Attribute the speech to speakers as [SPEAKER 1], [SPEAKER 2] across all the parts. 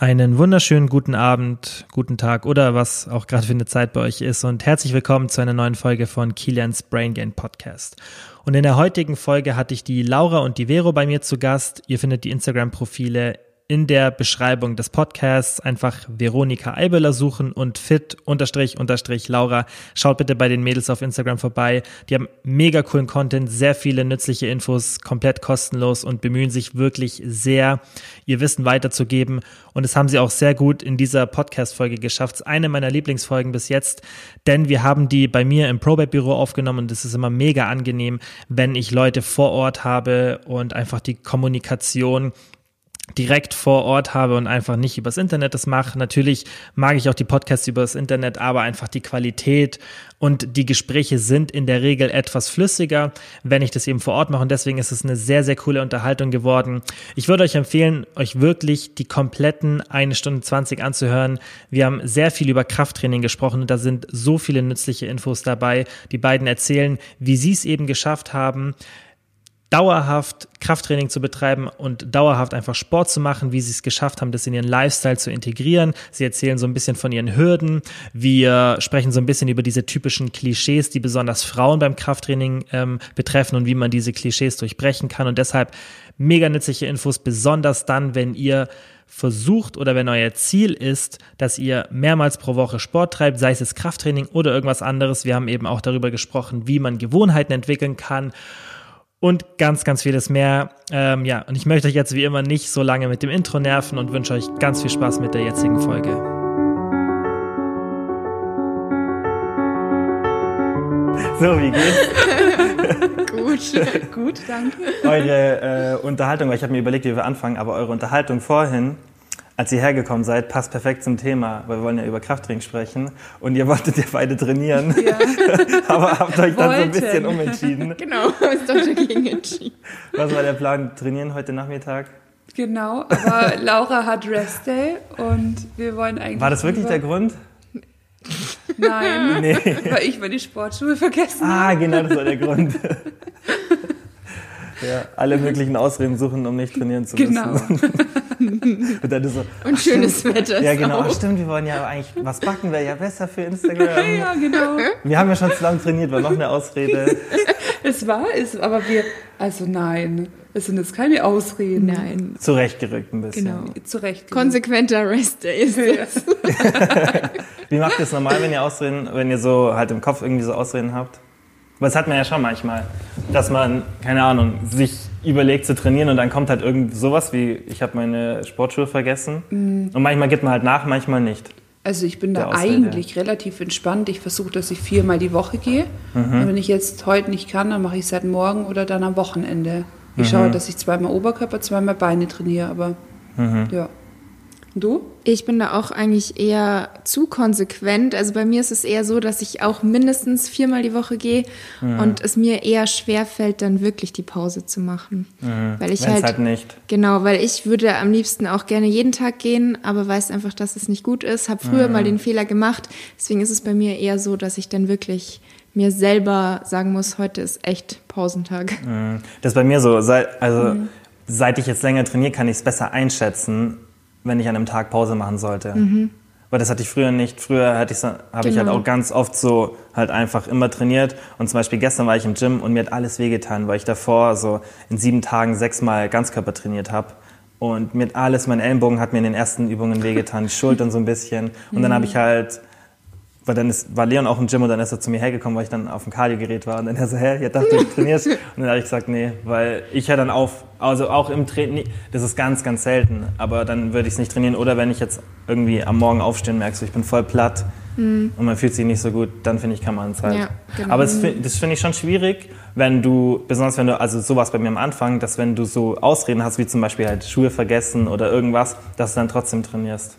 [SPEAKER 1] Einen wunderschönen guten Abend, guten Tag oder was auch gerade für eine Zeit bei euch ist und herzlich willkommen zu einer neuen Folge von Kilians Brain Gain Podcast. Und in der heutigen Folge hatte ich die Laura und die Vero bei mir zu Gast. Ihr findet die Instagram-Profile in der Beschreibung des Podcasts einfach Veronika Eibeler suchen und fit unterstrich unterstrich Laura. Schaut bitte bei den Mädels auf Instagram vorbei. Die haben mega coolen Content, sehr viele nützliche Infos, komplett kostenlos und bemühen sich wirklich sehr, ihr Wissen weiterzugeben. Und das haben sie auch sehr gut in dieser Podcast-Folge geschafft. Eine meiner Lieblingsfolgen bis jetzt, denn wir haben die bei mir im Probate-Büro aufgenommen und es ist immer mega angenehm, wenn ich Leute vor Ort habe und einfach die Kommunikation direkt vor Ort habe und einfach nicht übers Internet das mache. Natürlich mag ich auch die Podcasts übers Internet, aber einfach die Qualität und die Gespräche sind in der Regel etwas flüssiger, wenn ich das eben vor Ort mache. Und deswegen ist es eine sehr, sehr coole Unterhaltung geworden. Ich würde euch empfehlen, euch wirklich die kompletten eine Stunde zwanzig anzuhören. Wir haben sehr viel über Krafttraining gesprochen und da sind so viele nützliche Infos dabei. Die beiden erzählen, wie sie es eben geschafft haben, dauerhaft Krafttraining zu betreiben und dauerhaft einfach Sport zu machen, wie sie es geschafft haben, das in ihren Lifestyle zu integrieren. Sie erzählen so ein bisschen von ihren Hürden. Wir sprechen so ein bisschen über diese typischen Klischees, die besonders Frauen beim Krafttraining ähm, betreffen und wie man diese Klischees durchbrechen kann. Und deshalb mega nützliche Infos, besonders dann, wenn ihr versucht oder wenn euer Ziel ist, dass ihr mehrmals pro Woche Sport treibt, sei es Krafttraining oder irgendwas anderes. Wir haben eben auch darüber gesprochen, wie man Gewohnheiten entwickeln kann und ganz, ganz vieles mehr. Ähm, ja, und ich möchte euch jetzt wie immer nicht so lange mit dem Intro nerven und wünsche euch ganz viel Spaß mit der jetzigen Folge. So, wie geht's?
[SPEAKER 2] gut, gut, danke.
[SPEAKER 1] Eure äh, Unterhaltung, weil ich habe mir überlegt, wie wir anfangen, aber eure Unterhaltung vorhin als ihr hergekommen seid, passt perfekt zum Thema, weil wir wollen ja über Krafttraining sprechen. Und ihr wolltet ja beide trainieren, ja. aber habt euch dann so ein bisschen umentschieden.
[SPEAKER 2] Genau, ist doch dagegen entschieden.
[SPEAKER 1] Was war der Plan? Trainieren heute Nachmittag?
[SPEAKER 2] Genau, aber Laura hat Rest Day und wir wollen eigentlich.
[SPEAKER 1] War das wirklich der Grund?
[SPEAKER 2] Nein, nee. weil ich meine Sportschuhe vergessen
[SPEAKER 1] Ah, habe. genau, das war der Grund. Ja, alle möglichen Ausreden suchen, um nicht trainieren zu müssen.
[SPEAKER 2] Genau.
[SPEAKER 1] und dann
[SPEAKER 2] so, und schönes
[SPEAKER 1] stimmt.
[SPEAKER 2] Wetter.
[SPEAKER 1] Ja, genau. Ach, stimmt, wir wollen ja eigentlich, was backen wäre ja besser für Instagram.
[SPEAKER 2] ja, genau.
[SPEAKER 1] Wir haben ja schon zusammen trainiert, war noch eine Ausrede.
[SPEAKER 2] es war es, aber wir, also nein, es sind jetzt keine Ausreden.
[SPEAKER 1] Nein. Zurechtgerückt ein bisschen. Genau,
[SPEAKER 2] zurecht. Konsequenter Rest Day ist es.
[SPEAKER 1] Wie macht ihr es normal, wenn ihr Ausreden, wenn ihr so halt im Kopf irgendwie so Ausreden habt? Aber das hat man ja schon manchmal, dass man, keine Ahnung, sich überlegt zu trainieren und dann kommt halt irgend sowas wie, ich habe meine Sportschuhe vergessen. Mhm. Und manchmal gibt man halt nach, manchmal nicht.
[SPEAKER 2] Also ich bin da eigentlich relativ entspannt. Ich versuche, dass ich viermal die Woche gehe. Mhm. Und wenn ich jetzt heute nicht kann, dann mache ich es halt morgen oder dann am Wochenende. Ich mhm. schaue, dass ich zweimal Oberkörper, zweimal Beine trainiere, aber mhm. ja. Du?
[SPEAKER 3] Ich bin da auch eigentlich eher zu konsequent. Also bei mir ist es eher so, dass ich auch mindestens viermal die Woche gehe mhm. und es mir eher schwer fällt, dann wirklich die Pause zu machen.
[SPEAKER 1] Mhm. Weil ich halt, halt nicht.
[SPEAKER 3] Genau, weil ich würde am liebsten auch gerne jeden Tag gehen, aber weiß einfach, dass es nicht gut ist. Habe früher mhm. mal den Fehler gemacht. Deswegen ist es bei mir eher so, dass ich dann wirklich mir selber sagen muss, heute ist echt Pausentag.
[SPEAKER 1] Mhm. Das ist bei mir so. Seit, also mhm. seit ich jetzt länger trainiere, kann ich es besser einschätzen wenn ich an einem Tag Pause machen sollte. Mhm. Weil das hatte ich früher nicht. Früher habe ich halt genau. auch ganz oft so halt einfach immer trainiert. Und zum Beispiel gestern war ich im Gym und mir hat alles wehgetan, weil ich davor so in sieben Tagen sechsmal Ganzkörper trainiert habe. Und mir hat alles, mein Ellenbogen hat mir in den ersten Übungen wehgetan, die Schultern so ein bisschen. Und dann habe ich halt weil dann ist, war Leon auch im Gym und dann ist er zu mir hergekommen, weil ich dann auf dem Kardiogerät war. Und dann er so, hä, ich dachte, du trainierst. Und dann habe ich gesagt, nee, weil ich ja dann auf, also auch im Training, das ist ganz, ganz selten, aber dann würde ich es nicht trainieren. Oder wenn ich jetzt irgendwie am Morgen aufstehen merkst, ich bin voll platt mhm. und man fühlt sich nicht so gut, dann finde ich, kann man es halt. Ja, genau. Aber das, das finde ich schon schwierig, wenn du, besonders wenn du, also sowas bei mir am Anfang, dass wenn du so Ausreden hast, wie zum Beispiel halt Schuhe vergessen oder irgendwas, dass du dann trotzdem trainierst.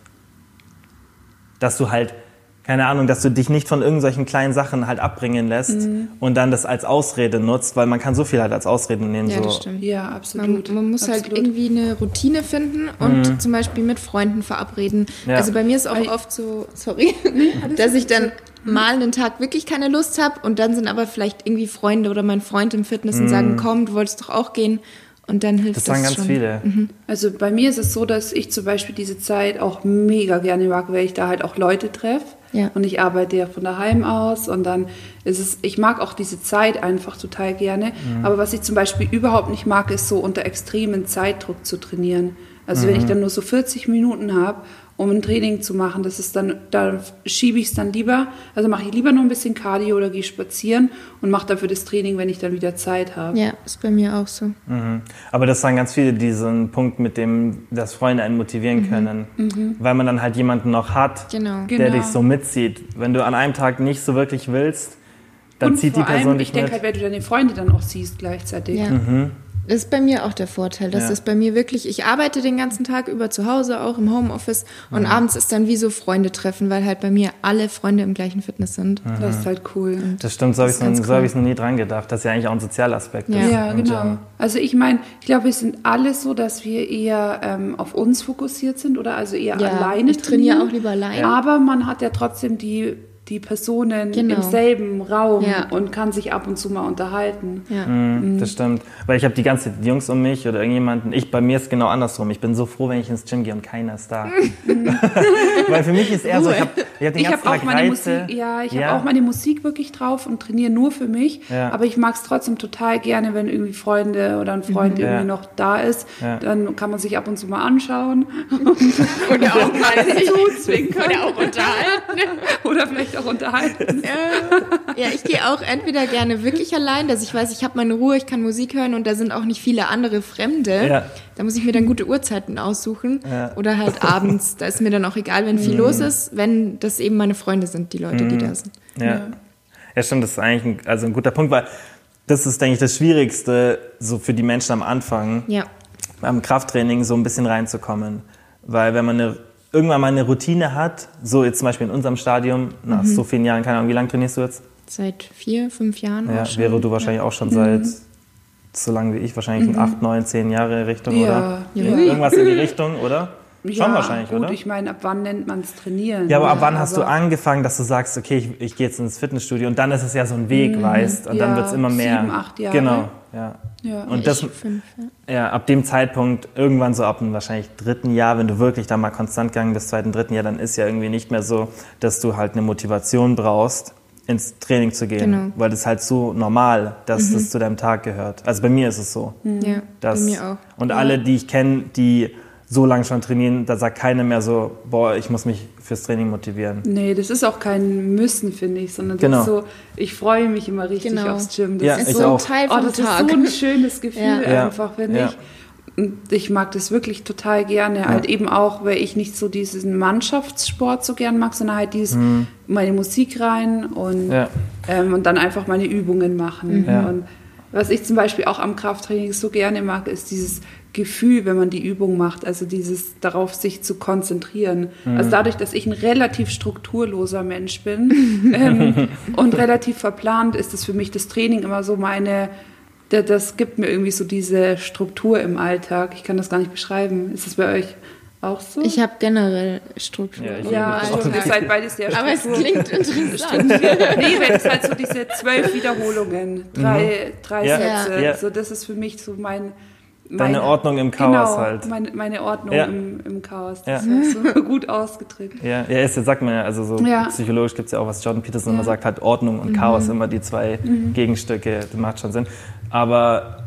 [SPEAKER 1] Dass du halt keine Ahnung, dass du dich nicht von irgendwelchen kleinen Sachen halt abbringen lässt mhm. und dann das als Ausrede nutzt, weil man kann so viel halt als Ausrede nehmen.
[SPEAKER 3] Ja,
[SPEAKER 1] so.
[SPEAKER 3] das stimmt.
[SPEAKER 2] Ja, absolut.
[SPEAKER 3] Man, man muss halt absolut. halt irgendwie eine Routine finden und mhm. zum Beispiel mit Freunden verabreden. Ja. Also bei mir ist auch weil oft so, sorry, dass ich dann mhm. mal einen Tag wirklich keine Lust habe und dann sind aber vielleicht irgendwie Freunde oder mein Freund im Fitness und sagen, mhm. komm, du wolltest doch auch gehen Und dann hilft
[SPEAKER 1] das. Das sagen ganz
[SPEAKER 3] schon.
[SPEAKER 1] viele.
[SPEAKER 2] Mhm. Also bei mir ist es so, dass ich zum Beispiel diese Zeit auch mega gerne mag, weil ich da halt auch Leute treffe. Ja. Und ich arbeite ja von daheim aus und dann ist es, ich mag auch diese Zeit einfach total gerne. Mhm. Aber was ich zum Beispiel überhaupt nicht mag, ist so unter extremen Zeitdruck zu trainieren. Also mhm. wenn ich mhm. dann nur so 40 Minuten habe um ein Training zu machen. Das ist dann, da schiebe ich es dann lieber, also mache ich lieber noch ein bisschen Cardio oder gehe spazieren und mache dafür das Training, wenn ich dann wieder Zeit habe.
[SPEAKER 3] Ja, ist bei mir auch so.
[SPEAKER 1] Mhm. Aber das sagen ganz viele, diesen Punkt mit dem, dass Freunde einen motivieren mhm. können, mhm. weil man dann halt jemanden noch hat,
[SPEAKER 3] genau.
[SPEAKER 1] der
[SPEAKER 2] genau.
[SPEAKER 1] dich so mitzieht. Wenn du an einem Tag nicht so wirklich willst, dann und zieht die Person allem, dich
[SPEAKER 2] ich denke halt, wenn du deine Freunde dann auch siehst gleichzeitig.
[SPEAKER 3] Ja. Das ist bei mir auch der Vorteil. Das ja. ist bei mir wirklich, ich arbeite den ganzen Tag über zu Hause, auch im Homeoffice und mhm. abends ist dann wie so Freunde treffen, weil halt bei mir alle Freunde im gleichen Fitness sind.
[SPEAKER 2] Mhm. Das ist halt cool.
[SPEAKER 1] Und das stimmt, so habe ich es cool. hab noch nie dran gedacht. Das ist ja eigentlich auch ein Sozialaspekt.
[SPEAKER 2] Ja, ja genau. Ähm, also ich meine, ich glaube, wir sind alle so, dass wir eher ähm, auf uns fokussiert sind oder also eher ja, alleine
[SPEAKER 3] ich trainiere auch lieber alleine.
[SPEAKER 2] Aber man hat ja trotzdem die die Personen genau. im selben Raum ja. und kann sich ab und zu mal unterhalten.
[SPEAKER 1] Ja. Mhm, das stimmt. Weil ich habe die ganze die Jungs um mich oder irgendjemanden, ich bei mir ist genau andersrum. Ich bin so froh, wenn ich ins Gym gehe und keiner ist da. Weil für mich ist eher so, ich habe ich hab den ganzen
[SPEAKER 2] hab auch meine Musik, Ja, ich ja. habe auch meine Musik wirklich drauf und trainiere nur für mich. Ja. Aber ich mag es trotzdem total gerne, wenn irgendwie Freunde oder ein Freund mhm. irgendwie noch da ist. Dann kann man sich ab und zu mal anschauen.
[SPEAKER 3] und auch mal zuzwinkern.
[SPEAKER 2] Oder auch unterhalten. oder vielleicht auch auch unterhalten.
[SPEAKER 3] Ja, ich gehe auch entweder gerne wirklich allein, dass ich weiß, ich habe meine Ruhe, ich kann Musik hören und da sind auch nicht viele andere Fremde. Ja. Da muss ich mir dann gute Uhrzeiten aussuchen. Ja. Oder halt abends. Da ist mir dann auch egal, wenn viel mhm. los ist, wenn das eben meine Freunde sind, die Leute, die mhm. da sind.
[SPEAKER 1] Ja. ja. ja, stimmt, das ist eigentlich ein, also ein guter Punkt, weil das ist, denke ich, das Schwierigste so für die Menschen am Anfang,
[SPEAKER 3] ja.
[SPEAKER 1] beim Krafttraining so ein bisschen reinzukommen. Weil wenn man eine irgendwann mal eine Routine hat, so jetzt zum Beispiel in unserem Stadium, nach mhm. so vielen Jahren, keine Ahnung, wie lange trainierst du jetzt?
[SPEAKER 3] Seit vier, fünf Jahren.
[SPEAKER 1] Ja, wäre du wahrscheinlich ja. auch schon seit mhm. so lange wie ich, wahrscheinlich in mhm. acht, neun, zehn Jahre Richtung,
[SPEAKER 2] ja.
[SPEAKER 1] oder? Ja. Irgendwas in die Richtung, oder?
[SPEAKER 2] Schon ja, wahrscheinlich, gut, oder? Ich meine, ab wann nennt man es trainieren?
[SPEAKER 1] Ja, aber ab wann hast du angefangen, dass du sagst, okay, ich, ich gehe jetzt ins Fitnessstudio und dann ist es ja so ein Weg, mhm. weißt, und ja, dann wird es immer mehr.
[SPEAKER 2] Sieben, acht Jahre.
[SPEAKER 1] Genau, ja.
[SPEAKER 2] ja.
[SPEAKER 1] Und das, fünf, ja. ja. ab dem Zeitpunkt, irgendwann so ab dem wahrscheinlich dritten Jahr, wenn du wirklich da mal konstant gegangen bist, zweiten, dritten Jahr, dann ist ja irgendwie nicht mehr so, dass du halt eine Motivation brauchst, ins Training zu gehen, genau. weil das halt so normal, dass mhm. das zu deinem Tag gehört. Also bei mir ist es so.
[SPEAKER 3] Ja,
[SPEAKER 1] dass,
[SPEAKER 3] bei mir auch.
[SPEAKER 1] Und alle, die ich kenne, die so lange schon trainieren, da sagt keiner mehr so, boah, ich muss mich fürs Training motivieren.
[SPEAKER 2] Nee, das ist auch kein Müssen, finde ich, sondern das genau. ist so, ich freue mich immer richtig genau. aufs Gym. Das
[SPEAKER 1] ja,
[SPEAKER 2] ist
[SPEAKER 1] so ein
[SPEAKER 3] Teil vom
[SPEAKER 2] oh, das
[SPEAKER 3] Tag.
[SPEAKER 2] ist so ein schönes Gefühl ja. einfach, finde ja. ich. Und ich mag das wirklich total gerne. Ja. Halt eben auch, weil ich nicht so diesen Mannschaftssport so gern mag, sondern halt dieses mhm. meine Musik rein und, ähm, und dann einfach meine Übungen machen. Mhm. Und was ich zum Beispiel auch am Krafttraining so gerne mag, ist dieses Gefühl, wenn man die Übung macht, also dieses darauf sich zu konzentrieren. Mhm. Also dadurch, dass ich ein relativ strukturloser Mensch bin ähm, und relativ verplant, ist es für mich das Training immer so meine, das gibt mir irgendwie so diese Struktur im Alltag. Ich kann das gar nicht beschreiben. Ist das bei euch auch so?
[SPEAKER 3] Ich habe generell Struktur.
[SPEAKER 2] Ja, ja also ihr seid beide sehr
[SPEAKER 3] Aber es klingt interessant. nee,
[SPEAKER 2] wenn es halt so diese zwölf Wiederholungen, drei, mhm. drei
[SPEAKER 1] ja.
[SPEAKER 2] Sätze,
[SPEAKER 1] ja.
[SPEAKER 2] so das ist für mich so mein
[SPEAKER 1] Deine meine, Ordnung im Chaos genau, halt.
[SPEAKER 2] Meine, meine Ordnung ja. im, im, Chaos. Das ja. ist so gut ausgedrückt.
[SPEAKER 1] Ja, ja ist, sagt man ja, also so ja. psychologisch gibt es ja auch, was Jordan Peterson immer sagt, halt Ordnung und mhm. Chaos immer die zwei mhm. Gegenstücke, das macht schon Sinn. Aber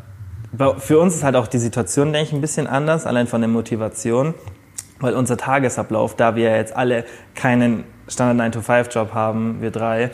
[SPEAKER 1] für uns ist halt auch die Situation, denke ich, ein bisschen anders, allein von der Motivation, weil unser Tagesablauf, da wir jetzt alle keinen Standard 9-to-5-Job haben, wir drei,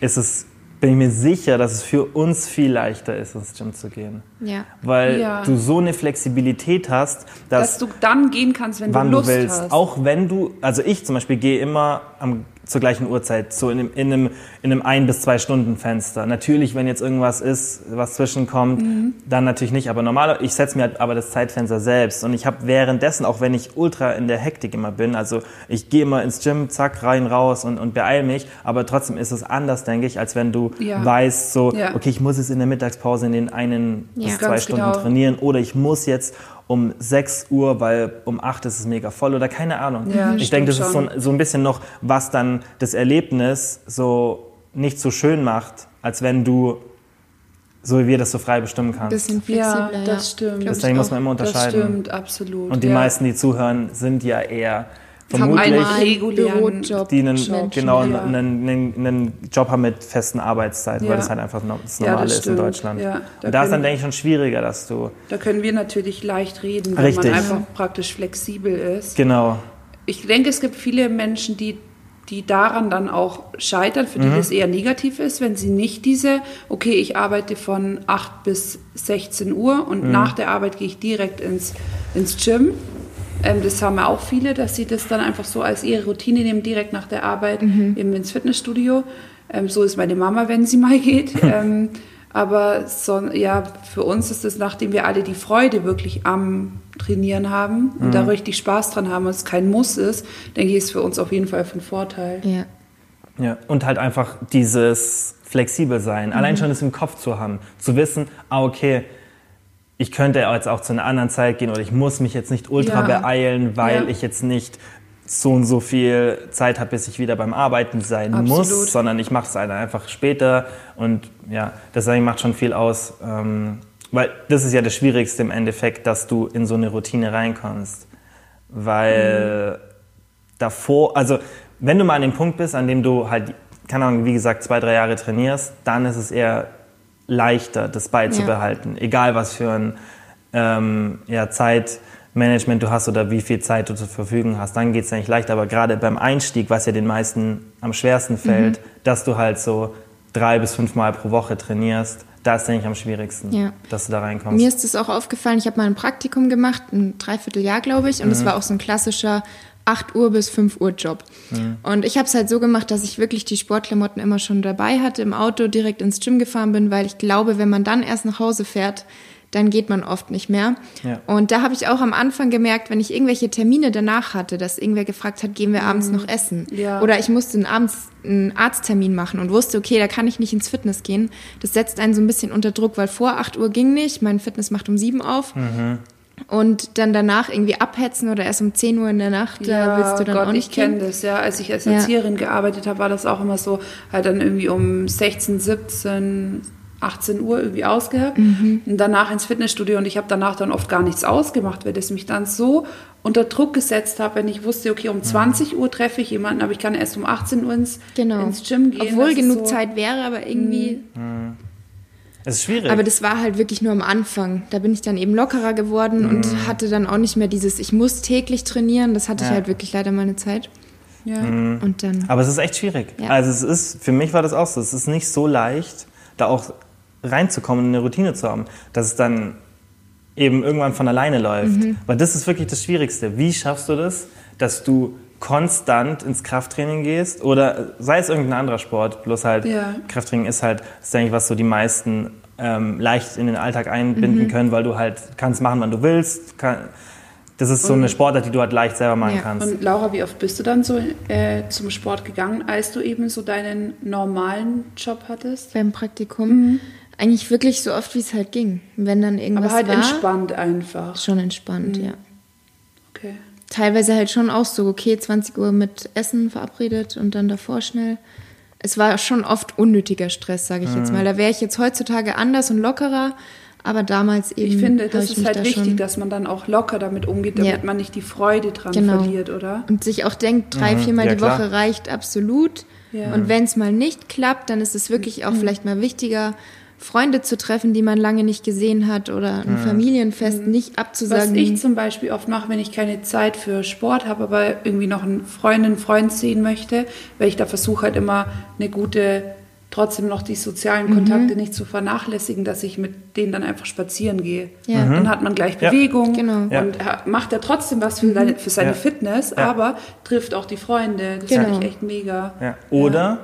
[SPEAKER 1] ist es bin ich mir sicher, dass es für uns viel leichter ist, ins Gym zu gehen.
[SPEAKER 3] Ja.
[SPEAKER 1] Weil
[SPEAKER 2] ja.
[SPEAKER 1] du so eine Flexibilität hast, dass,
[SPEAKER 2] dass du dann gehen kannst, wenn du Lust
[SPEAKER 1] du willst.
[SPEAKER 2] Hast.
[SPEAKER 1] Auch wenn du, also ich zum Beispiel gehe immer am zur gleichen Uhrzeit, so in einem, in einem, in einem ein- bis zwei Stunden Fenster. Natürlich, wenn jetzt irgendwas ist, was zwischenkommt, mhm. dann natürlich nicht. Aber normal, ich setze mir halt aber das Zeitfenster selbst. Und ich habe währenddessen, auch wenn ich ultra in der Hektik immer bin, also ich gehe immer ins Gym, zack, rein, raus und, und beeil mich, aber trotzdem ist es anders, denke ich, als wenn du ja. weißt, so, ja. okay, ich muss jetzt in der Mittagspause in den einen ja. bis zwei Stunden genau. trainieren oder ich muss jetzt um 6 Uhr, weil um 8 ist es mega voll oder keine Ahnung.
[SPEAKER 2] Ja,
[SPEAKER 1] ich denke, das ist so, so ein bisschen noch, was dann das Erlebnis so nicht so schön macht, als wenn du so wie wir das so frei bestimmen kannst.
[SPEAKER 3] Bisschen flexibler,
[SPEAKER 2] ja. das stimmt.
[SPEAKER 1] Deswegen muss man immer unterscheiden.
[SPEAKER 2] Das stimmt, absolut.
[SPEAKER 1] Und die ja. meisten, die zuhören, sind ja eher vermutlich
[SPEAKER 2] haben einen regulären Job,
[SPEAKER 1] die einen, Job, genau ja. einen, einen, einen, Job haben mit festen Arbeitszeiten, ja. weil das halt einfach das Normale ja, das ist in Deutschland. Ja, da Und da ist dann, denke ich, schon schwieriger, dass du...
[SPEAKER 2] Da können wir natürlich leicht reden, wenn man einfach praktisch flexibel ist.
[SPEAKER 1] Genau.
[SPEAKER 2] Ich denke, es gibt viele Menschen, die die daran dann auch scheitern, für die mhm. das eher negativ ist, wenn sie nicht diese, okay, ich arbeite von 8 bis 16 Uhr und mhm. nach der Arbeit gehe ich direkt ins, ins Gym ähm, das haben auch viele, dass sie das dann einfach so als ihre Routine nehmen, direkt nach der Arbeit mhm. eben ins Fitnessstudio. Ähm, so ist meine Mama, wenn sie mal geht. ähm, aber so, ja, für uns ist es, nachdem wir alle die Freude wirklich am Trainieren haben und mhm. da richtig Spaß dran haben und es kein Muss ist, denke ich, ist für uns auf jeden Fall von Vorteil.
[SPEAKER 3] Ja.
[SPEAKER 1] Ja, und halt einfach dieses flexibel sein, mhm. allein schon das im Kopf zu haben, zu wissen, ah, okay, ich könnte jetzt auch zu einer anderen Zeit gehen oder ich muss mich jetzt nicht ultra ja. beeilen, weil ja. ich jetzt nicht so und so viel Zeit habe, bis ich wieder beim Arbeiten sein Absolut. muss, sondern ich mache es halt einfach später und ja, das macht schon viel aus, ähm, weil das ist ja das Schwierigste im Endeffekt, dass du in so eine Routine reinkommst, weil mhm. davor, also wenn du mal an dem Punkt bist, an dem du halt, keine Ahnung, wie gesagt, zwei, drei Jahre trainierst, dann ist es eher leichter, das beizubehalten. Ja. Egal, was für ein ähm, ja, Zeitmanagement du hast oder wie viel Zeit du zur Verfügung hast, dann geht es eigentlich leichter. Aber gerade beim Einstieg, was ja den meisten am schwersten fällt, mhm. dass du halt so drei bis fünf Mal pro Woche trainierst, da ist eigentlich am schwierigsten, ja. dass du da reinkommst.
[SPEAKER 3] Mir ist es auch aufgefallen, ich habe mal ein Praktikum gemacht, ein Dreivierteljahr, glaube ich, und es mhm. war auch so ein klassischer 8 Uhr bis 5 Uhr Job. Mhm. Und ich habe es halt so gemacht, dass ich wirklich die Sportklamotten immer schon dabei hatte, im Auto direkt ins Gym gefahren bin, weil ich glaube, wenn man dann erst nach Hause fährt, dann geht man oft nicht mehr. Ja. Und da habe ich auch am Anfang gemerkt, wenn ich irgendwelche Termine danach hatte, dass irgendwer gefragt hat, gehen wir abends mhm. noch essen? Ja. Oder ich musste abends einen Arzttermin machen und wusste, okay, da kann ich nicht ins Fitness gehen. Das setzt einen so ein bisschen unter Druck, weil vor 8 Uhr ging nicht, mein Fitness macht um 7 auf. Mhm und dann danach irgendwie abhetzen oder erst um 10 Uhr in der Nacht,
[SPEAKER 2] ja,
[SPEAKER 3] da willst du dann
[SPEAKER 2] Gott,
[SPEAKER 3] auch nicht
[SPEAKER 2] ich kenne das, ja. Als ich als Erzieherin ja. gearbeitet habe, war das auch immer so, halt dann irgendwie um 16, 17, 18 Uhr irgendwie ausgehabt mhm. und danach ins Fitnessstudio und ich habe danach dann oft gar nichts ausgemacht, weil das mich dann so unter Druck gesetzt habe, wenn ich wusste, okay, um 20 Uhr treffe ich jemanden, aber ich kann erst um 18 Uhr ins, genau. ins Gym gehen.
[SPEAKER 3] Obwohl genug so, Zeit wäre, aber irgendwie...
[SPEAKER 1] Mhm. Es ist schwierig.
[SPEAKER 3] Aber das war halt wirklich nur am Anfang. Da bin ich dann eben lockerer geworden mhm. und hatte dann auch nicht mehr dieses, ich muss täglich trainieren. Das hatte ja. ich halt wirklich leider meine Zeit.
[SPEAKER 1] Ja. Mhm. Und dann. Aber es ist echt schwierig. Ja. Also es ist, für mich war das auch so. Es ist nicht so leicht, da auch reinzukommen, eine Routine zu haben, dass es dann eben irgendwann von alleine läuft. Mhm. Weil das ist wirklich das Schwierigste. Wie schaffst du das, dass du konstant ins Krafttraining gehst oder sei es irgendein anderer Sport, bloß halt ja. Krafttraining ist halt, das ist eigentlich was so die meisten ähm, leicht in den Alltag einbinden mhm. können, weil du halt kannst machen, wann du willst. Kann, das ist so eine Sportart, die du halt leicht selber machen ja. kannst.
[SPEAKER 2] Und Laura, wie oft bist du dann so äh, zum Sport gegangen, als du eben so deinen normalen Job hattest?
[SPEAKER 3] Beim Praktikum? Mhm. Eigentlich wirklich so oft, wie es halt ging. Wenn dann irgendwas
[SPEAKER 2] Aber halt
[SPEAKER 3] war,
[SPEAKER 2] entspannt einfach.
[SPEAKER 3] Schon entspannt, mhm. ja.
[SPEAKER 2] Okay
[SPEAKER 3] teilweise halt schon auch so, okay, 20 Uhr mit Essen verabredet und dann davor schnell. Es war schon oft unnötiger Stress, sage ich mhm. jetzt mal. Da wäre ich jetzt heutzutage anders und lockerer, aber damals eben.
[SPEAKER 2] Ich finde, das ist halt da wichtig, dass man dann auch locker damit umgeht, damit ja. man nicht die Freude dran genau. verliert, oder?
[SPEAKER 3] Und sich auch denkt, drei, mhm. viermal ja, die Woche reicht absolut. Ja. Und wenn es mal nicht klappt, dann ist es wirklich auch mhm. vielleicht mal wichtiger, Freunde zu treffen, die man lange nicht gesehen hat oder ein mhm. Familienfest mhm. nicht abzusagen.
[SPEAKER 2] Was ich zum Beispiel oft mache, wenn ich keine Zeit für Sport habe, aber irgendwie noch einen Freundin, Freund sehen möchte, weil ich da versuche halt immer eine gute, trotzdem noch die sozialen mhm. Kontakte nicht zu vernachlässigen, dass ich mit denen dann einfach spazieren gehe. Ja. Dann hat man gleich Bewegung ja. genau. und macht ja trotzdem was für, seine, für seine Fitness, aber trifft auch die Freunde. Das genau. finde ich echt mega.
[SPEAKER 1] Oder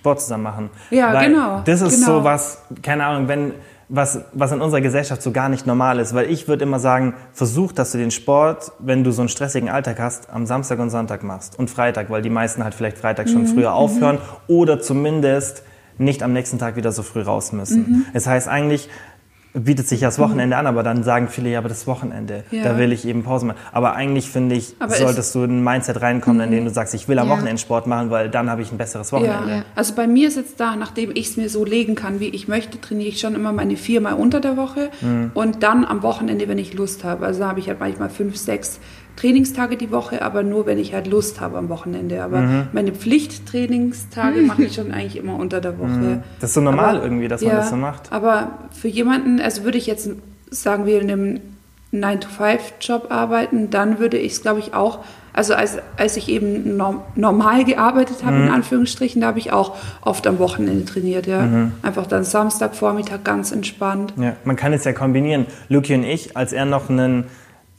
[SPEAKER 1] Sport zusammen machen.
[SPEAKER 2] Ja,
[SPEAKER 1] Weil
[SPEAKER 2] genau.
[SPEAKER 1] Das ist
[SPEAKER 2] genau.
[SPEAKER 1] so was, keine Ahnung, wenn was, was in unserer Gesellschaft so gar nicht normal ist. Weil ich würde immer sagen, versuch, dass du den Sport, wenn du so einen stressigen Alltag hast, am Samstag und Sonntag machst. Und Freitag, weil die meisten halt vielleicht Freitag schon mhm. früher aufhören mhm. oder zumindest nicht am nächsten Tag wieder so früh raus müssen. Mhm. Das heißt eigentlich, bietet sich ja das Wochenende an, aber dann sagen viele, ja, aber das Wochenende, ja. da will ich eben Pause machen. Aber eigentlich finde ich, aber solltest du in ein Mindset reinkommen, in dem du sagst, ich will am ja. Wochenende Sport machen, weil dann habe ich ein besseres Wochenende.
[SPEAKER 2] Ja. Also bei mir ist jetzt da, nachdem ich es mir so legen kann, wie ich möchte, trainiere ich schon immer meine viermal unter der Woche mhm. und dann am Wochenende, wenn ich Lust habe. Also da habe ich halt manchmal fünf, sechs Trainingstage die Woche, aber nur, wenn ich halt Lust habe am Wochenende. Aber mhm. meine Pflichttrainingstage mache ich schon eigentlich immer unter der Woche. Mhm.
[SPEAKER 1] Das ist so normal aber, irgendwie, dass man das so macht.
[SPEAKER 2] Aber für jemanden, also würde ich jetzt sagen wir in einem 9-to-5-Job arbeiten, dann würde ich es, glaube ich, auch, also als, als ich eben normal gearbeitet habe, mhm. in Anführungsstrichen, da habe ich auch oft am Wochenende trainiert, ja. Mhm. Einfach dann Samstag, Vormittag ganz entspannt.
[SPEAKER 1] Ja, man kann es ja kombinieren. Luki und ich, als er noch einen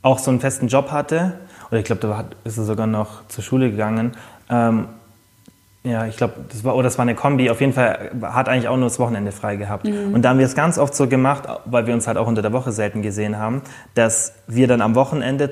[SPEAKER 1] auch so einen festen Job hatte, oder ich glaube, da ist er sogar noch zur Schule gegangen. Ähm, ja, ich glaube, das war, oder das war eine Kombi. Auf jeden Fall hat eigentlich auch nur das Wochenende frei gehabt. Mhm. Und da haben wir es ganz oft so gemacht, weil wir uns halt auch unter der Woche selten gesehen haben, dass wir dann am Wochenende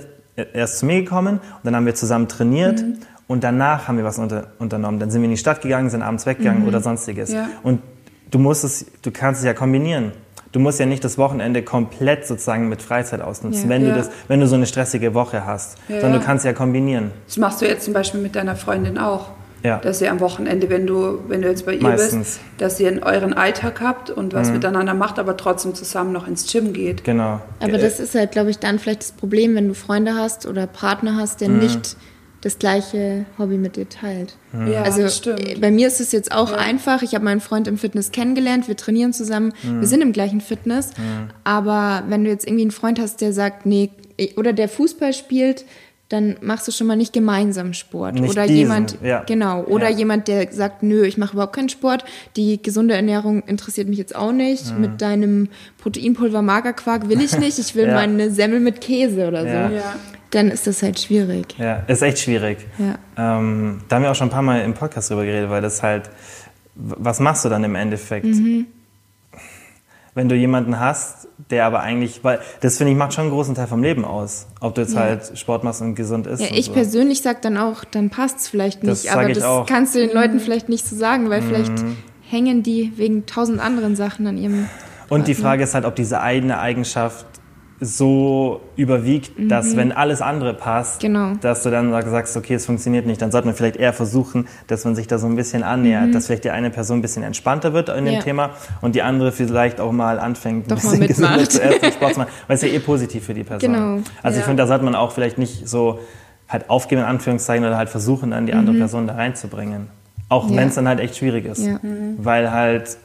[SPEAKER 1] erst zu mir gekommen und dann haben wir zusammen trainiert mhm. und danach haben wir was unter, unternommen. Dann sind wir in die Stadt gegangen, sind abends weggegangen mhm. oder sonstiges. Ja. Und du musst es, du kannst es ja kombinieren du musst ja nicht das Wochenende komplett sozusagen mit Freizeit ausnutzen, ja, wenn, ja. Du das, wenn du so eine stressige Woche hast, ja, sondern du kannst ja kombinieren.
[SPEAKER 2] Das machst du jetzt zum Beispiel mit deiner Freundin auch. Ja. Dass ihr am Wochenende, wenn du, wenn du jetzt bei ihr Meistens. bist, dass ihr euren Alltag habt und was mhm. miteinander macht, aber trotzdem zusammen noch ins Gym geht.
[SPEAKER 1] Genau.
[SPEAKER 3] Aber das ist halt, glaube ich, dann vielleicht das Problem, wenn du Freunde hast oder Partner hast, der mhm. nicht das gleiche Hobby mit dir teilt.
[SPEAKER 2] Mhm. Ja, also stimmt.
[SPEAKER 3] bei mir ist es jetzt auch ja. einfach. Ich habe meinen Freund im Fitness kennengelernt, wir trainieren zusammen, mhm. wir sind im gleichen Fitness. Mhm. Aber wenn du jetzt irgendwie einen Freund hast, der sagt, nee, oder der Fußball spielt, dann machst du schon mal nicht gemeinsam Sport.
[SPEAKER 1] Nicht
[SPEAKER 3] oder
[SPEAKER 1] diesen,
[SPEAKER 3] jemand,
[SPEAKER 1] ja.
[SPEAKER 3] genau, oder ja. jemand, der sagt, nö, ich mache überhaupt keinen Sport. Die gesunde Ernährung interessiert mich jetzt auch nicht. Mhm. Mit deinem Proteinpulver Magerquark will ich nicht. Ich will ja. meine Semmel mit Käse oder so. Dann ist das halt schwierig.
[SPEAKER 1] Ja, ist echt schwierig. Ähm, da haben wir auch schon ein paar Mal im Podcast drüber geredet, weil das halt, was machst du dann im Endeffekt? Mhm wenn du jemanden hast, der aber eigentlich, weil das finde ich macht schon einen großen Teil vom Leben aus, ob du jetzt ja. halt Sport machst und gesund isst.
[SPEAKER 3] Ja, ich
[SPEAKER 1] so.
[SPEAKER 3] persönlich sage dann auch, dann passt es vielleicht nicht, das aber das auch. kannst du den Leuten mhm. vielleicht nicht so sagen, weil mhm. vielleicht hängen die wegen tausend anderen Sachen an ihrem.
[SPEAKER 1] Und die Frage ist halt, ob diese eine Eigenschaft so überwiegt, mhm. dass wenn alles andere passt, genau. dass du dann sagst, okay, es funktioniert nicht, dann sollte man vielleicht eher versuchen, dass man sich da so ein bisschen annähert, mhm. dass vielleicht die eine Person ein bisschen entspannter wird in dem ja. Thema und die andere vielleicht auch mal anfängt,
[SPEAKER 3] ein Doch bisschen gesünder zu
[SPEAKER 1] essen, Sport zu machen, weil es ja eh positiv für die Person. Genau. Also ja. ich finde, da sollte man auch vielleicht nicht so halt aufgeben in Anführungszeichen oder halt versuchen, dann die andere mhm. Person da reinzubringen. Auch ja. wenn es dann halt echt schwierig ist. Weil halt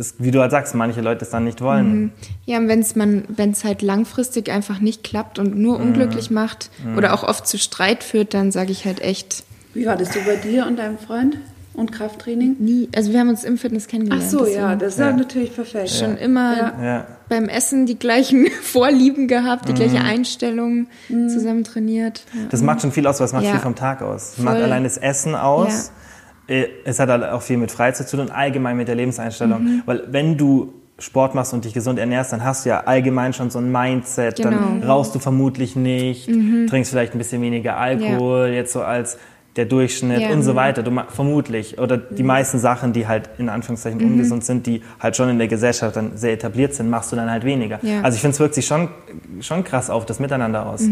[SPEAKER 1] ist, wie du halt sagst, manche Leute es dann nicht wollen.
[SPEAKER 3] Mhm. Ja, und wenn es man, wenn es halt langfristig einfach nicht klappt und nur mhm. unglücklich macht mhm. oder auch oft zu Streit führt, dann sage ich halt echt.
[SPEAKER 2] Wie war das so bei dir und deinem Freund? Und Krafttraining?
[SPEAKER 3] Nie. Also wir haben uns im Fitness kennengelernt.
[SPEAKER 2] Ach so, ja, das ist ja. natürlich perfekt.
[SPEAKER 3] Schon immer ja. beim Essen die gleichen Vorlieben gehabt, die mhm. gleiche Einstellung, mhm. zusammen trainiert.
[SPEAKER 1] Das macht schon viel aus, was macht viel vom Tag aus. Voll. Macht allein das Essen aus es hat halt auch viel mit Freizeit zu tun und allgemein mit der Lebenseinstellung. Mhm. Weil wenn du Sport machst und dich gesund ernährst, dann hast du ja allgemein schon so ein Mindset. Genau. Dann rauchst du vermutlich nicht, mhm. trinkst vielleicht ein bisschen weniger Alkohol, ja. jetzt so als der Durchschnitt ja. und so weiter. Du, vermutlich. Oder die mhm. meisten Sachen, die halt in Anführungszeichen mhm. ungesund sind, die halt schon in der Gesellschaft dann sehr etabliert sind, machst du dann halt weniger. Ja. Also ich finde, es wirkt sich schon, schon krass auf das Miteinander aus.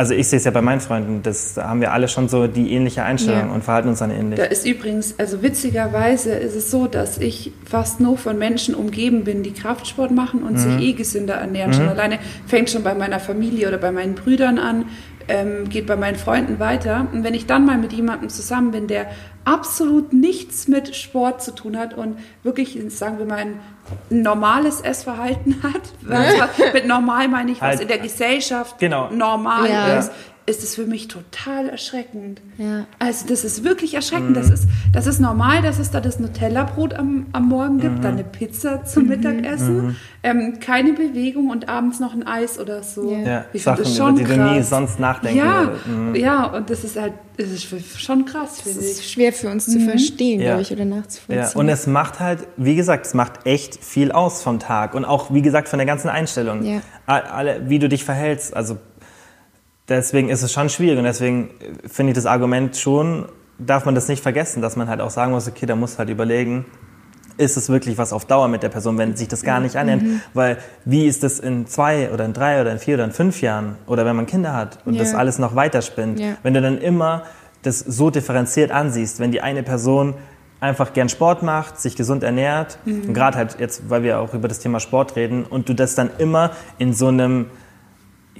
[SPEAKER 1] Also ich sehe es ja bei meinen Freunden, das, da haben wir alle schon so die ähnliche Einstellung ja. und verhalten uns dann ähnlich.
[SPEAKER 2] Da ist übrigens, also witzigerweise ist es so, dass ich fast nur von Menschen umgeben bin, die Kraftsport machen und mhm. sich eh gesünder ernähren. Mhm. Schon alleine fängt schon bei meiner Familie oder bei meinen Brüdern an, ähm, geht bei meinen Freunden weiter. Und wenn ich dann mal mit jemandem zusammen bin, der absolut nichts mit Sport zu tun hat und wirklich, sagen wir mal, ein normales Essverhalten hat, mit normal meine ich, was halt, in der Gesellschaft genau. normal ja. ist, ist es für mich total erschreckend. Ja. Also das ist wirklich erschreckend. Mhm. Das, ist, das ist normal, dass es da das Nutella-Brot am, am Morgen gibt, mhm. dann eine Pizza zum mhm. Mittagessen, mhm. ähm, keine Bewegung und abends noch ein Eis oder so.
[SPEAKER 1] Ja, ich Sachen, das schon über die krass. du nie sonst nachdenken
[SPEAKER 2] Ja, mhm. ja und das ist halt das ist schon krass, finde ich.
[SPEAKER 3] ist schwer für uns zu verstehen, ja. glaube ich, oder nachzuvollziehen. Ja.
[SPEAKER 1] Und es macht halt, wie gesagt, es macht echt viel aus vom Tag und auch, wie gesagt, von der ganzen Einstellung. Ja. Alle, wie du dich verhältst, also deswegen ist es schon schwierig und deswegen finde ich das Argument schon, darf man das nicht vergessen, dass man halt auch sagen muss, okay, da muss halt überlegen, ist es wirklich was auf Dauer mit der Person, wenn sich das gar nicht annimmt? Mhm. Weil wie ist das in zwei oder in drei oder in vier oder in fünf Jahren oder wenn man Kinder hat und ja. das alles noch weiterspinnt? Ja. Wenn du dann immer das so differenziert ansiehst, wenn die eine Person einfach gern Sport macht, sich gesund ernährt mhm. gerade halt jetzt, weil wir auch über das Thema Sport reden und du das dann immer in so einem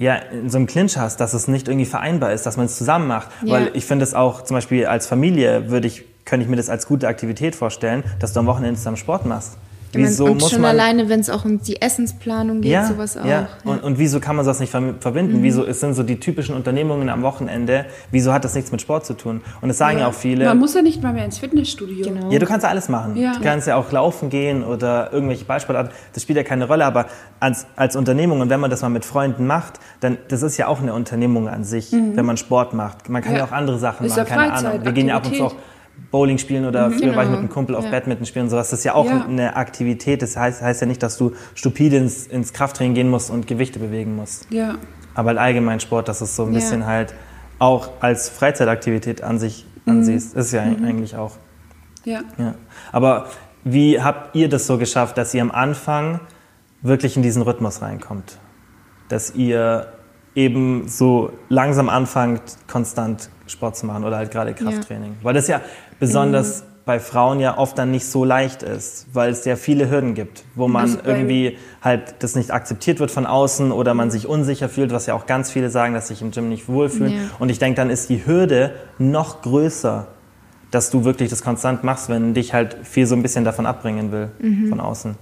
[SPEAKER 1] ja, in so einem Clinch hast, dass es nicht irgendwie vereinbar ist, dass man es zusammen macht. Ja. Weil ich finde es auch zum Beispiel als Familie würde ich, könnte ich mir das als gute Aktivität vorstellen, dass du am Wochenende zusammen Sport machst.
[SPEAKER 3] Wieso und muss schon man, alleine, wenn es auch um die Essensplanung geht, ja, sowas auch. Ja.
[SPEAKER 1] ja. Und, und wieso kann man das nicht verbinden? Mhm. Wieso sind so die typischen Unternehmungen am Wochenende? Wieso hat das nichts mit Sport zu tun? Und das sagen ja, ja auch viele.
[SPEAKER 2] Man muss ja nicht mal mehr ins Fitnessstudio.
[SPEAKER 1] Genau. Ja, du kannst ja alles machen. Ja. Du kannst ja auch laufen gehen oder irgendwelche Ballsportarten. Das spielt ja keine Rolle. Aber als, als Unternehmung und wenn man das mal mit Freunden macht, dann das ist ja auch eine Unternehmung an sich, mhm. wenn man Sport macht. Man kann ja, auch andere Sachen ist machen. Keine Freizeit, Ahnung. Wir gehen ja ab und zu auch Bowling spielen oder mhm, früher genau. war ich mit einem Kumpel auf ja. Badminton spielen und sowas. Das ist ja auch ja. eine Aktivität. Das heißt, heißt ja nicht, dass du stupide ins, ins Krafttraining gehen musst und Gewichte bewegen musst. Ja. Aber halt allgemein Sport, dass es so ein bisschen halt auch als Freizeitaktivität an sich mhm. ansiehst, ist ja mhm. eigentlich auch. Ja. ja. Aber wie habt ihr das so geschafft, dass ihr am Anfang wirklich in diesen Rhythmus reinkommt? Dass ihr eben so langsam anfangt, konstant Sport zu machen oder halt gerade Krafttraining. Ja. Weil das ja besonders mhm. bei Frauen ja oft dann nicht so leicht ist, weil es ja viele Hürden gibt, wo man irgendwie halt das nicht akzeptiert wird von außen oder man sich unsicher fühlt, was ja auch ganz viele sagen, dass sich im Gym nicht wohlfühlen. Ja. Und ich denke, dann ist die Hürde noch größer, dass du wirklich das konstant machst, wenn dich halt viel so ein bisschen davon abbringen will mhm. von außen.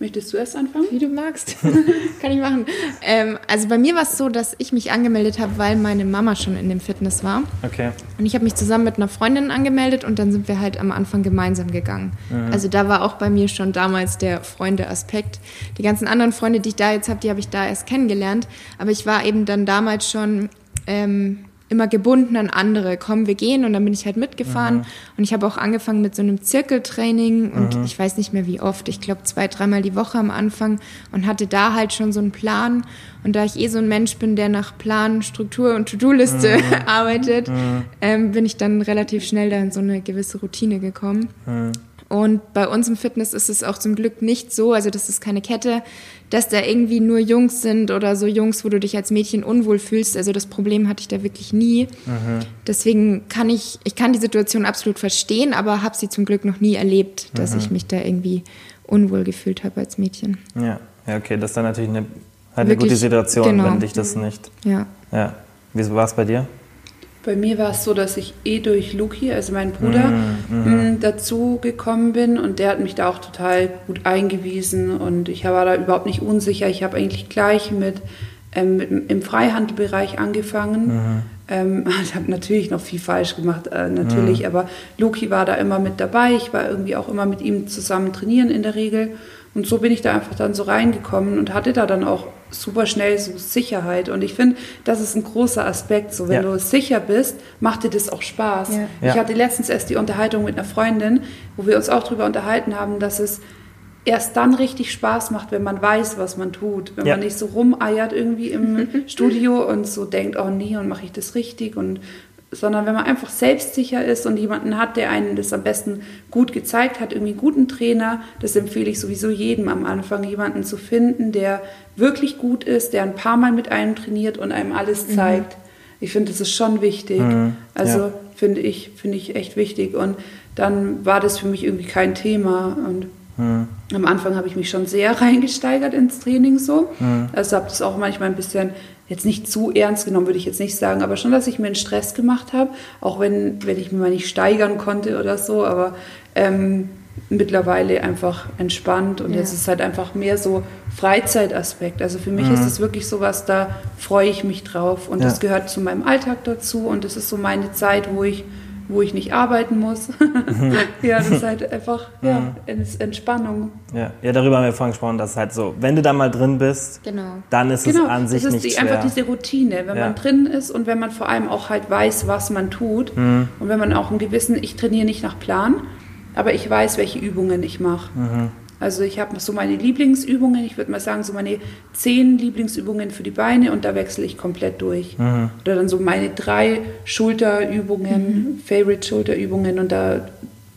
[SPEAKER 2] Möchtest du erst anfangen?
[SPEAKER 3] Wie du magst. Kann ich machen. Ähm, also bei mir war es so, dass ich mich angemeldet habe, weil meine Mama schon in dem Fitness war. Okay. Und ich habe mich zusammen mit einer Freundin angemeldet und dann sind wir halt am Anfang gemeinsam gegangen. Mhm. Also da war auch bei mir schon damals der Freunde-Aspekt. Die ganzen anderen Freunde, die ich da jetzt habe, die habe ich da erst kennengelernt. Aber ich war eben dann damals schon ähm, immer gebunden an andere. Komm, wir gehen und dann bin ich halt mitgefahren. Mhm. Und ich habe auch angefangen mit so einem Zirkeltraining und mhm. ich weiß nicht mehr wie oft, ich glaube zwei, dreimal die Woche am Anfang und hatte da halt schon so einen Plan. Und da ich eh so ein Mensch bin, der nach Plan, Struktur und To-Do-Liste mhm. arbeitet, mhm. ähm, bin ich dann relativ schnell da in so eine gewisse Routine gekommen. Mhm. Und bei uns im Fitness ist es auch zum Glück nicht so, also das ist keine Kette, dass da irgendwie nur Jungs sind oder so Jungs, wo du dich als Mädchen unwohl fühlst. Also das Problem hatte ich da wirklich nie. Mhm. Deswegen kann ich, ich kann die Situation absolut verstehen, aber habe sie zum Glück noch nie erlebt, dass mhm. ich mich da irgendwie unwohl gefühlt habe als Mädchen.
[SPEAKER 1] Ja, ja okay, das ist dann natürlich eine, halt eine gute Situation, genau. wenn dich das nicht. Ja. ja. Wie war es bei dir?
[SPEAKER 2] Bei mir war es so, dass ich eh durch Luki, also meinen Bruder, mm, mm. dazu gekommen bin und der hat mich da auch total gut eingewiesen und ich war da überhaupt nicht unsicher. Ich habe eigentlich gleich mit, ähm, mit im Freihandelbereich angefangen. Mm. Ähm, ich habe natürlich noch viel falsch gemacht, äh, natürlich, aber Luki war da immer mit dabei. Ich war irgendwie auch immer mit ihm zusammen trainieren in der Regel. Und so bin ich da einfach dann so reingekommen und hatte da dann auch super schnell so Sicherheit. Und ich finde, das ist ein großer Aspekt. So, wenn ja. du sicher bist, macht dir das auch Spaß. Ja. Ich hatte letztens erst die Unterhaltung mit einer Freundin, wo wir uns auch darüber unterhalten haben, dass es erst dann richtig Spaß macht, wenn man weiß, was man tut. Wenn ja. man nicht so rumeiert irgendwie im Studio und so denkt, oh nee, und mache ich das richtig und sondern wenn man einfach selbstsicher ist und jemanden hat, der einen das am besten gut gezeigt hat, irgendwie einen guten Trainer, das empfehle ich sowieso jedem am Anfang, jemanden zu finden, der wirklich gut ist, der ein paar Mal mit einem trainiert und einem alles mhm. zeigt. Mhm. Ich finde, das ist schon wichtig. Mhm. Also ja. finde ich, finde ich echt wichtig. Und dann war das für mich irgendwie kein Thema. Und mhm. am Anfang habe ich mich schon sehr reingesteigert ins Training so. Mhm. Also habe das auch manchmal ein bisschen jetzt nicht zu ernst genommen, würde ich jetzt nicht sagen, aber schon, dass ich mir einen Stress gemacht habe, auch wenn, wenn ich mir mal nicht steigern konnte oder so, aber ähm, mittlerweile einfach entspannt und ja. jetzt ist es halt einfach mehr so Freizeitaspekt. Also für mich mhm. ist es wirklich so was, da freue ich mich drauf und ja. das gehört zu meinem Alltag dazu und das ist so meine Zeit, wo ich wo ich nicht arbeiten muss. ja, das ist halt einfach ja, Entspannung.
[SPEAKER 1] Ja. ja, darüber haben wir vorhin gesprochen, dass es halt so, wenn du da mal drin bist, genau. dann ist genau. es an sich das ist
[SPEAKER 2] nicht die, schwer. einfach diese Routine, wenn ja. man drin ist und wenn man vor allem auch halt weiß, was man tut mhm. und wenn man auch einen gewissen, ich trainiere nicht nach Plan, aber ich weiß, welche Übungen ich mache. Mhm. Also ich habe so meine Lieblingsübungen, ich würde mal sagen, so meine zehn Lieblingsübungen für die Beine und da wechsle ich komplett durch. Mhm. Oder dann so meine drei Schulterübungen, mhm. Favorite Schulterübungen und da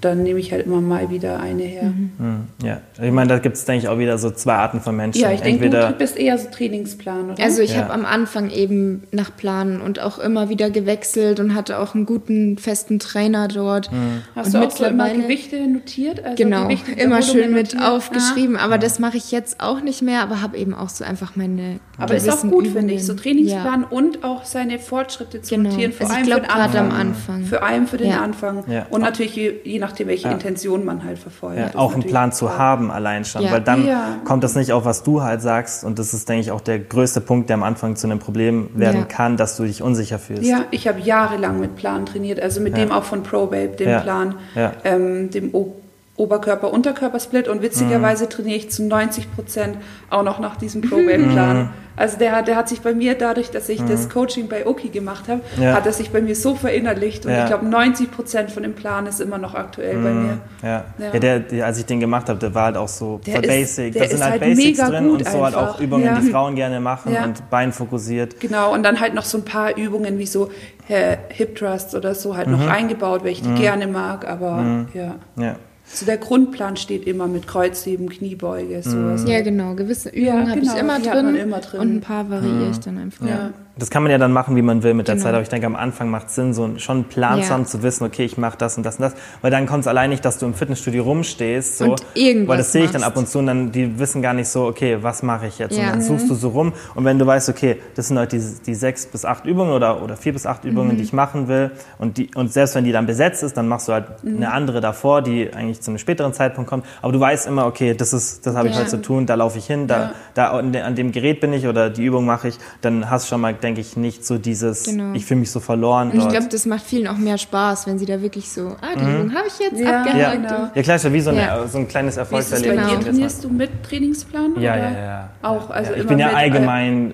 [SPEAKER 2] dann nehme ich halt immer mal wieder eine her. Mhm.
[SPEAKER 1] mhm. Ja, ich meine, da gibt es, denke ich, auch wieder so zwei Arten von Menschen.
[SPEAKER 2] Ja, ich denke, du bist eher so Trainingsplan, oder?
[SPEAKER 3] Also ich ja. habe am Anfang eben nach Planen und auch immer wieder gewechselt und hatte auch einen guten, festen Trainer dort.
[SPEAKER 2] Mhm. Hast und du auch so immer Gewichte notiert?
[SPEAKER 3] Also genau, Gewichte immer schön mit notiert? aufgeschrieben, ah. aber das mache ich jetzt auch nicht mehr, aber habe eben auch so einfach meine
[SPEAKER 2] Aber ist auch gut, finde ich, so Trainingsplan ja. und auch seine Fortschritte zu genau. notieren,
[SPEAKER 3] vor also allem ich glaub, für den Anfang. am Anfang.
[SPEAKER 2] Für allem für den Anfang. Und natürlich je, je nach nachdem, welche ja. Intention man halt verfolgt. Ja,
[SPEAKER 1] auch einen Plan zu haben allein schon, weil dann kommt das nicht auf, was du halt sagst und das ist, denke ich, auch der größte Punkt, der am Anfang zu einem Problem werden kann, dass du dich unsicher fühlst.
[SPEAKER 2] Ja, ich habe jahrelang mit Plan trainiert, also mit dem auch von ProBabe, dem Plan, ähm, dem o Oberkörper-Unterkörper-Split und witzigerweise mhm. trainiere ich zu 90 Prozent auch noch nach diesem ProBabe-Plan. Mhm. Also der, der hat sich bei mir, dadurch, dass ich mhm. das Coaching bei Oki gemacht habe, ja. hat er sich bei mir so verinnerlicht. Und ja. ich glaube, 90 Prozent von dem Plan ist immer noch aktuell mhm. bei mir.
[SPEAKER 1] Ja, ja. Der, der, als ich den gemacht habe, der war halt auch so der basic. Da sind halt, halt Basics drin und so halt auch Übungen, die Frauen gerne machen und beinfokussiert.
[SPEAKER 2] Genau, und dann halt noch so ein paar Übungen wie so äh, Hip Thrusts oder so halt mhm. noch eingebaut, weil ich die mhm. gerne mag. Aber mhm. ja. Ja. So der Grundplan steht immer mit Kreuzheben, Kniebeuge, sowas.
[SPEAKER 3] Ja, genau. Gewisse Übungen ja, habe genau, ich immer drin, immer drin, und ein paar variiere ich dann einfach.
[SPEAKER 1] Ja das kann man ja dann machen, wie man will mit der genau. Zeit. Aber ich denke, am Anfang macht es Sinn, so schon Plan zu haben, zu wissen, okay, ich mache das und das und das. Weil dann kommt es allein nicht, dass du im Fitnessstudio rumstehst. So, und irgendwas weil das sehe ich dann ab und zu und dann, die wissen gar nicht so, okay, was mache ich jetzt? Ja. Und dann suchst du so rum. Und wenn du weißt, okay, das sind heute die, die sechs bis acht Übungen oder, oder vier bis acht Übungen, mhm. die ich machen will. Und, die, und selbst wenn die dann besetzt ist, dann machst du halt mhm. eine andere davor, die eigentlich zu einem späteren Zeitpunkt kommt. Aber du weißt immer, okay, das ist, das habe ich ja. heute zu tun, da laufe ich hin, da, ja. da an dem Gerät bin ich oder die Übung mache ich. Dann hast du schon mal, denke ich, nicht so dieses, genau. ich fühle mich so verloren.
[SPEAKER 3] Und ich glaube, das macht vielen auch mehr Spaß, wenn sie da wirklich so, ah, die mhm. Übung habe ich jetzt ja. abgehakt. Ja,
[SPEAKER 1] genau. ja klar, ist ja wie so, eine, ja. so ein kleines Erfolgserlebnis.
[SPEAKER 2] Genau. Trainierst du mit Trainingsplan?
[SPEAKER 1] Ja, ja, ja.
[SPEAKER 2] Auch, also
[SPEAKER 1] Ich bin ja allgemein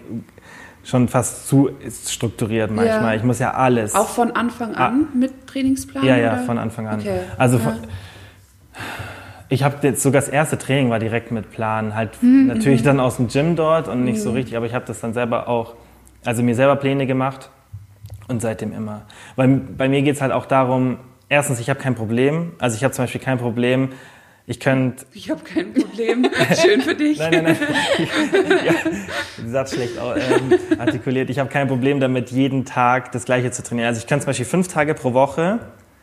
[SPEAKER 1] schon fast zu strukturiert manchmal. Ich muss ja alles.
[SPEAKER 2] Auch von Anfang an ah. mit Trainingsplan?
[SPEAKER 1] Ja, ja, oder? von Anfang an. Okay. Also von, ich habe jetzt sogar das erste Training war direkt mit Plan, halt mhm. natürlich dann aus dem Gym dort und nicht mhm. so richtig, aber ich habe das dann selber auch also mir selber Pläne gemacht und seitdem immer. Weil bei mir geht es halt auch darum, erstens, ich habe kein Problem. Also ich habe zum Beispiel kein Problem, ich könnte.
[SPEAKER 2] Ich habe kein Problem. Schön für dich. nein, nein, nein.
[SPEAKER 1] ja, Satz schlecht ähm, artikuliert. Ich habe kein Problem damit, jeden Tag das Gleiche zu trainieren. Also ich könnte zum Beispiel fünf Tage pro Woche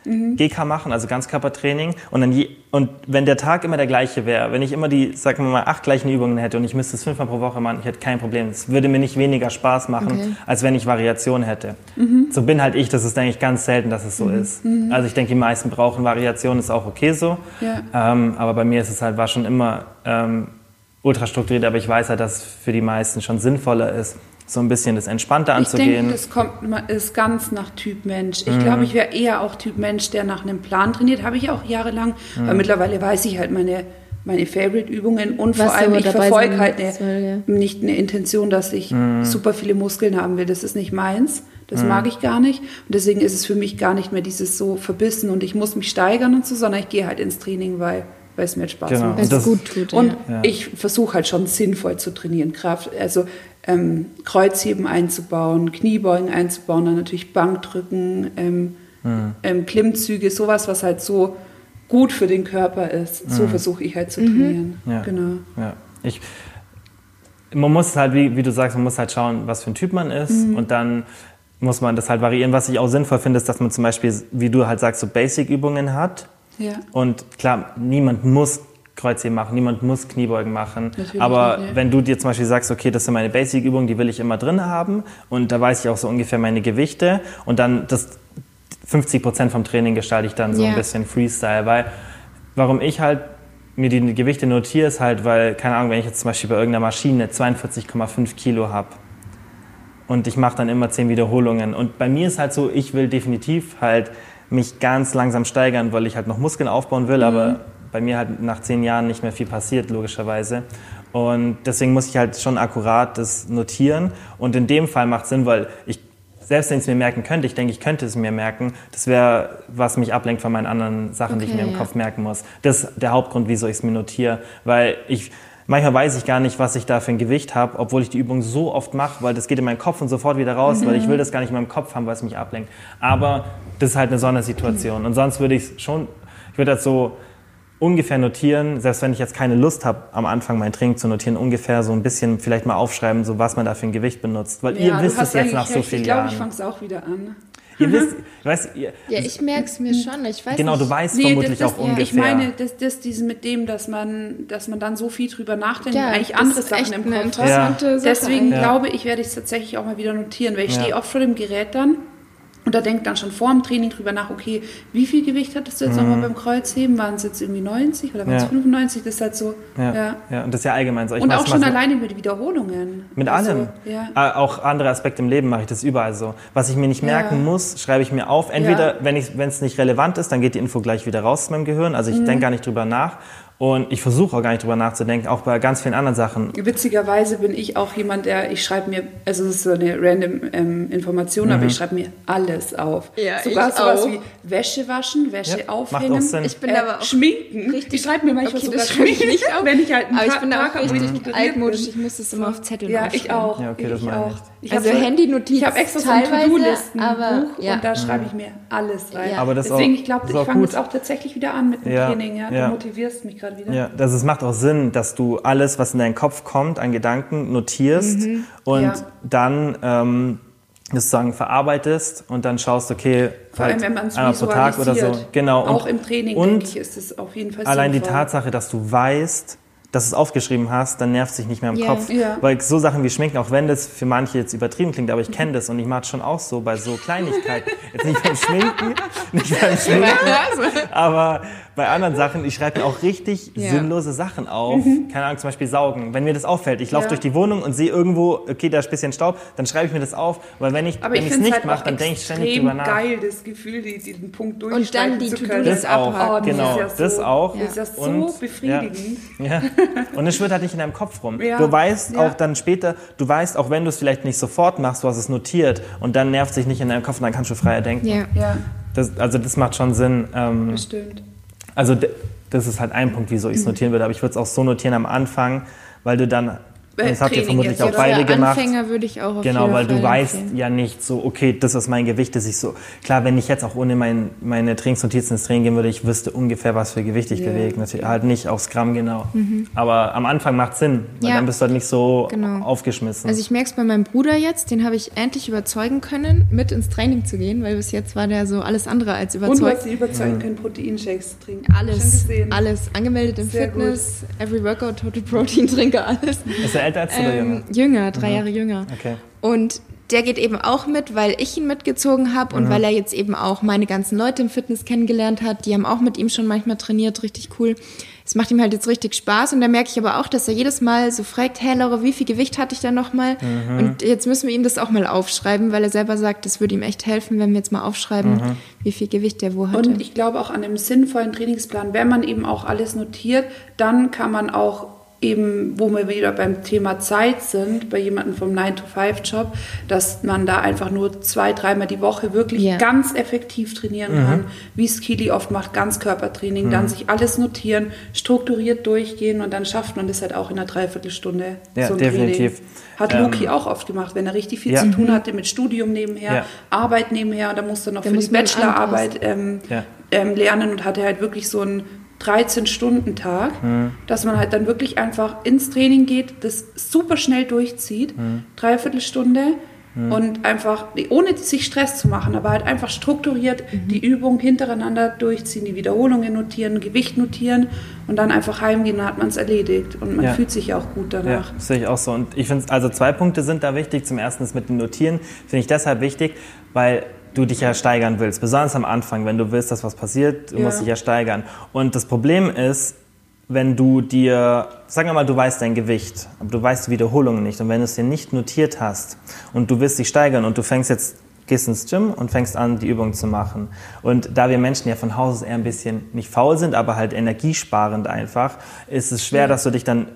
[SPEAKER 1] mhm. GK machen, also Ganzkörpertraining. Und, dann je, und wenn der Tag immer der gleiche wäre, wenn ich immer die, sagen wir mal, acht gleichen Übungen hätte und ich müsste es fünfmal pro Woche machen, ich hätte kein Problem. Es würde mir nicht weniger Spaß machen, okay. als wenn ich Variation hätte. Mhm. So bin halt ich, das ist eigentlich ganz selten, dass es so mhm. ist. Mhm. Also ich denke, die meisten brauchen Variation, ist auch okay so. Ja. Ähm, aber bei mir ist es halt, war schon immer ähm, ultra strukturiert, aber ich weiß halt, dass es für die meisten schon sinnvoller ist, so ein bisschen das Entspannte anzugehen. Ich denke,
[SPEAKER 2] das kommt, ist ganz nach Typ Mensch. Ich mhm. glaube, ich wäre eher auch Typ Mensch, der nach einem Plan trainiert. Habe ich auch jahrelang. Mhm. Weil mittlerweile weiß ich halt meine, meine Favorite-Übungen und Was vor allem, ich verfolge halt eine, soll, ja. nicht eine Intention, dass ich mhm. super viele Muskeln haben will. Das ist nicht meins. Das mhm. mag ich gar nicht. Und deswegen ist es für mich gar nicht mehr dieses so verbissen und ich muss mich steigern und so, sondern ich gehe halt ins Training, weil weil es mir Spaß genau. macht.
[SPEAKER 3] Weil es gut tut.
[SPEAKER 2] Und ja. ich versuche halt schon sinnvoll zu trainieren. Kraft, also ähm, Kreuzheben einzubauen, Kniebeugen einzubauen, dann natürlich Bankdrücken, ähm, mhm. ähm, Klimmzüge, sowas, was halt so gut für den Körper ist. So mhm. versuche ich halt zu mhm. trainieren.
[SPEAKER 1] Ja. Genau. Ja. Ich, man muss halt, wie, wie, du sagst, man muss halt schauen, was für ein Typ man ist mhm. und dann muss man das halt variieren. Was ich auch sinnvoll finde, ist, dass man zum Beispiel, wie du halt sagst, so Basic-Übungen hat. Ja. Und klar, niemand muss Kreuzheben machen, niemand muss Kniebeugen machen. Natürlich aber nicht, ja. wenn du dir zum Beispiel sagst, okay, das sind meine Basic-Übungen, die will ich immer drin haben und da weiß ich auch so ungefähr meine Gewichte und dann das 50 Prozent vom Training gestalte ich dann so yeah. ein bisschen Freestyle, weil warum ich halt mir die Gewichte notiere, ist halt, weil, keine Ahnung, wenn ich jetzt zum Beispiel bei irgendeiner Maschine 42,5 Kilo habe und ich mache dann immer 10 Wiederholungen und bei mir ist halt so, ich will definitiv halt mich ganz langsam steigern, weil ich halt noch Muskeln aufbauen will, mhm. aber bei mir halt nach zehn Jahren nicht mehr viel passiert, logischerweise. Und deswegen muss ich halt schon akkurat das notieren. Und in dem Fall macht es Sinn, weil ich, selbst wenn ich es mir merken könnte, ich denke, ich könnte es mir merken, das wäre, was mich ablenkt von meinen anderen Sachen, okay, die ich mir im ja. Kopf merken muss. Das ist der Hauptgrund, wieso ich es mir notiere. Weil ich, manchmal weiß ich gar nicht, was ich da für ein Gewicht habe, obwohl ich die Übung so oft mache, weil das geht in meinen Kopf und sofort wieder raus, mhm. weil ich will das gar nicht in meinem Kopf haben, weil es mich ablenkt. Aber das ist halt eine Sondersituation. Und sonst würde ich es schon Ich würde das so ungefähr notieren, selbst wenn ich jetzt keine Lust habe, am Anfang mein Training zu notieren, ungefähr so ein bisschen vielleicht mal aufschreiben, so was man da für ein Gewicht benutzt. Weil ja, ihr wisst es jetzt nach so vielen
[SPEAKER 2] ich
[SPEAKER 1] Jahren.
[SPEAKER 2] Ich glaube, ich fange es auch wieder an.
[SPEAKER 1] Ihr wisst, weißt, ihr,
[SPEAKER 3] ja, ich merke es mir schon. Ich weiß
[SPEAKER 1] genau,
[SPEAKER 3] nicht.
[SPEAKER 1] du weißt nee, vermutlich das, das, auch ja. ungefähr.
[SPEAKER 2] Ich meine, das, das diesen mit dem, dass man, dass man dann so viel drüber nachdenkt, ja, eigentlich andere Sachen im Kopf hat. Ja. Deswegen glaube ich, werde ich es tatsächlich auch mal wieder notieren, weil ich stehe oft vor dem Gerät dann und da denkt dann schon vor dem Training drüber nach, okay, wie viel Gewicht hattest du jetzt mhm. nochmal beim Kreuzheben? Waren es jetzt irgendwie 90 oder waren es ja. 95? Das ist halt so.
[SPEAKER 1] Ja, ja. ja. und das ist ja allgemein so.
[SPEAKER 2] Ich und auch schon alleine mit Wiederholungen.
[SPEAKER 1] Mit also, allem. Ja. Äh, auch andere Aspekte im Leben mache ich das überall so. Was ich mir nicht merken muss, schreibe ich mir auf. Entweder, wenn es nicht relevant ist, dann geht die Info gleich wieder raus aus meinem Gehirn. Also ich mhm. denke gar nicht drüber nach. Und ich versuche auch gar nicht drüber nachzudenken, auch bei ganz vielen anderen Sachen.
[SPEAKER 2] Witzigerweise bin ich auch jemand, der, ich schreibe mir, also es ist so eine random ähm, Information, mhm. aber ich schreibe mir alles auf. Ja, Sogar sowas auch. wie Wäsche waschen, Wäsche ja, aufhängen, macht auch Sinn.
[SPEAKER 3] Ich bin äh, aber auch
[SPEAKER 2] schminken. Richtig, ich schreibe mir manchmal okay, sogar schminken, nicht auf, wenn ich halt
[SPEAKER 3] einen Aber ich bin da auch richtig altmodisch, ich muss das immer auf Zettel
[SPEAKER 2] Ja, ich auch.
[SPEAKER 1] Ja, okay, das ich auch.
[SPEAKER 3] Ich also Handy-Notizen.
[SPEAKER 2] Ich habe extra so ein To-Do-Listen Buch und da schreibe ich mir alles rein.
[SPEAKER 1] Aber das
[SPEAKER 2] Deswegen, ich glaube, ich fange jetzt auch tatsächlich wieder an mit dem Training. Ja, Du motivierst mich gerade wieder.
[SPEAKER 1] Ja, das ist macht auch Sinn, dass du alles, was in deinen Kopf kommt, an Gedanken notierst mhm. und ja. dann ähm, sozusagen verarbeitest und dann schaust, okay,
[SPEAKER 2] vor halt allem wenn man es einmal pro Tag oder so.
[SPEAKER 1] Genau.
[SPEAKER 2] Und, auch im Training, und denke ich, ist es auf jeden Fall
[SPEAKER 1] Allein sinnvoll. die Tatsache, dass du weißt, dass du es aufgeschrieben hast, dann nervt sich nicht mehr im yeah. Kopf. Yeah. Weil so Sachen wie Schminken, auch wenn das für manche jetzt übertrieben klingt, aber ich kenne das und ich mache es schon auch so bei so Kleinigkeiten. Jetzt nicht beim Schminken, nicht beim Schminken, aber bei anderen Sachen, ich schreibe mir auch richtig ja. sinnlose Sachen auf. Mhm. Keine Ahnung, zum Beispiel saugen. Wenn mir das auffällt, ich laufe ja. durch die Wohnung und sehe irgendwo, okay, da ist ein bisschen Staub, dann schreibe ich mir das auf. Weil wenn ich es nicht halt mache, dann denke ich ständig drüber nach.
[SPEAKER 2] geil, das Gefühl, diesen Punkt
[SPEAKER 3] Und dann die
[SPEAKER 1] To-Do-List
[SPEAKER 2] abhaken.
[SPEAKER 1] Oh, genau, das, ja so, auch.
[SPEAKER 2] Das ist ja so und, befriedigend.
[SPEAKER 1] Ja. Und es schwirrt halt nicht in deinem Kopf rum. Du weißt auch dann später, du weißt, auch wenn du es vielleicht nicht sofort machst, du hast es notiert und dann nervt sich nicht in deinem Kopf und dann kannst du freier denken.
[SPEAKER 2] Ja.
[SPEAKER 1] Das, also das macht schon Sinn.
[SPEAKER 2] Ähm, Bestimmt.
[SPEAKER 1] Also das ist halt ein Punkt, wieso ich es notieren würde. Aber ich würde es auch so notieren am Anfang, weil du dann das habt ihr vermutlich auch beide gemacht.
[SPEAKER 3] Anfänger würde ich auch auf
[SPEAKER 1] Genau, weil
[SPEAKER 3] Fall
[SPEAKER 1] du weißt empfehlen. ja nicht so, okay, das ist mein Gewicht, das ich so. Klar, wenn ich jetzt auch ohne mein, meine Trainingsnotizen ins Training gehen würde, ich wüsste ungefähr, was für Gewicht ich ja. bewege. Natürlich halt nicht aufs Gramm genau. Mhm. Aber am Anfang macht Sinn, weil ja. dann bist du halt nicht so genau. aufgeschmissen.
[SPEAKER 3] Also ich merke es bei meinem Bruder jetzt, den habe ich endlich überzeugen können, mit ins Training zu gehen, weil bis jetzt war der so alles andere als überzeugt. Und du
[SPEAKER 2] hast sie überzeugen können, Proteinshakes zu trinken.
[SPEAKER 3] Alles, alles. Angemeldet im Sehr Fitness, gut. Every Workout, Total Protein Trinker, alles.
[SPEAKER 1] Er älter als du ähm, oder jünger?
[SPEAKER 3] Jünger, drei mhm. Jahre jünger.
[SPEAKER 1] Okay.
[SPEAKER 3] Und der geht eben auch mit, weil ich ihn mitgezogen habe und mhm. weil er jetzt eben auch meine ganzen Leute im Fitness kennengelernt hat. Die haben auch mit ihm schon manchmal trainiert, richtig cool. Es macht ihm halt jetzt richtig Spaß und da merke ich aber auch, dass er jedes Mal so fragt, hey Laura, wie viel Gewicht hatte ich da nochmal? Mhm. Und jetzt müssen wir ihm das auch mal aufschreiben, weil er selber sagt, das würde ihm echt helfen, wenn wir jetzt mal aufschreiben, mhm. wie viel Gewicht der wo hatte.
[SPEAKER 2] Und ich glaube auch an einem sinnvollen Trainingsplan, wenn man eben auch alles notiert, dann kann man auch eben, wo wir wieder beim Thema Zeit sind, bei jemandem vom 9-to-5-Job, dass man da einfach nur zwei, dreimal die Woche wirklich yeah. ganz effektiv trainieren mhm. kann, wie es Kili oft macht, Ganzkörpertraining, mhm. dann sich alles notieren, strukturiert durchgehen und dann schafft man das halt auch in einer Dreiviertelstunde.
[SPEAKER 1] Ja, so ein definitiv. Training.
[SPEAKER 2] Hat ähm, Loki auch oft gemacht, wenn er richtig viel ja. zu tun hatte mit Studium nebenher, ja. Arbeit nebenher und dann musste er noch der für die Bachelorarbeit ähm, ähm, lernen und hatte halt wirklich so ein 13-Stunden-Tag, mhm. dass man halt dann wirklich einfach ins Training geht, das super schnell durchzieht, mhm. dreiviertel Stunde mhm. und einfach, ohne sich Stress zu machen, aber halt einfach strukturiert mhm. die Übung hintereinander durchziehen, die Wiederholungen notieren, Gewicht notieren und dann einfach heimgehen, dann hat man es erledigt und man ja. fühlt sich auch gut danach.
[SPEAKER 1] Ja, das sehe ich auch so. Und ich finde, also zwei Punkte sind da wichtig. Zum ersten ist mit dem Notieren, finde ich deshalb wichtig, weil du dich ja steigern willst. Besonders am Anfang, wenn du willst, dass was passiert, du ja. musst dich ja steigern. Und das Problem ist, wenn du dir, sagen wir mal, du weißt dein Gewicht, aber du weißt die Wiederholungen nicht. Und wenn du es dir nicht notiert hast und du willst dich steigern und du fängst jetzt, gehst ins Gym und fängst an, die Übung zu machen. Und da wir Menschen ja von Haus aus eher ein bisschen nicht faul sind, aber halt energiesparend einfach, ist es schwer, ja. dass du dich dann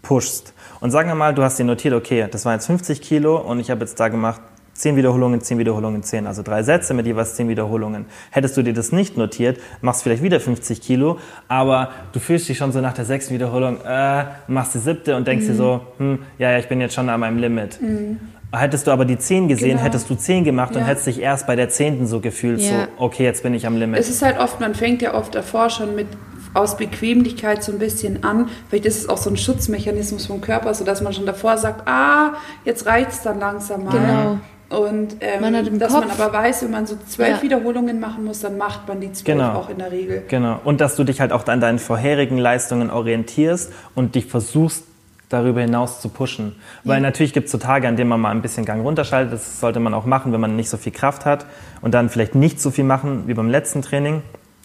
[SPEAKER 1] pushst. Und sagen wir mal, du hast dir notiert, okay, das waren jetzt 50 Kilo und ich habe jetzt da gemacht 10 Wiederholungen, 10 Wiederholungen, 10, also drei Sätze mit jeweils 10 Wiederholungen. Hättest du dir das nicht notiert, machst du vielleicht wieder 50 Kilo, aber du fühlst dich schon so nach der sechsten Wiederholung, äh, machst die siebte und denkst mhm. dir so, hm, ja, ja, ich bin jetzt schon an meinem Limit. Mhm. Hättest du aber die 10 gesehen, genau. hättest du 10 gemacht ja. und hättest dich erst bei der 10. so gefühlt, ja. so, okay, jetzt bin ich am Limit.
[SPEAKER 2] Es ist halt oft, man fängt ja oft davor schon mit aus Bequemlichkeit so ein bisschen an. Vielleicht ist es auch so ein Schutzmechanismus vom Körper, sodass man schon davor sagt, ah, jetzt reicht es dann langsam mal. Genau. Und ähm, man dass Kopf. man aber weiß, wenn man so zwölf ja. Wiederholungen machen muss, dann macht man die zwölf genau. auch in der Regel.
[SPEAKER 1] Genau. Und dass du dich halt auch an deinen vorherigen Leistungen orientierst und dich versuchst, darüber hinaus zu pushen. Weil ja. natürlich gibt es so Tage, an denen man mal ein bisschen Gang runterschaltet. Das sollte man auch machen, wenn man nicht so viel Kraft hat. Und dann vielleicht nicht so viel machen wie beim letzten Training.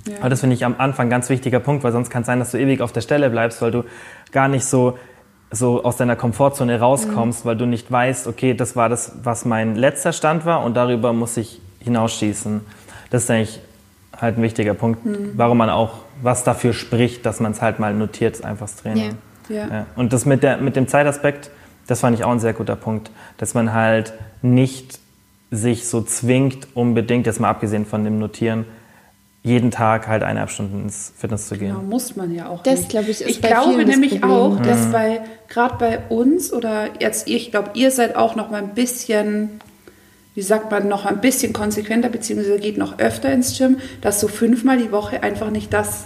[SPEAKER 1] Ja. Aber das finde ich am Anfang ein ganz wichtiger Punkt, weil sonst kann es sein, dass du ewig auf der Stelle bleibst, weil du gar nicht so, so aus deiner Komfortzone rauskommst, mhm. weil du nicht weißt, okay, das war das, was mein letzter Stand war und darüber muss ich hinausschießen. Das ist eigentlich halt ein wichtiger Punkt, mhm. warum man auch was dafür spricht, dass man es halt mal notiert, einfach das Training. Ja. Ja. Ja. Und das mit, der, mit dem Zeitaspekt, das fand ich auch ein sehr guter Punkt, dass man halt nicht sich so zwingt, unbedingt, jetzt mal abgesehen von dem Notieren, jeden Tag halt eineinhalb Stunden ins Fitness zu gehen. Genau,
[SPEAKER 2] muss man ja auch.
[SPEAKER 3] Das glaube ich ist
[SPEAKER 2] Ich glaube nämlich auch, dass mhm. bei gerade bei uns oder jetzt ich glaube, ihr seid auch noch mal ein bisschen wie sagt man, noch ein bisschen konsequenter, beziehungsweise geht noch öfter ins Gym, dass so fünfmal die Woche einfach nicht das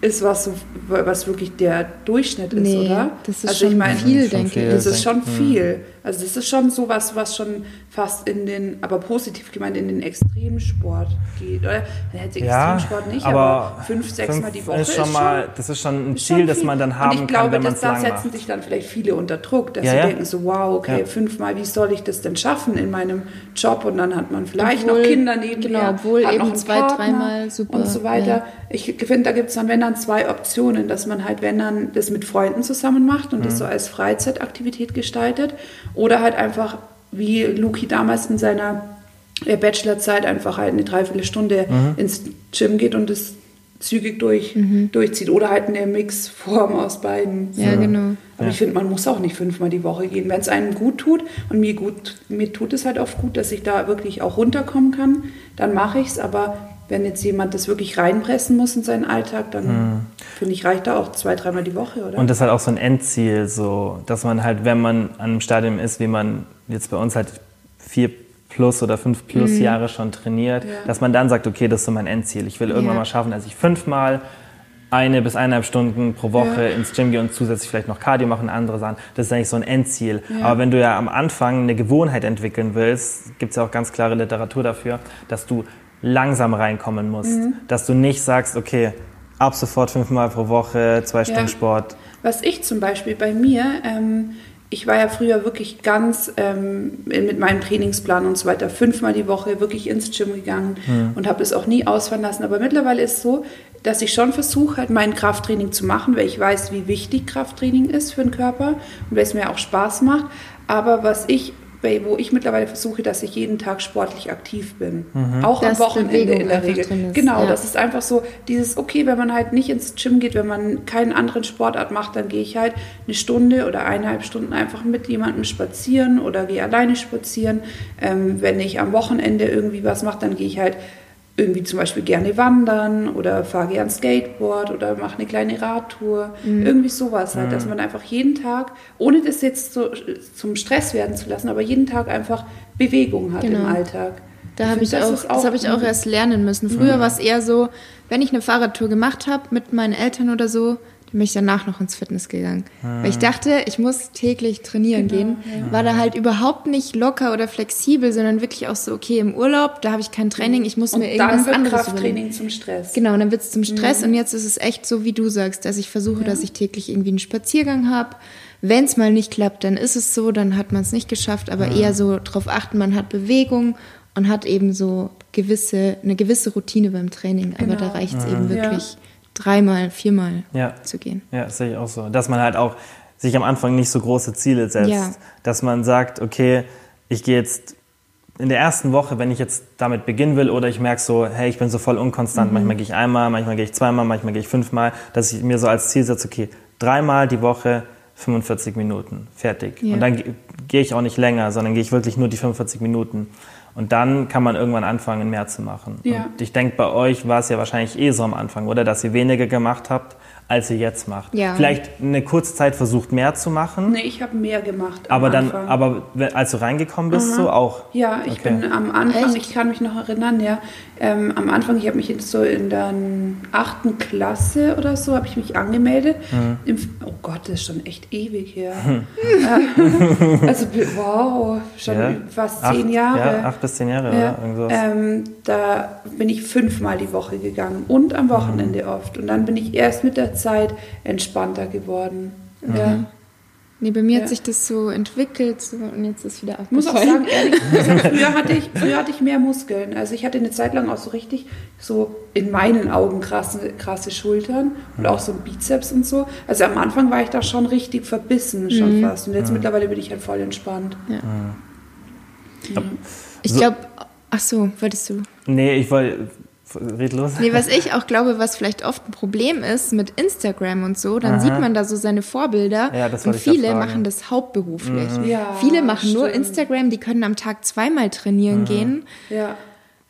[SPEAKER 2] ist, was, so, was wirklich der Durchschnitt ist, nee, oder?
[SPEAKER 3] Das ist also schon ich mein, viel, denke
[SPEAKER 2] ich. Das ist schon viel. Also das ist schon sowas, was schon fast in den, aber positiv gemeint, in den Extremsport geht. Oder hätte Extremsport ja, nicht, aber, aber fünf, sechs fünf Mal die Woche
[SPEAKER 1] ist schon, ist mal, das ist schon ein Ziel, das man dann haben kann, Und ich glaube, kann, wenn dass da
[SPEAKER 2] setzen sich dann vielleicht viele unter Druck, dass ja, sie ja. denken so, wow, okay, ja. fünfmal, wie soll ich das denn schaffen in meinem Job? Und dann hat man vielleicht obwohl, noch Kinder nebenher.
[SPEAKER 3] Genau, obwohl eben zwei, dreimal super.
[SPEAKER 2] Und so weiter. Ich finde, da gibt es dann, wenn dann zwei Optionen, dass man halt, wenn dann das mit Freunden zusammen macht und mhm. das so als Freizeitaktivität gestaltet oder halt einfach, wie Luki damals in seiner äh, Bachelorzeit einfach halt eine Dreiviertelstunde mhm. ins Gym geht und das zügig durch, mhm. durchzieht. Oder halt eine Mixform aus beiden.
[SPEAKER 3] Ja, so. genau.
[SPEAKER 2] Aber
[SPEAKER 3] ja.
[SPEAKER 2] ich finde, man muss auch nicht fünfmal die Woche gehen. Wenn es einem gut tut und mir gut, mir tut es halt oft gut, dass ich da wirklich auch runterkommen kann, dann mache ich es. Aber wenn jetzt jemand das wirklich reinpressen muss in seinen Alltag, dann hm. finde ich, reicht da auch zwei, dreimal die Woche, oder?
[SPEAKER 1] Und das ist halt auch so ein Endziel, so, dass man halt, wenn man an einem Stadium ist, wie man jetzt bei uns halt vier plus oder fünf plus mhm. Jahre schon trainiert, ja. dass man dann sagt, okay, das ist so mein Endziel. Ich will irgendwann ja. mal schaffen, dass ich fünfmal eine bis eineinhalb Stunden pro Woche ja. ins Gym gehe und zusätzlich vielleicht noch Cardio machen, andere Sachen. Das ist eigentlich so ein Endziel. Aber wenn du ja am Anfang eine Gewohnheit entwickeln willst, gibt es ja auch ganz klare Literatur dafür, dass du langsam reinkommen musst. Mhm. Dass du nicht sagst, okay, ab sofort fünfmal pro Woche, zwei Stunden ja. Sport.
[SPEAKER 2] Was ich zum Beispiel bei mir, ähm, ich war ja früher wirklich ganz ähm, mit meinem Trainingsplan und so weiter fünfmal die Woche wirklich ins Gym gegangen mhm. und habe das auch nie ausfallen lassen. Aber mittlerweile ist es so, dass ich schon versuche, halt mein Krafttraining zu machen, weil ich weiß, wie wichtig Krafttraining ist für den Körper und weil es mir auch Spaß macht. Aber was ich wo ich mittlerweile versuche, dass ich jeden Tag sportlich aktiv bin. Mhm. Auch dass am Wochenende in der Regel. Genau, ja. das ist einfach so dieses, okay, wenn man halt nicht ins Gym geht, wenn man keinen anderen Sportart macht, dann gehe ich halt eine Stunde oder eineinhalb Stunden einfach mit jemandem spazieren oder gehe alleine spazieren. Ähm, wenn ich am Wochenende irgendwie was mache, dann gehe ich halt irgendwie zum Beispiel gerne wandern oder fahre gerne Skateboard oder mache eine kleine Radtour. Mhm. Irgendwie sowas halt, dass mhm. man einfach jeden Tag, ohne das jetzt so zum Stress werden zu lassen, aber jeden Tag einfach Bewegung hat genau. im Alltag.
[SPEAKER 3] Da habe ich auch, auch, das habe ich auch erst lernen müssen. Früher mhm. war es eher so, wenn ich eine Fahrradtour gemacht habe mit meinen Eltern oder so, bin ich danach noch ins Fitness gegangen. Ah. Weil ich dachte, ich muss täglich trainieren genau, gehen. Ja. War da halt überhaupt nicht locker oder flexibel, sondern wirklich auch so, okay, im Urlaub, da habe ich kein Training, ich muss
[SPEAKER 2] und
[SPEAKER 3] mir irgendwas
[SPEAKER 2] dann wird
[SPEAKER 3] anderes
[SPEAKER 2] Krafttraining zum Stress.
[SPEAKER 3] Genau, und dann wird es zum Stress mhm. und jetzt ist es echt so, wie du sagst, dass ich versuche, ja. dass ich täglich irgendwie einen Spaziergang habe. Wenn es mal nicht klappt, dann ist es so, dann hat man es nicht geschafft, aber ja. eher so darauf achten, man hat Bewegung und hat eben so gewisse, eine gewisse Routine beim Training. Genau. Aber da reicht es eben wirklich dreimal, viermal ja. zu gehen.
[SPEAKER 1] Ja, das sehe ich auch so. Dass man halt auch sich am Anfang nicht so große Ziele setzt. Ja. Dass man sagt, okay, ich gehe jetzt in der ersten Woche, wenn ich jetzt damit beginnen will oder ich merke so, hey, ich bin so voll unkonstant, mhm. manchmal gehe ich einmal, manchmal gehe ich zweimal, manchmal gehe ich fünfmal, dass ich mir so als Ziel setze, okay, dreimal die Woche 45 Minuten, fertig. Ja. Und dann gehe ich auch nicht länger, sondern gehe ich wirklich nur die 45 Minuten. Und dann kann man irgendwann anfangen, mehr zu machen. Ja. Und ich denke, bei euch war es ja wahrscheinlich eh so am Anfang, oder? Dass ihr weniger gemacht habt, als ihr jetzt macht. Ja. Vielleicht eine kurze Zeit versucht, mehr zu machen.
[SPEAKER 2] Nee, ich habe mehr gemacht.
[SPEAKER 1] Aber dann, Anfang. aber als du reingekommen bist, Aha. so auch.
[SPEAKER 2] Ja, ich okay. bin am Anfang, Echt? ich kann mich noch erinnern, ja, ähm, am Anfang, ich habe mich jetzt so in der achten Klasse oder so, habe ich mich angemeldet. Mhm. Im, oh Gott, das ist schon echt ewig her. Mhm. also, wow, schon ja. fast zehn
[SPEAKER 1] acht,
[SPEAKER 2] Jahre.
[SPEAKER 1] Ja, acht bis zehn Jahre, ja. oder?
[SPEAKER 2] Ähm, da bin ich fünfmal die Woche gegangen und am Wochenende mhm. oft. Und dann bin ich erst mit der Zeit entspannter geworden. Mhm. Ja.
[SPEAKER 3] Nee, bei mir ja. hat sich das so entwickelt so, und jetzt ist wieder
[SPEAKER 2] abgefallen. Ich muss auch sagen, ehrlich früher hatte, ich, früher hatte ich mehr Muskeln. Also ich hatte eine Zeit lang auch so richtig, so in meinen Augen krasse, krasse Schultern und mhm. auch so ein Bizeps und so. Also am Anfang war ich da schon richtig verbissen, schon mhm. fast. Und jetzt mhm. mittlerweile bin ich halt voll entspannt. Ja.
[SPEAKER 3] Mhm. Ich glaube, ach so, wolltest du?
[SPEAKER 1] Nee, ich wollte Red los.
[SPEAKER 3] Nee, was ich auch glaube, was vielleicht oft ein Problem ist mit Instagram und so, dann Aha. sieht man da so seine Vorbilder ja, und viele machen das hauptberuflich. Mhm. Ja, viele machen stimmt. nur Instagram, die können am Tag zweimal trainieren mhm. gehen. Ja.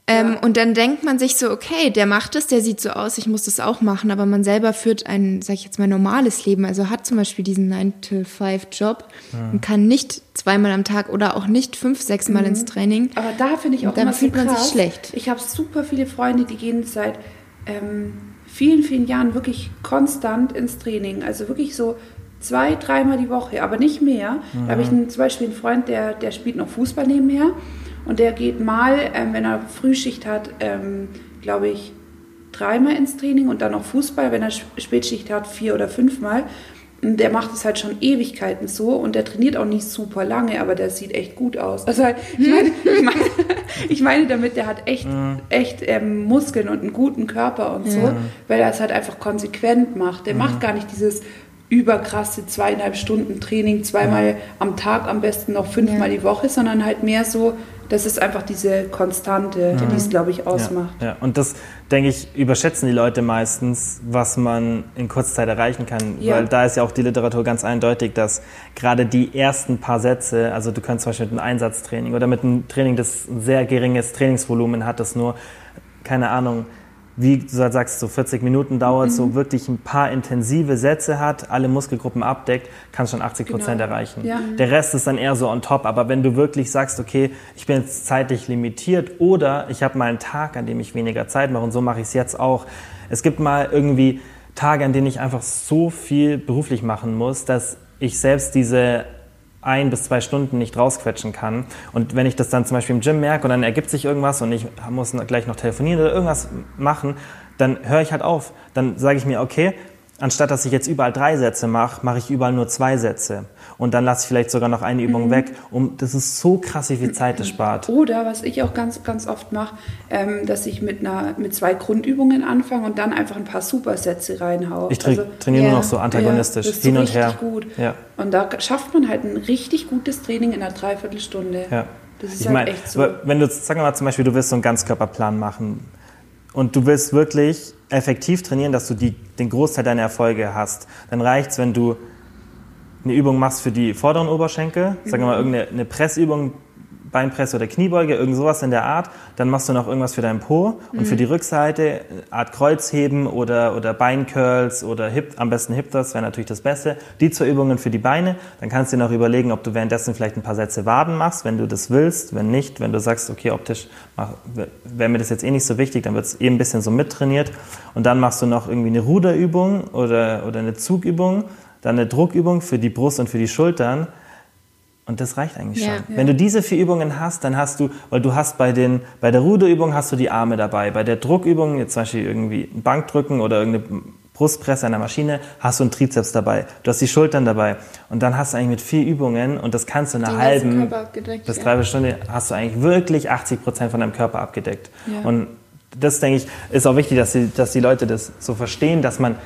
[SPEAKER 3] Ähm, ja. Und dann denkt man sich so, okay, der macht es, der sieht so aus, ich muss das auch machen, aber man selber führt ein, sag ich jetzt mal, normales Leben. Also hat zum Beispiel diesen 9-to-5-Job ja. und kann nicht zweimal am Tag oder auch nicht fünf, sechs Mal mhm. ins Training.
[SPEAKER 2] Aber da finde ich auch
[SPEAKER 3] dann fühlt man sich schlecht.
[SPEAKER 2] Ich habe super viele Freunde, die gehen seit ähm, vielen, vielen Jahren wirklich konstant ins Training. Also wirklich so zwei, dreimal die Woche, aber nicht mehr. Mhm. Da habe ich einen, zum Beispiel einen Freund, der, der spielt noch Fußball nebenher. Und der geht mal, ähm, wenn er Frühschicht hat, ähm, glaube ich, dreimal ins Training und dann noch Fußball, wenn er Spätschicht hat, vier oder fünfmal. Und der macht es halt schon Ewigkeiten so und der trainiert auch nicht super lange, aber der sieht echt gut aus. Also ich meine, ich meine, ich meine damit, der hat echt, mhm. echt ähm, Muskeln und einen guten Körper und so, ja. weil er es halt einfach konsequent macht. Der mhm. macht gar nicht dieses überkrasse zweieinhalb Stunden Training, zweimal ja. am Tag, am besten noch fünfmal ja. die Woche, sondern halt mehr so, das ist einfach diese Konstante, mhm. die es, glaube ich, ausmacht.
[SPEAKER 1] Ja, ja, und das, denke ich, überschätzen die Leute meistens, was man in kurzer Zeit erreichen kann. Ja. Weil da ist ja auch die Literatur ganz eindeutig, dass gerade die ersten paar Sätze, also du kannst zum Beispiel mit einem Einsatztraining oder mit einem Training, das ein sehr geringes Trainingsvolumen hat, das nur, keine Ahnung, wie du sagst, so 40 Minuten dauert, mhm. so wirklich ein paar intensive Sätze hat, alle Muskelgruppen abdeckt, kannst schon 80 Prozent genau. erreichen. Ja. Der Rest ist dann eher so on top. Aber wenn du wirklich sagst, okay, ich bin jetzt zeitlich limitiert oder ich habe mal einen Tag, an dem ich weniger Zeit mache und so mache ich es jetzt auch. Es gibt mal irgendwie Tage, an denen ich einfach so viel beruflich machen muss, dass ich selbst diese ein bis zwei Stunden nicht rausquetschen kann. Und wenn ich das dann zum Beispiel im Gym merke und dann ergibt sich irgendwas und ich muss gleich noch telefonieren oder irgendwas machen, dann höre ich halt auf. Dann sage ich mir, okay, anstatt dass ich jetzt überall drei Sätze mache, mache ich überall nur zwei Sätze. Und dann lasse ich vielleicht sogar noch eine Übung mhm. weg. Um, das ist so krass, wie viel Zeit das spart.
[SPEAKER 2] Oder was ich auch ganz, ganz oft mache, ähm, dass ich mit, einer, mit zwei Grundübungen anfange und dann einfach ein paar Supersätze reinhaue.
[SPEAKER 1] Ich tra also, trainiere ja, nur noch so antagonistisch, ja, hin so und her.
[SPEAKER 2] Gut. Ja. Und da schafft man halt ein richtig gutes Training in einer Dreiviertelstunde. Ja.
[SPEAKER 1] Das ist ich halt mein, echt so. Wenn du, sagen wir mal zum Beispiel, du willst so einen Ganzkörperplan machen und du willst wirklich effektiv trainieren, dass du die, den Großteil deiner Erfolge hast, dann reicht es, wenn du eine Übung machst für die vorderen Oberschenkel, sagen wir mal mhm. irgendeine Pressübung, Beinpresse oder Kniebeuge, irgend sowas in der Art. Dann machst du noch irgendwas für deinen Po und mhm. für die Rückseite, Art Kreuzheben oder, oder Beincurls oder Hip, am besten Hip Thrust wäre natürlich das Beste. Die zwei Übungen für die Beine. Dann kannst du dir noch überlegen, ob du währenddessen vielleicht ein paar Sätze Waden machst, wenn du das willst. Wenn nicht, wenn du sagst, okay, optisch wäre mir das jetzt eh nicht so wichtig, dann wird es eben ein bisschen so mittrainiert. Und dann machst du noch irgendwie eine Ruderübung oder, oder eine Zugübung dann eine Druckübung für die Brust und für die Schultern. Und das reicht eigentlich ja, schon. Ja. Wenn du diese vier Übungen hast, dann hast du, weil du hast bei, den, bei der Ruderübung hast du die Arme dabei. Bei der Druckübung, jetzt zum Beispiel irgendwie ein Bankdrücken oder irgendeine Brustpresse an der Maschine, hast du einen Trizeps dabei. Du hast die Schultern dabei. Und dann hast du eigentlich mit vier Übungen, und das kannst du in einer halben bis drei Stunde, hast du eigentlich wirklich 80 Prozent von deinem Körper abgedeckt. Ja. Und das denke ich, ist auch wichtig, dass die, dass die Leute das so verstehen, dass man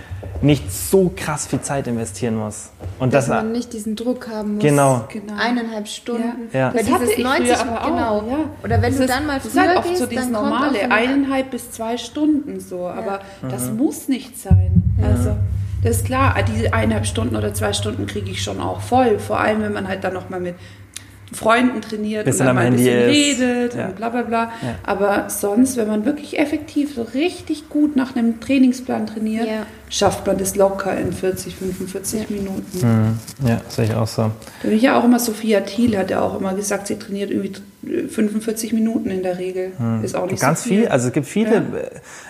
[SPEAKER 1] nicht so krass viel Zeit investieren muss.
[SPEAKER 3] Und dass, dass man nicht diesen Druck haben muss.
[SPEAKER 1] Genau.
[SPEAKER 3] genau. Eineinhalb Stunden.
[SPEAKER 2] Ja. ja. Weil das dieses 90, genau.
[SPEAKER 3] Ja. Oder wenn das du ist, dann mal früher
[SPEAKER 2] Das ist halt oft so dieses normale, eineinhalb bis zwei Stunden so. Aber ja. das mhm. muss nicht sein. Also, das ist klar, diese eineinhalb Stunden oder zwei Stunden kriege ich schon auch voll. Vor allem, wenn man halt dann nochmal mit Freunden trainiert
[SPEAKER 1] bisschen und dann mal ein
[SPEAKER 2] bisschen redet ja. und bla bla bla. Ja. Aber sonst, wenn man wirklich effektiv so richtig gut nach einem Trainingsplan trainiert, ja. Schafft man das locker in 40, 45 ja. Minuten.
[SPEAKER 1] Mhm. Ja, sehe ich auch so.
[SPEAKER 2] Da bin ich ja auch immer, Sophia Thiel hat ja auch immer gesagt, sie trainiert irgendwie 45 Minuten in der Regel. Hm. Ist auch nicht
[SPEAKER 1] Ganz
[SPEAKER 2] so viel.
[SPEAKER 1] viel. Also es gibt viele, ja.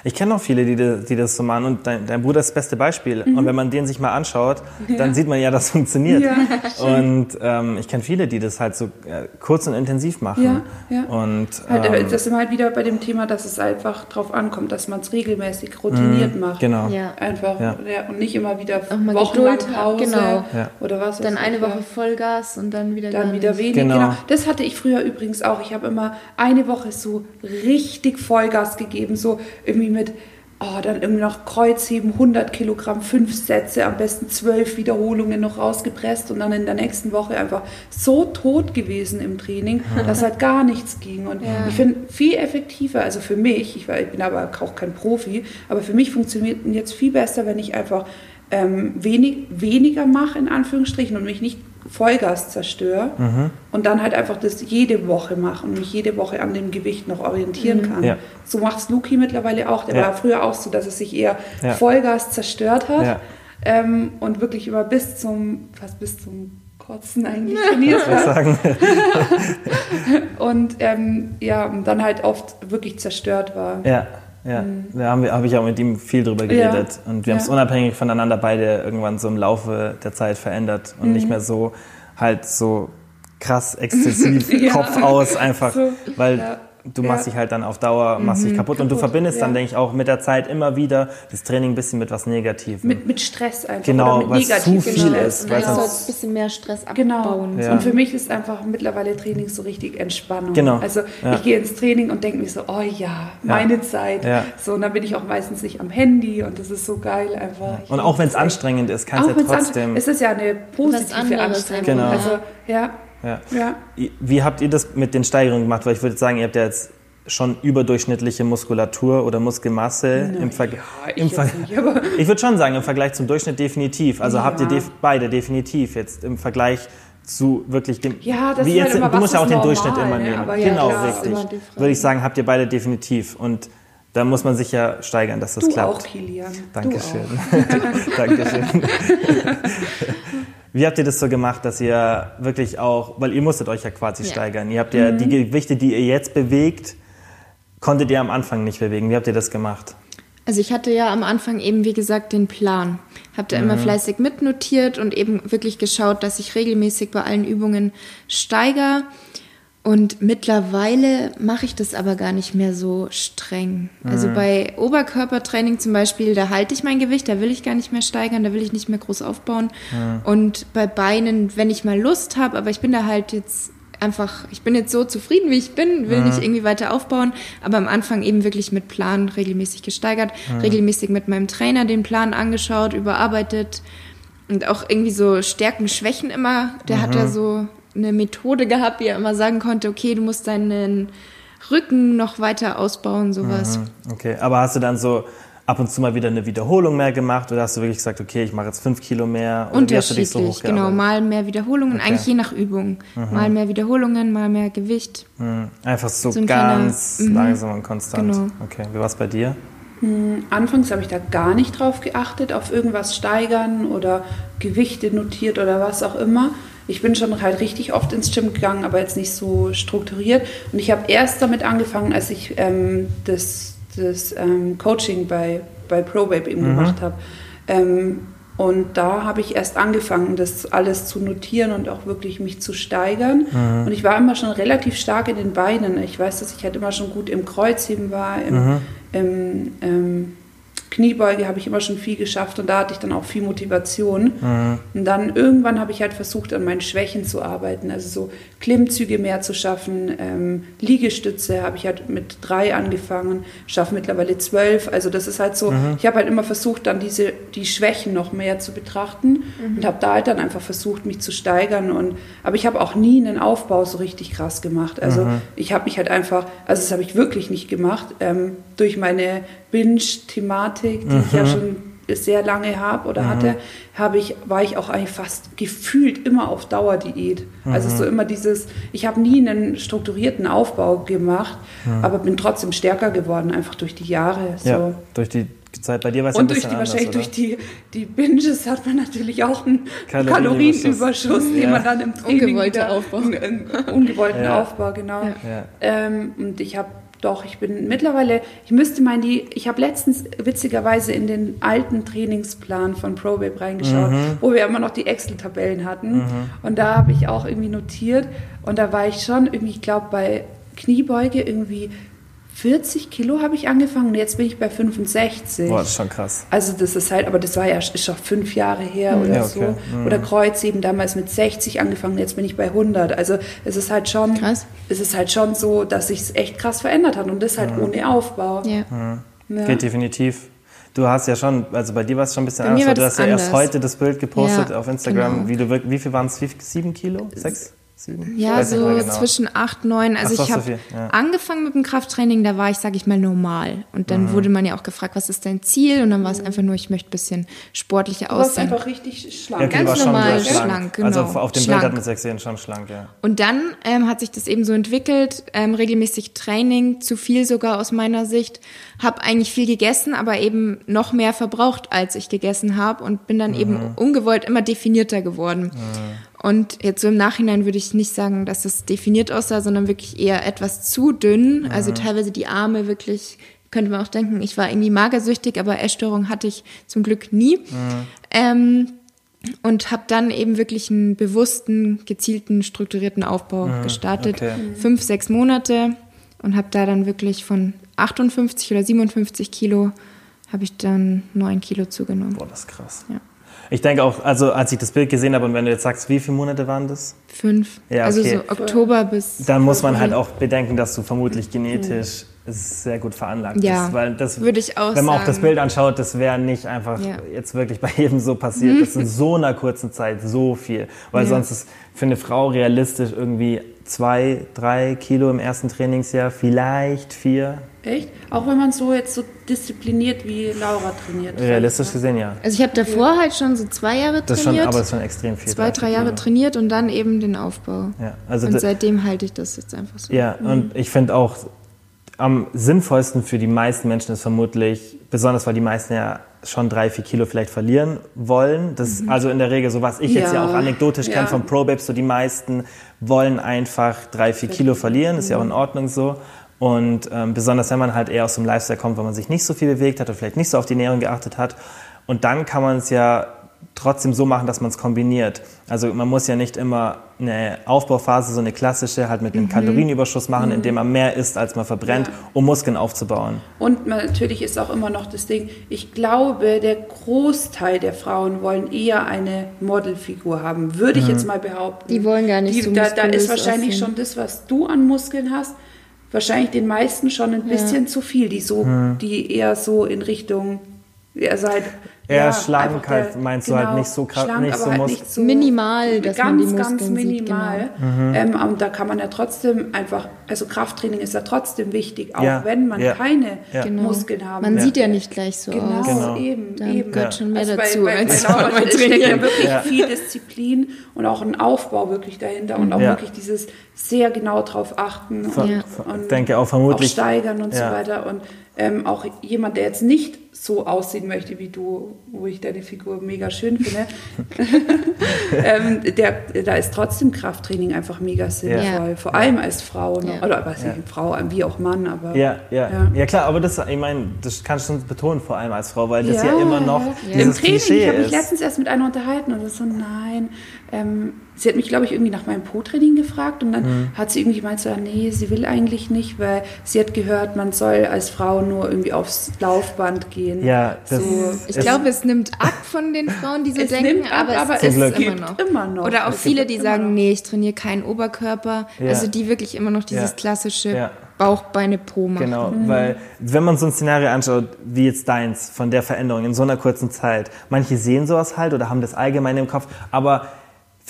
[SPEAKER 1] ich kenne auch viele, die, die das so machen und dein, dein Bruder ist das beste Beispiel. Mhm. Und wenn man den sich mal anschaut, dann ja. sieht man ja, das funktioniert. Ja, und ähm, ich kenne viele, die das halt so äh, kurz und intensiv machen. Ja, ja. Und,
[SPEAKER 2] halt, äh, ähm, das sind wir halt wieder bei dem Thema, dass es einfach darauf ankommt, dass man es regelmäßig routiniert mhm. macht.
[SPEAKER 1] Genau.
[SPEAKER 2] Ja. Einfach ja. und nicht immer wieder wochenlang Pause
[SPEAKER 3] genau. oder was. Dann eine Woche Vollgas und dann wieder
[SPEAKER 2] Dann wieder weniger. Genau. genau. Das hatte ich früher übrigens übrigens auch. Ich habe immer eine Woche so richtig Vollgas gegeben, so irgendwie mit, oh, dann irgendwie noch Kreuzheben, 100 Kilogramm, fünf Sätze, am besten zwölf Wiederholungen noch rausgepresst und dann in der nächsten Woche einfach so tot gewesen im Training, ja. dass halt gar nichts ging. Und ja. ich finde viel effektiver, also für mich, ich, ich bin aber auch kein Profi, aber für mich funktioniert jetzt viel besser, wenn ich einfach ähm, wenig, weniger mache, in Anführungsstrichen, und mich nicht Vollgas zerstöre mhm. und dann halt einfach das jede Woche mache und mich jede Woche an dem Gewicht noch orientieren mhm. kann. Ja. So macht es Luki mittlerweile auch. Der ja. war früher auch so, dass es sich eher ja. Vollgas zerstört hat ähm, und wirklich immer bis zum, fast bis zum Kotzen eigentlich trainiert hat. und ähm, ja, dann halt oft wirklich zerstört war.
[SPEAKER 1] Ja. Ja, mhm. da habe hab ich auch mit ihm viel drüber geredet. Ja. Und wir haben es unabhängig voneinander beide irgendwann so im Laufe der Zeit verändert und mhm. nicht mehr so halt so krass exzessiv ja. Kopf aus einfach, so, weil ja du machst ja. dich halt dann auf Dauer machst dich mhm. kaputt. kaputt. Und du verbindest ja. dann, denke ich, auch mit der Zeit immer wieder das Training ein bisschen mit was Negativem.
[SPEAKER 2] Mit, mit Stress einfach.
[SPEAKER 1] Genau, weil es zu viel genau. ist.
[SPEAKER 3] Weil genau. ein bisschen mehr Stress
[SPEAKER 2] genau. abbauen. Genau. Ja. Und für mich ist einfach mittlerweile Training so richtig Entspannung. Genau. Also ich gehe ins Training und denke mir so, oh ja, meine Zeit. So, und dann bin ich auch meistens nicht am Handy und das ist so geil einfach.
[SPEAKER 1] Und auch wenn es anstrengend ist, kann es ja trotzdem...
[SPEAKER 2] Es ist ja eine positive Anstrengung.
[SPEAKER 1] Genau.
[SPEAKER 2] Also, ja.
[SPEAKER 1] Ja. ja. Wie habt ihr das mit den Steigerungen gemacht? Weil ich würde sagen, ihr habt ja jetzt schon überdurchschnittliche Muskulatur oder Muskelmasse
[SPEAKER 2] Na,
[SPEAKER 1] im Vergleich.
[SPEAKER 2] Ja, ich,
[SPEAKER 1] ich würde schon sagen, im Vergleich zum Durchschnitt definitiv. Also ja. habt ihr def beide definitiv jetzt im Vergleich zu wirklich dem.
[SPEAKER 2] Ja, das
[SPEAKER 1] wie
[SPEAKER 2] ist
[SPEAKER 1] jetzt,
[SPEAKER 2] halt immer,
[SPEAKER 1] Du musst ja auch den Durchschnitt
[SPEAKER 2] normal,
[SPEAKER 1] immer
[SPEAKER 2] ne?
[SPEAKER 1] nehmen.
[SPEAKER 2] Aber
[SPEAKER 1] genau,
[SPEAKER 2] klar,
[SPEAKER 1] richtig. Würde ich sagen, habt ihr beide definitiv. Und da muss man sich ja steigern, dass das
[SPEAKER 2] du
[SPEAKER 1] klappt.
[SPEAKER 2] Auch, Kilian.
[SPEAKER 1] Dankeschön. Dankeschön. Wie habt ihr das so gemacht, dass ihr wirklich auch, weil ihr musstet euch ja quasi ja. steigern. Ihr habt ja mhm. die Gewichte, die ihr jetzt bewegt, konntet ihr am Anfang nicht bewegen. Wie habt ihr das gemacht?
[SPEAKER 3] Also ich hatte ja am Anfang eben, wie gesagt, den Plan. Habe da mhm. immer fleißig mitnotiert und eben wirklich geschaut, dass ich regelmäßig bei allen Übungen steigere. Und mittlerweile mache ich das aber gar nicht mehr so streng. Also mhm. Bei Oberkörpertraining zum Beispiel, da halte ich mein Gewicht, da will ich gar nicht mehr steigern, da will ich nicht mehr groß aufbauen. Mhm. Und bei Beinen, wenn ich mal Lust habe, aber ich bin da halt jetzt einfach, ich bin jetzt so zufrieden, wie ich bin, will mhm. nicht irgendwie weiter aufbauen, aber am Anfang eben wirklich mit Plan regelmäßig gesteigert, mhm. regelmäßig mit meinem Trainer den Plan angeschaut, überarbeitet und auch irgendwie so Stärken, Schwächen immer. Der mhm. hat da so eine Methode gehabt, wie er immer sagen konnte, okay, du musst deinen Rücken noch weiter ausbauen, sowas.
[SPEAKER 1] Mhm, okay, aber hast du dann so ab und zu mal wieder eine Wiederholung mehr gemacht oder hast du wirklich gesagt, okay, ich mache jetzt fünf Kilo mehr?
[SPEAKER 3] Oder Unterschiedlich, so genau. Mal mehr Wiederholungen, okay. eigentlich je nach Übung. Mhm. Mal mehr Wiederholungen, mal mehr Gewicht.
[SPEAKER 1] Mhm. Einfach so, so ganz kleiner, mhm. langsam und konstant. Genau. Okay, wie war es bei dir?
[SPEAKER 2] Hm, anfangs habe ich da gar nicht drauf geachtet, auf irgendwas steigern oder Gewichte notiert oder was auch immer. Ich bin schon halt richtig oft ins Gym gegangen, aber jetzt nicht so strukturiert. Und ich habe erst damit angefangen, als ich ähm, das, das ähm, Coaching bei, bei ProVape eben mhm. gemacht habe. Ähm, und da habe ich erst angefangen, das alles zu notieren und auch wirklich mich zu steigern. Mhm. Und ich war immer schon relativ stark in den Beinen. Ich weiß, dass ich halt immer schon gut im Kreuzheben war, im, mhm. im, im Kniebeuge habe ich immer schon viel geschafft und da hatte ich dann auch viel Motivation. Mhm. Und dann irgendwann habe ich halt versucht, an meinen Schwächen zu arbeiten, also so Klimmzüge mehr zu schaffen. Ähm, Liegestütze habe ich halt mit drei angefangen, schaffe mittlerweile zwölf. Also das ist halt so, mhm. ich habe halt immer versucht, dann diese, die Schwächen noch mehr zu betrachten mhm. und habe da halt dann einfach versucht, mich zu steigern. Und, aber ich habe auch nie einen Aufbau so richtig krass gemacht. Also mhm. ich habe mich halt einfach, also das habe ich wirklich nicht gemacht, ähm, durch meine Binge-Thematik, die mhm. ich ja mhm. schon sehr lange habe oder mhm. hatte, habe ich, war ich auch eigentlich fast gefühlt immer auf Dauerdiät. Mhm. Also so immer dieses, ich habe nie einen strukturierten Aufbau gemacht, mhm. aber bin trotzdem stärker geworden, einfach durch die Jahre. So.
[SPEAKER 1] Ja, durch die Zeit. Bei dir war es
[SPEAKER 2] bisschen durch die, anders, wahrscheinlich oder? durch die, die Binges hat man natürlich auch einen Kalorienüberschuss, Kalorienüberschuss ja. den man dann im Training
[SPEAKER 3] Ungewollte Aufbau.
[SPEAKER 2] Einen ungewollten ja. Aufbau, genau. Ja. Ähm, und ich habe doch, ich bin mittlerweile, ich müsste mal in die, ich habe letztens witzigerweise in den alten Trainingsplan von ProBabe reingeschaut, mhm. wo wir immer noch die Excel-Tabellen hatten. Mhm. Und da habe ich auch irgendwie notiert und da war ich schon irgendwie, ich glaube, bei Kniebeuge irgendwie 40 Kilo habe ich angefangen und jetzt bin ich bei 65.
[SPEAKER 1] Boah, das ist schon krass.
[SPEAKER 2] Also das ist halt, aber das war ja ist schon fünf Jahre her mhm. oder ja, okay. so. Mhm. Oder Kreuz eben damals mit 60 angefangen, jetzt bin ich bei 100. Also es ist halt schon, krass. es ist halt schon so, dass sich es echt krass verändert hat und das halt mhm. ohne Aufbau.
[SPEAKER 1] Ja. Mhm. ja. Geht definitiv. Du hast ja schon, also bei dir war es schon ein bisschen anders. Du hast ja erst heute das Bild gepostet ja, auf Instagram, genau. wie du wie viel waren es? Sieben Kilo? Sechs?
[SPEAKER 3] Sieben? Ja, so genau. zwischen acht, neun. Also so, ich habe so ja. angefangen mit dem Krafttraining, da war ich, sage ich mal, normal. Und dann mhm. wurde man ja auch gefragt, was ist dein Ziel? Und dann war es einfach nur, ich möchte ein bisschen sportlicher aussehen.
[SPEAKER 2] Du warst einfach richtig schlank.
[SPEAKER 3] Ja, Ganz normal schlank, schlank, genau.
[SPEAKER 1] Also auf dem schlank. Bild hat man es gesehen, schon schlank, ja.
[SPEAKER 3] Und dann ähm, hat sich das eben so entwickelt, ähm, regelmäßig Training, zu viel sogar aus meiner Sicht. Habe eigentlich viel gegessen, aber eben noch mehr verbraucht, als ich gegessen habe und bin dann mhm. eben ungewollt immer definierter geworden. Mhm. Und jetzt so im Nachhinein würde ich nicht sagen, dass es definiert aussah, sondern wirklich eher etwas zu dünn. Mhm. Also teilweise die Arme wirklich, könnte man auch denken, ich war irgendwie magersüchtig, aber Essstörung hatte ich zum Glück nie. Mhm. Ähm, und habe dann eben wirklich einen bewussten, gezielten, strukturierten Aufbau mhm. gestartet. Okay. Fünf, sechs Monate und habe da dann wirklich von 58 oder 57 Kilo habe ich dann neun Kilo zugenommen.
[SPEAKER 1] Boah, das ist krass. Ja. Ich denke auch, also als ich das Bild gesehen habe und wenn du jetzt sagst, wie viele Monate waren das?
[SPEAKER 3] Fünf. Ja, also okay. Also so Oktober bis.
[SPEAKER 1] Dann muss man halt auch bedenken, dass du vermutlich genetisch mhm. sehr gut veranlagt
[SPEAKER 3] ja,
[SPEAKER 1] bist. Weil das,
[SPEAKER 3] würde ich auch
[SPEAKER 1] Wenn man
[SPEAKER 3] sagen.
[SPEAKER 1] auch das Bild anschaut, das wäre nicht einfach ja. jetzt wirklich bei jedem so passiert. Das ist in so einer kurzen Zeit so viel. Weil ja. sonst ist für eine Frau realistisch irgendwie zwei, drei Kilo im ersten Trainingsjahr, vielleicht vier.
[SPEAKER 2] Echt? Auch wenn man so jetzt so diszipliniert wie Laura trainiert.
[SPEAKER 1] Realistisch gesehen, ja.
[SPEAKER 3] Also ich habe davor halt schon so zwei Jahre
[SPEAKER 1] das
[SPEAKER 3] trainiert.
[SPEAKER 1] Schon, aber das ist schon extrem viel.
[SPEAKER 3] Zwei, drei Jahre trainiert und dann eben den Aufbau.
[SPEAKER 1] Ja, also
[SPEAKER 3] und seitdem halte ich das jetzt einfach so.
[SPEAKER 1] Ja, mhm. und ich finde auch, am sinnvollsten für die meisten Menschen ist vermutlich, besonders weil die meisten ja schon drei, vier Kilo vielleicht verlieren wollen. Das mhm. also in der Regel so, was ich ja. jetzt ja auch anekdotisch ja. kenne von Probabs, so die meisten wollen einfach drei, vier Kilo verlieren, ist ja auch in Ordnung so. Und ähm, besonders wenn man halt eher aus dem Lifestyle kommt, wo man sich nicht so viel bewegt hat und vielleicht nicht so auf die Ernährung geachtet hat. Und dann kann man es ja trotzdem so machen, dass man es kombiniert. Also man muss ja nicht immer eine Aufbauphase, so eine klassische, halt mit einem mhm. Kalorienüberschuss machen, mhm. indem man mehr isst, als man verbrennt, ja. um Muskeln aufzubauen.
[SPEAKER 2] Und natürlich ist auch immer noch das Ding, ich glaube, der Großteil der Frauen wollen eher eine Modelfigur haben, würde ich mhm. jetzt mal behaupten.
[SPEAKER 3] Die wollen gar nicht
[SPEAKER 2] Die,
[SPEAKER 3] so
[SPEAKER 2] da, da ist wahrscheinlich aussehen. schon das, was du an Muskeln hast, wahrscheinlich den meisten schon ein bisschen ja. zu viel, die so, hm. die eher so in Richtung, also halt
[SPEAKER 1] ja, schlank halt, meinst genau, du halt genau, nicht so krass, nicht, so
[SPEAKER 3] halt nicht so minimal, dass
[SPEAKER 2] ganz,
[SPEAKER 3] man die Muskeln
[SPEAKER 2] ganz minimal.
[SPEAKER 3] Sieht, genau.
[SPEAKER 2] mhm. ähm, und da kann man ja trotzdem einfach, also Krafttraining ist ja trotzdem wichtig, auch ja. wenn man ja. keine genau. Muskeln haben.
[SPEAKER 3] Man sieht ja nicht gleich so
[SPEAKER 2] genau,
[SPEAKER 3] aus.
[SPEAKER 2] Genau, eben,
[SPEAKER 3] da
[SPEAKER 2] eben.
[SPEAKER 3] gehört schon mehr also dazu.
[SPEAKER 2] Bei, bei, als bei Laura steckt ja wirklich viel Disziplin und auch ein Aufbau wirklich dahinter und auch wirklich dieses sehr genau drauf achten
[SPEAKER 1] Ver und, und denke auch vermutlich
[SPEAKER 2] auch steigern und so weiter und ähm, auch jemand, der jetzt nicht so aussehen möchte wie du, wo ich deine Figur mega schön finde, ähm, der, da ist trotzdem Krafttraining einfach mega sinnvoll. Ja. Vor allem als Frau, ne? ja. oder was ja. Frau, wie auch Mann, aber.
[SPEAKER 1] Ja, ja, ja. ja klar, aber das, ich meine, das kannst du betonen, vor allem als Frau, weil das ja, immer noch
[SPEAKER 2] Im Training, Klischee ich habe mich letztens erst mit einer unterhalten und das so, nein, ähm, sie hat mich, glaube ich, irgendwie nach meinem Po-Training gefragt und dann mhm. hat sie irgendwie gemeint, so, nee, sie will eigentlich nicht, weil sie hat gehört, man soll als Frau nur irgendwie aufs Laufband gehen.
[SPEAKER 1] Ja,
[SPEAKER 3] das so, ich glaube, es nimmt ab von den Frauen, die so denken, ab, aber, aber, es ist immer noch. immer noch. Oder auch es viele, die sagen, noch. nee, ich trainiere keinen Oberkörper. Ja. Also die wirklich immer noch dieses ja. klassische ja. Bauch, Beine, Po machen.
[SPEAKER 1] Genau, mhm. weil wenn man so ein Szenario anschaut, wie jetzt deins, von der Veränderung in so einer kurzen Zeit, manche sehen sowas halt oder haben das allgemein im Kopf, aber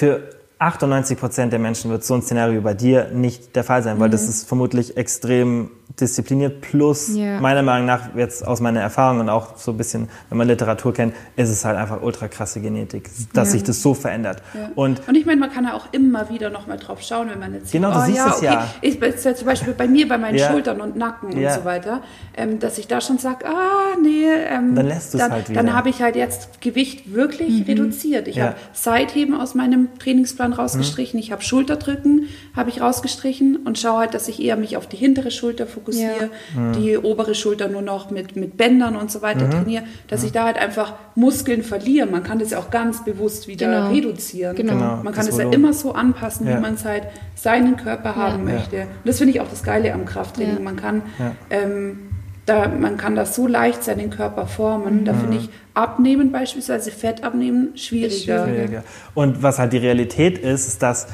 [SPEAKER 1] für 98 Prozent der Menschen wird so ein Szenario bei dir nicht der Fall sein, weil mhm. das ist vermutlich extrem diszipliniert. Plus, yeah. meiner Meinung nach, jetzt aus meiner Erfahrung und auch so ein bisschen, wenn man Literatur kennt, ist es halt einfach ultra krasse Genetik, dass ja. sich das so verändert.
[SPEAKER 2] Ja. Und, und ich meine, man kann ja auch immer wieder nochmal drauf schauen, wenn man jetzt
[SPEAKER 1] Genau, du oh, siehst ja, es okay. ja.
[SPEAKER 2] Ich, ja. Zum Beispiel bei mir, bei meinen Schultern und Nacken und so weiter, ähm, dass ich da schon sage, ah, nee. Ähm,
[SPEAKER 1] dann lässt du es halt wieder.
[SPEAKER 2] Dann habe ich halt jetzt Gewicht wirklich mhm. reduziert. Ich habe Seitheben aus meinem Trainingsplan rausgestrichen, mhm. ich habe Schulterdrücken habe ich rausgestrichen und schaue halt, dass ich eher mich auf die hintere Schulter fokussiere, ja. mhm. die obere Schulter nur noch mit, mit Bändern und so weiter mhm. trainiere, dass mhm. ich da halt einfach Muskeln verliere. Man kann das ja auch ganz bewusst wieder genau. reduzieren. Genau. genau. Man kann es ja immer so anpassen, ja. wie man es halt seinen Körper haben ja. möchte. Und das finde ich auch das Geile am Krafttraining. Man kann ähm, da, man kann das so leicht seinen Körper formen. Da finde mhm. ich Abnehmen beispielsweise, Fett abnehmen, schwieriger. schwieriger.
[SPEAKER 1] Und was halt die Realität ist, ist, dass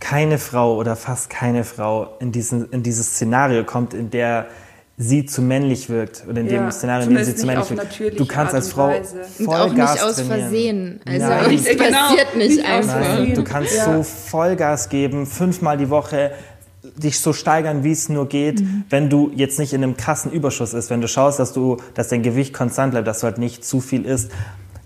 [SPEAKER 1] keine Frau oder fast keine Frau in, diesen, in dieses Szenario kommt, in der sie zu männlich wirkt oder in ja, dem Szenario, in dem sie zu männlich wirkt. Du kannst als Frau voll
[SPEAKER 3] Und auch
[SPEAKER 1] Gas
[SPEAKER 3] nicht aus
[SPEAKER 1] trainieren.
[SPEAKER 3] Versehen. Also
[SPEAKER 1] Nein.
[SPEAKER 3] es passiert genau, nicht, nicht einfach.
[SPEAKER 1] Nein, du kannst ja. so Vollgas geben, fünfmal die Woche dich so steigern, wie es nur geht, mhm. wenn du jetzt nicht in einem krassen Überschuss ist, wenn du schaust, dass du, dass dein Gewicht konstant bleibt, dass du halt nicht zu viel isst,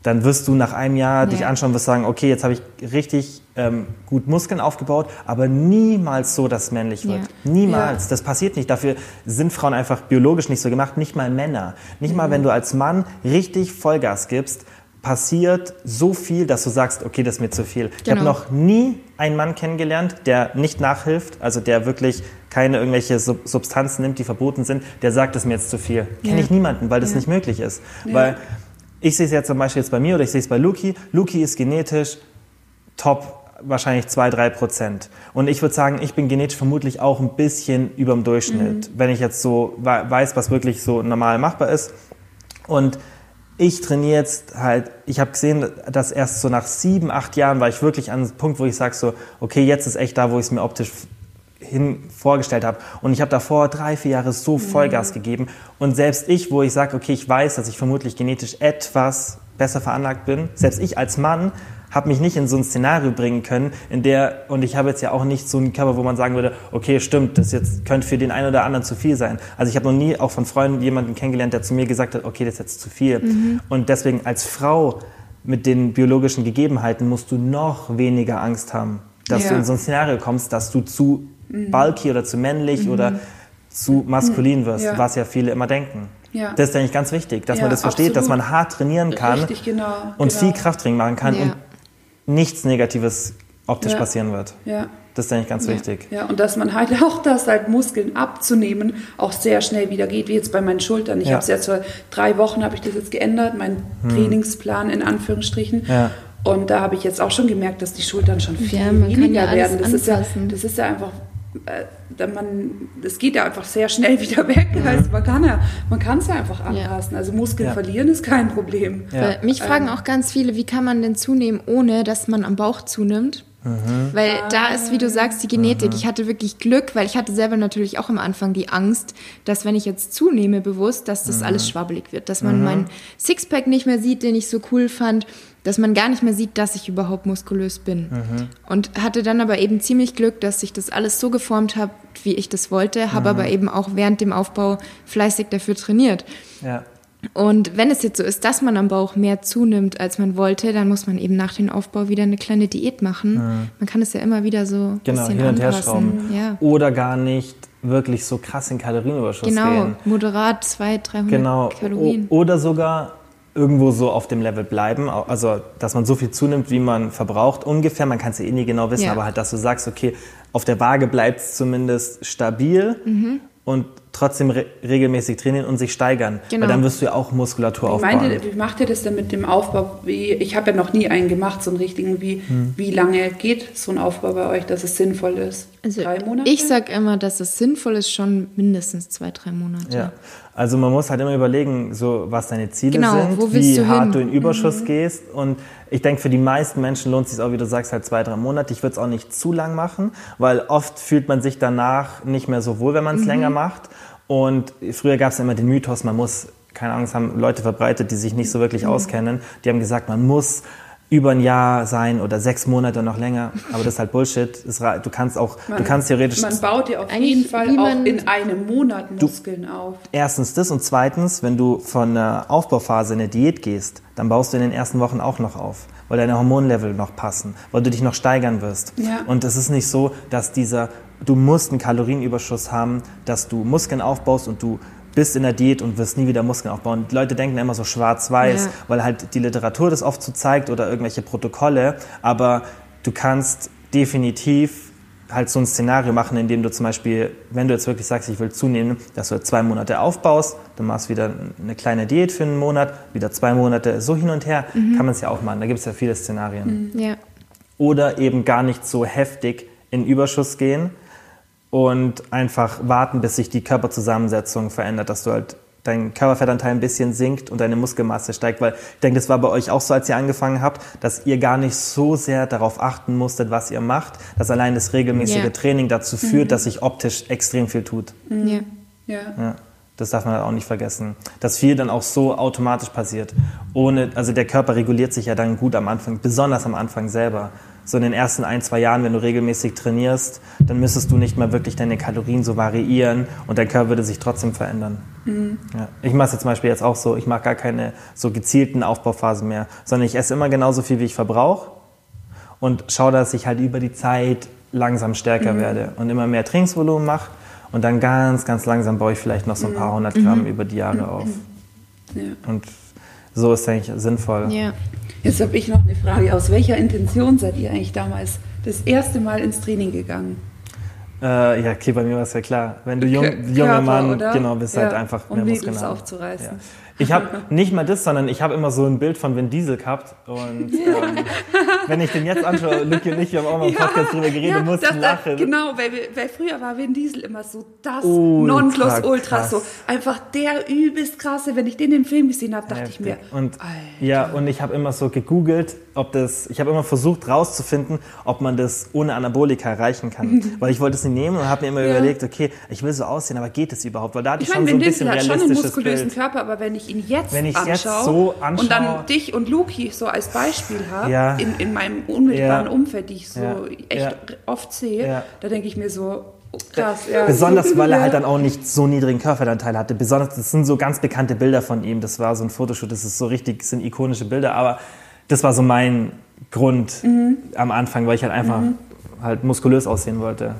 [SPEAKER 1] dann wirst du nach einem Jahr ja. dich anschauen, wirst sagen, okay, jetzt habe ich richtig ähm, gut Muskeln aufgebaut, aber niemals so, dass es männlich wird. Ja. Niemals. Ja. Das passiert nicht. Dafür sind Frauen einfach biologisch nicht so gemacht, nicht mal Männer. Nicht mhm. mal, wenn du als Mann richtig Vollgas gibst, passiert so viel, dass du sagst, okay, das ist mir zu viel. Genau. Ich habe noch nie einen Mann kennengelernt, der nicht nachhilft, also der wirklich keine irgendwelche Substanzen nimmt, die verboten sind, der sagt, das ist mir jetzt zu viel. Kenne ich niemanden, weil das nicht möglich ist. Weil ich sehe es ja zum Beispiel jetzt bei mir oder ich sehe es bei Luki. Luki ist genetisch top wahrscheinlich 2-3 Prozent. Und ich würde sagen, ich bin genetisch vermutlich auch ein bisschen über dem Durchschnitt, mhm. wenn ich jetzt so weiß, was wirklich so normal machbar ist. Und ich trainiere jetzt halt, ich habe gesehen, dass erst so nach sieben, acht Jahren war ich wirklich an einem Punkt, wo ich sage so, okay, jetzt ist echt da, wo ich es mir optisch hin vorgestellt habe. Und ich habe davor drei, vier Jahre so Vollgas mhm. gegeben. Und selbst ich, wo ich sage, okay, ich weiß, dass ich vermutlich genetisch etwas besser veranlagt bin, selbst ich als Mann habe mich nicht in so ein Szenario bringen können, in der, und ich habe jetzt ja auch nicht so einen Körper, wo man sagen würde, okay, stimmt, das jetzt könnte für den einen oder anderen zu viel sein. Also ich habe noch nie auch von Freunden jemanden kennengelernt, der zu mir gesagt hat, okay, das ist jetzt zu viel. Mhm. Und deswegen als Frau mit den biologischen Gegebenheiten musst du noch weniger Angst haben, dass ja. du in so ein Szenario kommst, dass du zu mhm. Bulky oder zu männlich mhm. oder zu maskulin wirst, ja. was ja viele immer denken. Ja. Das ist eigentlich ganz wichtig, dass ja, man das versteht, absolut. dass man hart trainieren kann
[SPEAKER 2] Richtig, genau,
[SPEAKER 1] und
[SPEAKER 2] genau.
[SPEAKER 1] viel Krafttraining machen kann und nichts Negatives optisch passieren wird.
[SPEAKER 2] Ja.
[SPEAKER 1] Das ist eigentlich ganz wichtig.
[SPEAKER 2] Ja, und dass man halt auch das halt Muskeln abzunehmen auch sehr schnell wieder geht, wie jetzt bei meinen Schultern. Ich ja. habe es jetzt vor drei Wochen habe ich das jetzt geändert, mein hm. Trainingsplan in Anführungsstrichen. Ja. Und da habe ich jetzt auch schon gemerkt, dass die Schultern schon viel ja, weniger werden. Das ist, ja, das ist ja einfach äh, man, das geht ja einfach sehr schnell wieder weg. Mhm. Also man kann ja, man kann es ja einfach anpassen. Ja. Also Muskeln ja. verlieren ist kein Problem.
[SPEAKER 3] Ja. Mich fragen ähm, auch ganz viele, wie kann man denn zunehmen, ohne dass man am Bauch zunimmt? Mhm. Weil ah. da ist, wie du sagst, die Genetik. Mhm. Ich hatte wirklich Glück, weil ich hatte selber natürlich auch am Anfang die Angst, dass wenn ich jetzt zunehme bewusst, dass das mhm. alles schwabbelig wird, dass man mhm. meinen Sixpack nicht mehr sieht, den ich so cool fand, dass man gar nicht mehr sieht, dass ich überhaupt muskulös bin. Mhm. Und hatte dann aber eben ziemlich Glück, dass sich das alles so geformt hat, wie ich das wollte, habe aber eben auch während dem Aufbau fleißig dafür trainiert. Ja. Und wenn es jetzt so ist, dass man am Bauch mehr zunimmt, als man wollte, dann muss man eben nach dem Aufbau wieder eine kleine Diät machen. Mhm. Man kann es ja immer wieder so
[SPEAKER 1] genau, hin und her schrauben. Ja. Oder gar nicht wirklich so krass in Kalorienüberschuss
[SPEAKER 3] genau,
[SPEAKER 1] gehen.
[SPEAKER 3] Genau, moderat 200, 300 genau. Kalorien.
[SPEAKER 1] O oder sogar irgendwo so auf dem Level bleiben, also dass man so viel zunimmt, wie man verbraucht, ungefähr, man kann es ja eh nie genau wissen, ja. aber halt, dass du sagst, okay, auf der Waage bleibt es zumindest stabil mhm. und trotzdem re regelmäßig trainieren und sich steigern. Genau. Weil dann wirst du ja auch Muskulatur wie aufbauen.
[SPEAKER 2] Meinte, wie macht ihr das denn mit dem Aufbau? Wie, ich habe ja noch nie einen gemacht, so einen richtigen. Wie, hm. wie lange geht so ein Aufbau bei euch, dass es sinnvoll ist?
[SPEAKER 3] Also drei Monate? Ich sage immer, dass es sinnvoll ist, schon mindestens zwei, drei Monate.
[SPEAKER 1] Ja. Also man muss halt immer überlegen, so was deine Ziele genau, sind, wie du hart hin? du in Überschuss mhm. gehst. Und ich denke, für die meisten Menschen lohnt es sich auch, wie du sagst, halt zwei, drei Monate. Ich würde es auch nicht zu lang machen, weil oft fühlt man sich danach nicht mehr so wohl, wenn man es mhm. länger macht. Und früher gab es immer den Mythos, man muss, keine Ahnung, es haben Leute verbreitet, die sich nicht so wirklich mhm. auskennen, die haben gesagt, man muss über ein Jahr sein oder sechs Monate noch länger. Aber das ist halt Bullshit. Du kannst auch, man, du kannst theoretisch.
[SPEAKER 2] Man baut ja auf jeden Fall auch in einem Monat Muskeln du, auf.
[SPEAKER 1] Erstens das und zweitens, wenn du von einer Aufbauphase in eine Diät gehst, dann baust du in den ersten Wochen auch noch auf, weil deine Hormonlevel noch passen, weil du dich noch steigern wirst. Ja. Und es ist nicht so, dass dieser, du musst einen Kalorienüberschuss haben, dass du Muskeln aufbaust und du bist in der Diät und wirst nie wieder Muskeln aufbauen. Die Leute denken immer so schwarz-weiß, ja. weil halt die Literatur das oft so zeigt oder irgendwelche Protokolle. Aber du kannst definitiv halt so ein Szenario machen, in dem du zum Beispiel, wenn du jetzt wirklich sagst, ich will zunehmen, dass du zwei Monate aufbaust, du machst wieder eine kleine Diät für einen Monat, wieder zwei Monate, so hin und her, mhm. kann man es ja auch machen. Da gibt es ja viele Szenarien.
[SPEAKER 3] Mhm. Ja.
[SPEAKER 1] Oder eben gar nicht so heftig in Überschuss gehen, und einfach warten, bis sich die Körperzusammensetzung verändert, dass du halt dein Körperfettanteil ein bisschen sinkt und deine Muskelmasse steigt, weil ich denke, das war bei euch auch so, als ihr angefangen habt, dass ihr gar nicht so sehr darauf achten musstet, was ihr macht, dass allein das regelmäßige yeah. Training dazu führt, mhm. dass sich optisch extrem viel tut.
[SPEAKER 3] Mhm. Ja.
[SPEAKER 2] ja. ja.
[SPEAKER 1] Das darf man halt auch nicht vergessen. Dass viel dann auch so automatisch passiert. Ohne, also der Körper reguliert sich ja dann gut am Anfang, besonders am Anfang selber so in den ersten ein, zwei Jahren, wenn du regelmäßig trainierst, dann müsstest du nicht mal wirklich deine Kalorien so variieren und dein Körper würde sich trotzdem verändern. Mhm. Ja. Ich mache es zum Beispiel jetzt auch so, ich mache gar keine so gezielten Aufbauphasen mehr, sondern ich esse immer genauso viel, wie ich verbrauche und schaue, dass ich halt über die Zeit langsam stärker mhm. werde und immer mehr Trainingsvolumen mache und dann ganz, ganz langsam baue ich vielleicht noch so ein paar mhm. hundert Gramm mhm. über die Jahre auf. Ja. Und so ist eigentlich sinnvoll.
[SPEAKER 2] Ja. Jetzt habe ich noch eine Frage. Aus welcher Intention seid ihr eigentlich damals das erste Mal ins Training gegangen?
[SPEAKER 1] Äh, ja, okay, bei mir war es ja klar. Wenn du jung, junger Mann, oder? genau, bist halt ja, halt einfach
[SPEAKER 2] um mehr Muskeln aufzureißen. Ja.
[SPEAKER 1] Ich habe nicht mal das, sondern ich habe immer so ein Bild von Vin Diesel gehabt. Und ähm, wenn ich den jetzt anschaue, Lucky und ich, wir haben auch mal im Podcast ja, drüber geredet, ja, mussten das, lachen.
[SPEAKER 2] Genau, weil, weil früher war Vin Diesel immer so das Nonplusultra, so einfach der übelst krasse. Wenn ich den im Film gesehen habe, dachte Heftig. ich mir,
[SPEAKER 1] und Alter. ja, und ich habe immer so gegoogelt, ob das, ich habe immer versucht rauszufinden, ob man das ohne Anabolika erreichen kann, weil ich wollte es nicht nehmen und habe mir immer ja. überlegt, okay, ich will so aussehen, aber geht es überhaupt? Weil da hatte ich, ich schon mein, so ein bisschen realistisches
[SPEAKER 2] hat schon einen muskulösen Bild. Körper, aber wenn ich ihn jetzt
[SPEAKER 1] wenn ich
[SPEAKER 2] anschaue,
[SPEAKER 1] jetzt so anschaue
[SPEAKER 2] und dann dich und Luki so als Beispiel habe, ja. in, in meinem unmittelbaren ja. Umfeld, die ich so ja. echt oft sehe, da denke ich mir so, oh, Krass, ja.
[SPEAKER 1] Besonders, weil er halt dann auch nicht so niedrigen Körperfettanteil hatte. Besonders, das sind so ganz bekannte Bilder von ihm. Das war so ein Fotoshoot, das ist so richtig, das sind ikonische Bilder. Aber das war so mein Grund mhm. am Anfang, weil ich halt einfach mhm. halt muskulös aussehen wollte.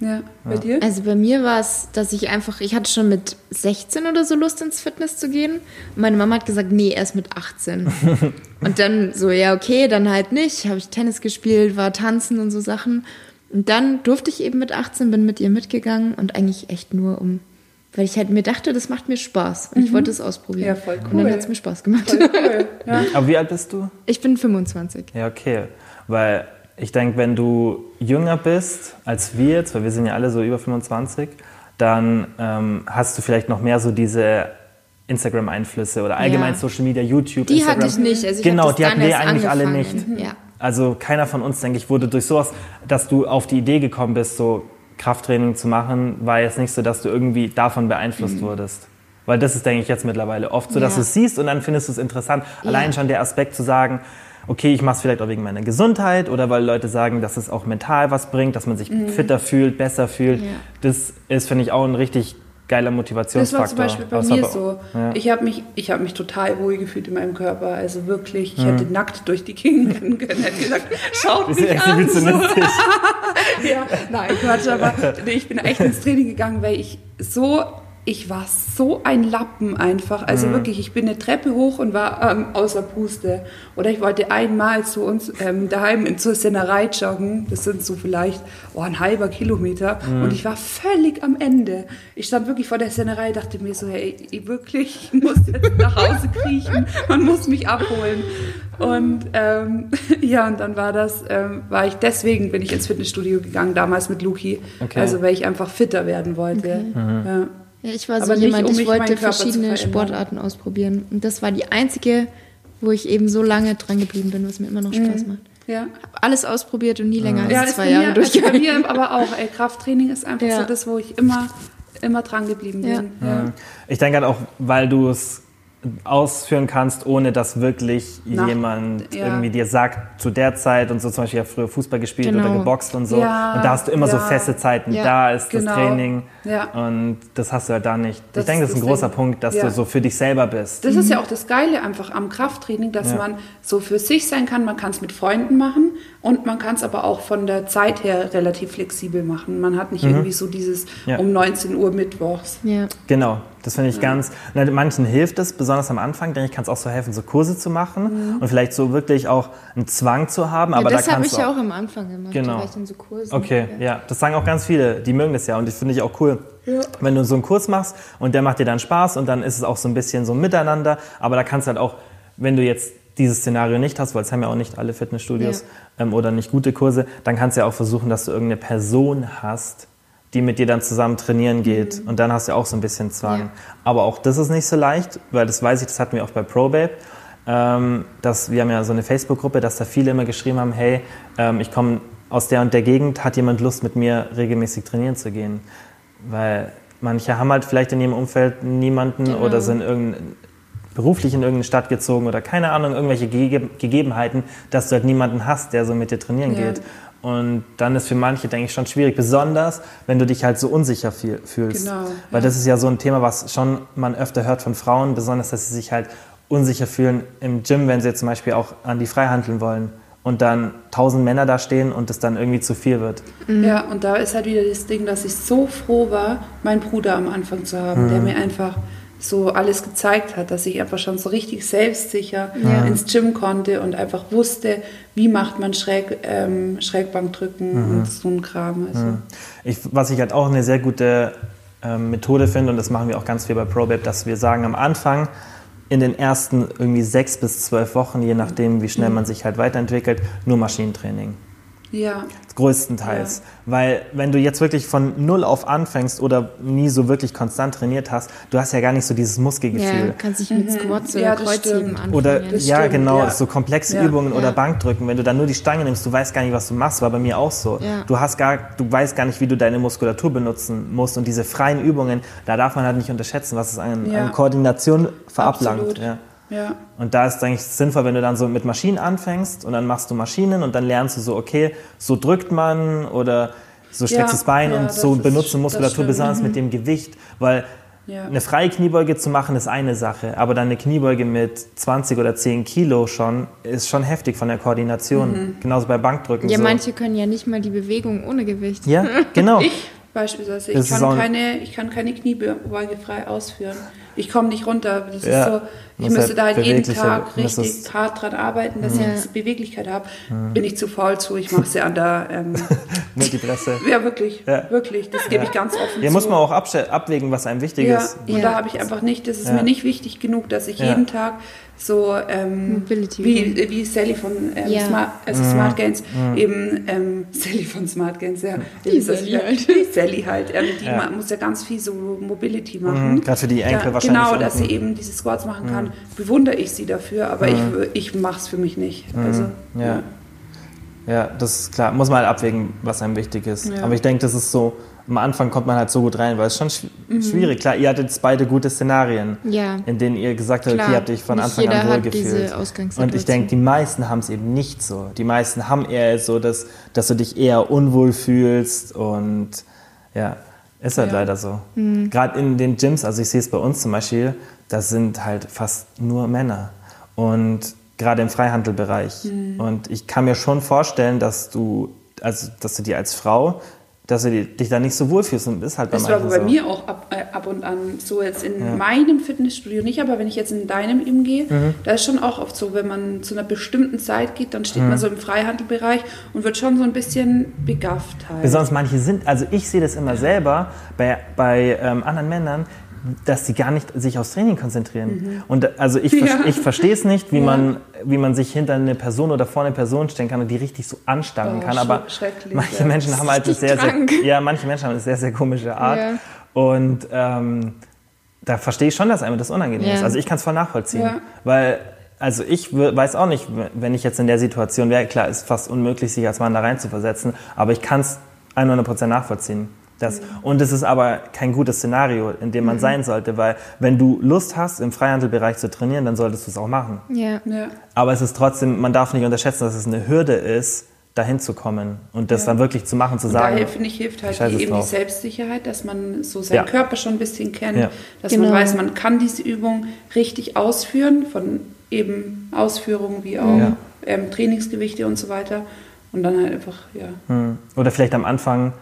[SPEAKER 2] Ja, bei ja. dir?
[SPEAKER 3] Also bei mir war es, dass ich einfach, ich hatte schon mit 16 oder so Lust ins Fitness zu gehen. Und meine Mama hat gesagt, nee, erst mit 18. und dann so, ja, okay, dann halt nicht. Habe ich Tennis gespielt, war tanzen und so Sachen. Und dann durfte ich eben mit 18, bin mit ihr mitgegangen und eigentlich echt nur um, weil ich halt mir dachte, das macht mir Spaß und mhm. ich wollte es ausprobieren.
[SPEAKER 2] Ja, voll cool.
[SPEAKER 3] Und dann hat es mir Spaß gemacht.
[SPEAKER 2] Voll cool. Ja.
[SPEAKER 1] Aber wie alt bist du?
[SPEAKER 3] Ich bin 25.
[SPEAKER 1] Ja, okay. Weil ich denke, wenn du jünger bist als wir jetzt, weil wir sind ja alle so über 25, dann ähm, hast du vielleicht noch mehr so diese Instagram-Einflüsse oder allgemein ja. Social Media, YouTube,
[SPEAKER 3] die
[SPEAKER 1] Instagram.
[SPEAKER 3] hatte ich nicht. Also ich
[SPEAKER 1] genau, die hatten wir eigentlich alle nicht.
[SPEAKER 3] Ja.
[SPEAKER 1] Also keiner von uns, denke ich, wurde durch sowas, dass du auf die Idee gekommen bist, so Krafttraining zu machen, war jetzt nicht so, dass du irgendwie davon beeinflusst mhm. wurdest. Weil das ist, denke ich, jetzt mittlerweile oft so, dass ja. du es siehst und dann findest du es interessant. Allein schon der Aspekt zu sagen, okay, ich mache es vielleicht auch wegen meiner Gesundheit oder weil Leute sagen, dass es auch mental was bringt, dass man sich mhm. fitter fühlt, besser fühlt. Ja. Das ist, finde ich, auch ein richtig geiler Motivationsfaktor.
[SPEAKER 2] Das war zum Beispiel bei das mir so. Ja. Ich habe mich, hab mich total wohl gefühlt in meinem Körper. Also wirklich, ich mhm. hätte nackt durch die Gegend rennen können. Hätte gesagt, schaut mich an. So. ja, nein, Quatsch, aber nee, ich bin echt ins Training gegangen, weil ich so ich war so ein Lappen einfach. Also mhm. wirklich, ich bin eine Treppe hoch und war ähm, außer Puste. Oder ich wollte einmal zu uns ähm, daheim in zur Sennerei joggen. Das sind so vielleicht oh, ein halber Kilometer. Mhm. Und ich war völlig am Ende. Ich stand wirklich vor der Sennerei, dachte mir so, hey, ich wirklich, ich muss jetzt nach Hause kriechen. Man muss mich abholen. Und ähm, ja, und dann war das, ähm, war ich deswegen bin ich ins Fitnessstudio gegangen, damals mit Luki. Okay. Also weil ich einfach fitter werden wollte. Okay. Mhm. Ja.
[SPEAKER 3] Ja, ich war so Aber jemand, um ich wollte verschiedene Sportarten ausprobieren. Und das war die einzige, wo ich eben so lange dran geblieben bin, was mir immer noch Spaß mhm. macht.
[SPEAKER 2] Ja.
[SPEAKER 3] Hab alles ausprobiert und nie länger ja, als zwei Jahre mir, durchgehalten.
[SPEAKER 2] Also bei mir aber auch, ey, Krafttraining ist einfach ja. so das, wo ich immer, immer dran geblieben bin.
[SPEAKER 1] Ja. Ich denke halt auch, weil du es ausführen kannst, ohne dass wirklich Nach, jemand ja. irgendwie dir sagt, zu der Zeit und so zum Beispiel ja früher Fußball gespielt genau. oder geboxt und so. Ja, und da hast du immer ja. so feste Zeiten. Da ist genau. das Training und das hast du halt da nicht. Das ich denke, das ist ein großer Ding. Punkt, dass du so für dich selber bist.
[SPEAKER 2] Das ist ja auch das Geile einfach am Krafttraining, dass man so für sich sein kann. Man kann es mit Freunden machen und man kann es aber auch von der Zeit her relativ flexibel machen. Man hat nicht mhm. irgendwie so dieses um 19 Uhr mittwochs.
[SPEAKER 1] Genau, das finde ich ja. ganz, na, manchen hilft es, besonders am Anfang, denke ich, kann es auch so helfen, so Kurse zu machen mhm. und vielleicht so wirklich auch einen Zwang zu haben. Ja, aber
[SPEAKER 3] das
[SPEAKER 1] da
[SPEAKER 3] habe ich ja auch am Anfang gemacht,
[SPEAKER 1] genau. da so Kurse. Okay, ja. ja. das sagen auch ganz viele, die mögen das ja und das finde ich auch cool. Ja. Wenn du so einen Kurs machst und der macht dir dann Spaß und dann ist es auch so ein bisschen so ein Miteinander, aber da kannst du halt auch, wenn du jetzt dieses Szenario nicht hast, weil es haben ja auch nicht alle Fitnessstudios ja. ähm, oder nicht gute Kurse, dann kannst du ja auch versuchen, dass du irgendeine Person hast, die mit dir dann zusammen trainieren geht. Mhm. Und dann hast du auch so ein bisschen Zwang. Ja. Aber auch das ist nicht so leicht, weil das weiß ich, das hatten wir auch bei ProBabe. Ähm, dass, wir haben ja so eine Facebook-Gruppe, dass da viele immer geschrieben haben, hey, ähm, ich komme aus der und der Gegend, hat jemand Lust mit mir regelmäßig trainieren zu gehen? Weil manche haben halt vielleicht in ihrem Umfeld niemanden genau. oder sind irgendein, beruflich in irgendeine Stadt gezogen oder keine Ahnung, irgendwelche Ge Gegebenheiten, dass du halt niemanden hast, der so mit dir trainieren ja. geht. Und dann ist für manche, denke ich, schon schwierig, besonders wenn du dich halt so unsicher fühlst. Genau, Weil ja. das ist ja so ein Thema, was schon man öfter hört von Frauen, besonders, dass sie sich halt unsicher fühlen im Gym, wenn sie jetzt zum Beispiel auch an die Freihandeln wollen und dann tausend Männer da stehen und es dann irgendwie zu viel wird.
[SPEAKER 2] Mhm. Ja, und da ist halt wieder das Ding, dass ich so froh war, meinen Bruder am Anfang zu haben, mhm. der mir einfach so alles gezeigt hat, dass ich einfach schon so richtig selbstsicher ja. ins Gym konnte und einfach wusste, wie macht man Schräg, ähm, Schrägbankdrücken mhm. und so ein Kram. Also. Mhm.
[SPEAKER 1] Ich, was ich halt auch eine sehr gute ähm, Methode finde, und das machen wir auch ganz viel bei ProBabe, dass wir sagen, am Anfang in den ersten irgendwie sechs bis zwölf Wochen, je nachdem, wie schnell mhm. man sich halt weiterentwickelt, nur Maschinentraining.
[SPEAKER 2] Ja.
[SPEAKER 1] Größtenteils. Ja. Weil wenn du jetzt wirklich von null auf anfängst oder nie so wirklich konstant trainiert hast, du hast ja gar nicht so dieses Muskelgefühl.
[SPEAKER 3] Ja, kannst dich mit mhm. Squats oder ja, Kreuzheben anfangen.
[SPEAKER 1] Oder ja, stimmt, genau, ja. so komplexe Übungen oder Bankdrücken. Wenn du dann nur die Stange nimmst, du weißt gar nicht, was du machst, war bei mir auch so. Du hast gar, du weißt gar nicht, wie du deine Muskulatur benutzen musst. Und diese freien Übungen, da darf man halt nicht unterschätzen, was es an, an Koordination verablangt. Ja. Ja. Und da ist es eigentlich sinnvoll, wenn du dann so mit Maschinen anfängst und dann machst du Maschinen und dann lernst du so, okay, so drückt man oder so streckst ja, das Bein ja, und so benutzt du Muskulatur, besonders mhm. mit dem Gewicht, weil ja. eine freie Kniebeuge zu machen ist eine Sache, aber dann eine Kniebeuge mit 20 oder 10 Kilo schon ist schon heftig von der Koordination. Mhm. Genauso bei Bankdrücken.
[SPEAKER 3] Ja, so. manche können ja nicht mal die Bewegung ohne Gewicht.
[SPEAKER 1] Ja, genau.
[SPEAKER 2] ich beispielsweise, ich kann, keine, ich kann keine Kniebeuge frei ausführen. Ich komme nicht runter. Das ist so ich müsste halt da halt jeden Tag richtig hart dran arbeiten, dass ich diese Beweglichkeit habe. Mhm. Bin ich zu faul zu. Ich mache sie an der ähm,
[SPEAKER 1] Multipresse.
[SPEAKER 2] ja, wirklich. Ja. Wirklich. Das gebe ja. ich ganz offen
[SPEAKER 1] Hier zu. muss man auch abwägen, was einem wichtig
[SPEAKER 2] ja.
[SPEAKER 1] ist.
[SPEAKER 2] Und da habe ich einfach nicht, das ist mir nicht wichtig genug, dass ich jeden Tag so ähm, wie, wie Sally von ähm, ja. Smart, also mhm. Smart Gains, mhm. eben ähm, Sally von Smart Gains, ja.
[SPEAKER 3] Die, Sally halt.
[SPEAKER 2] Die Sally halt. Ähm, die ja. muss ja ganz viel so Mobility machen.
[SPEAKER 1] Mhm. Gerade für die Enkel wahrscheinlich.
[SPEAKER 2] Genau, dass sie eben diese Squats machen kann, bewundere ich sie dafür, aber ich, ich mache es für mich nicht. Also,
[SPEAKER 1] ja. ja. das ist klar. Muss man halt abwägen, was einem wichtig ist. Aber ich denke, das ist so am Anfang kommt man halt so gut rein, weil es schon mhm. schwierig. Klar, ihr hattet beide gute Szenarien,
[SPEAKER 3] ja.
[SPEAKER 1] in denen ihr gesagt habt, okay, ihr habt euch von Anfang an wohlgefühlt. Und ich denke, die meisten haben es eben nicht so. Die meisten haben eher so, dass, dass du dich eher unwohl fühlst und ja, ist halt ja. leider so. Mhm. Gerade in den Gyms, also ich sehe es bei uns zum Beispiel, da sind halt fast nur Männer. Und gerade im Freihandelbereich. Mhm. Und ich kann mir schon vorstellen, dass du, also dass du dir als Frau dass du dich da nicht so wohlfühlst und bist halt
[SPEAKER 2] bei Das war bei so. mir auch ab, äh, ab, und an so jetzt in ja. meinem Fitnessstudio nicht, aber wenn ich jetzt in deinem eben gehe, mhm. da ist schon auch oft so, wenn man zu einer bestimmten Zeit geht, dann steht mhm. man so im Freihandelbereich und wird schon so ein bisschen begafft halt.
[SPEAKER 1] Besonders manche sind, also ich sehe das immer selber bei, bei ähm, anderen Männern, dass sie gar nicht sich aufs Training konzentrieren. Mhm. Und also ich, ja. ich verstehe es nicht, wie, ja. man, wie man sich hinter eine Person oder vor eine Person stellen kann und die richtig so anstarren oh, kann. Aber manche ja. Menschen haben halt eine sehr, sehr, ja, manche Menschen haben eine sehr, sehr komische Art. Und ähm, da verstehe ich schon, dass einem das unangenehm ist. Also ich kann es voll nachvollziehen. Weil also ich weiß auch nicht, wenn ich jetzt in der Situation wäre, klar, ist fast unmöglich, sich als Mann da rein zu versetzen, aber ich kann es 100% nachvollziehen Das. Und es ist aber kein gutes Szenario, in dem man mhm. sein sollte, weil wenn du Lust hast, im Freihandelbereich zu trainieren, dann solltest du es auch machen.
[SPEAKER 3] Ja. ja.
[SPEAKER 1] Aber es ist trotzdem, man darf nicht unterschätzen, dass es eine Hürde ist, dahin zu kommen und das ja. dann wirklich zu machen, zu und sagen.
[SPEAKER 2] Daher finde ich, hilft halt die, eben die Selbstsicherheit, dass man so seinen ja. Körper schon ein bisschen kennt, ja. dass genau. man weiß, man kann diese Übung richtig ausführen, von eben Ausführungen wie auch ähm, Trainingsgewichte und so weiter. Und dann halt einfach, ja.
[SPEAKER 1] Hm. Oder vielleicht am Anfang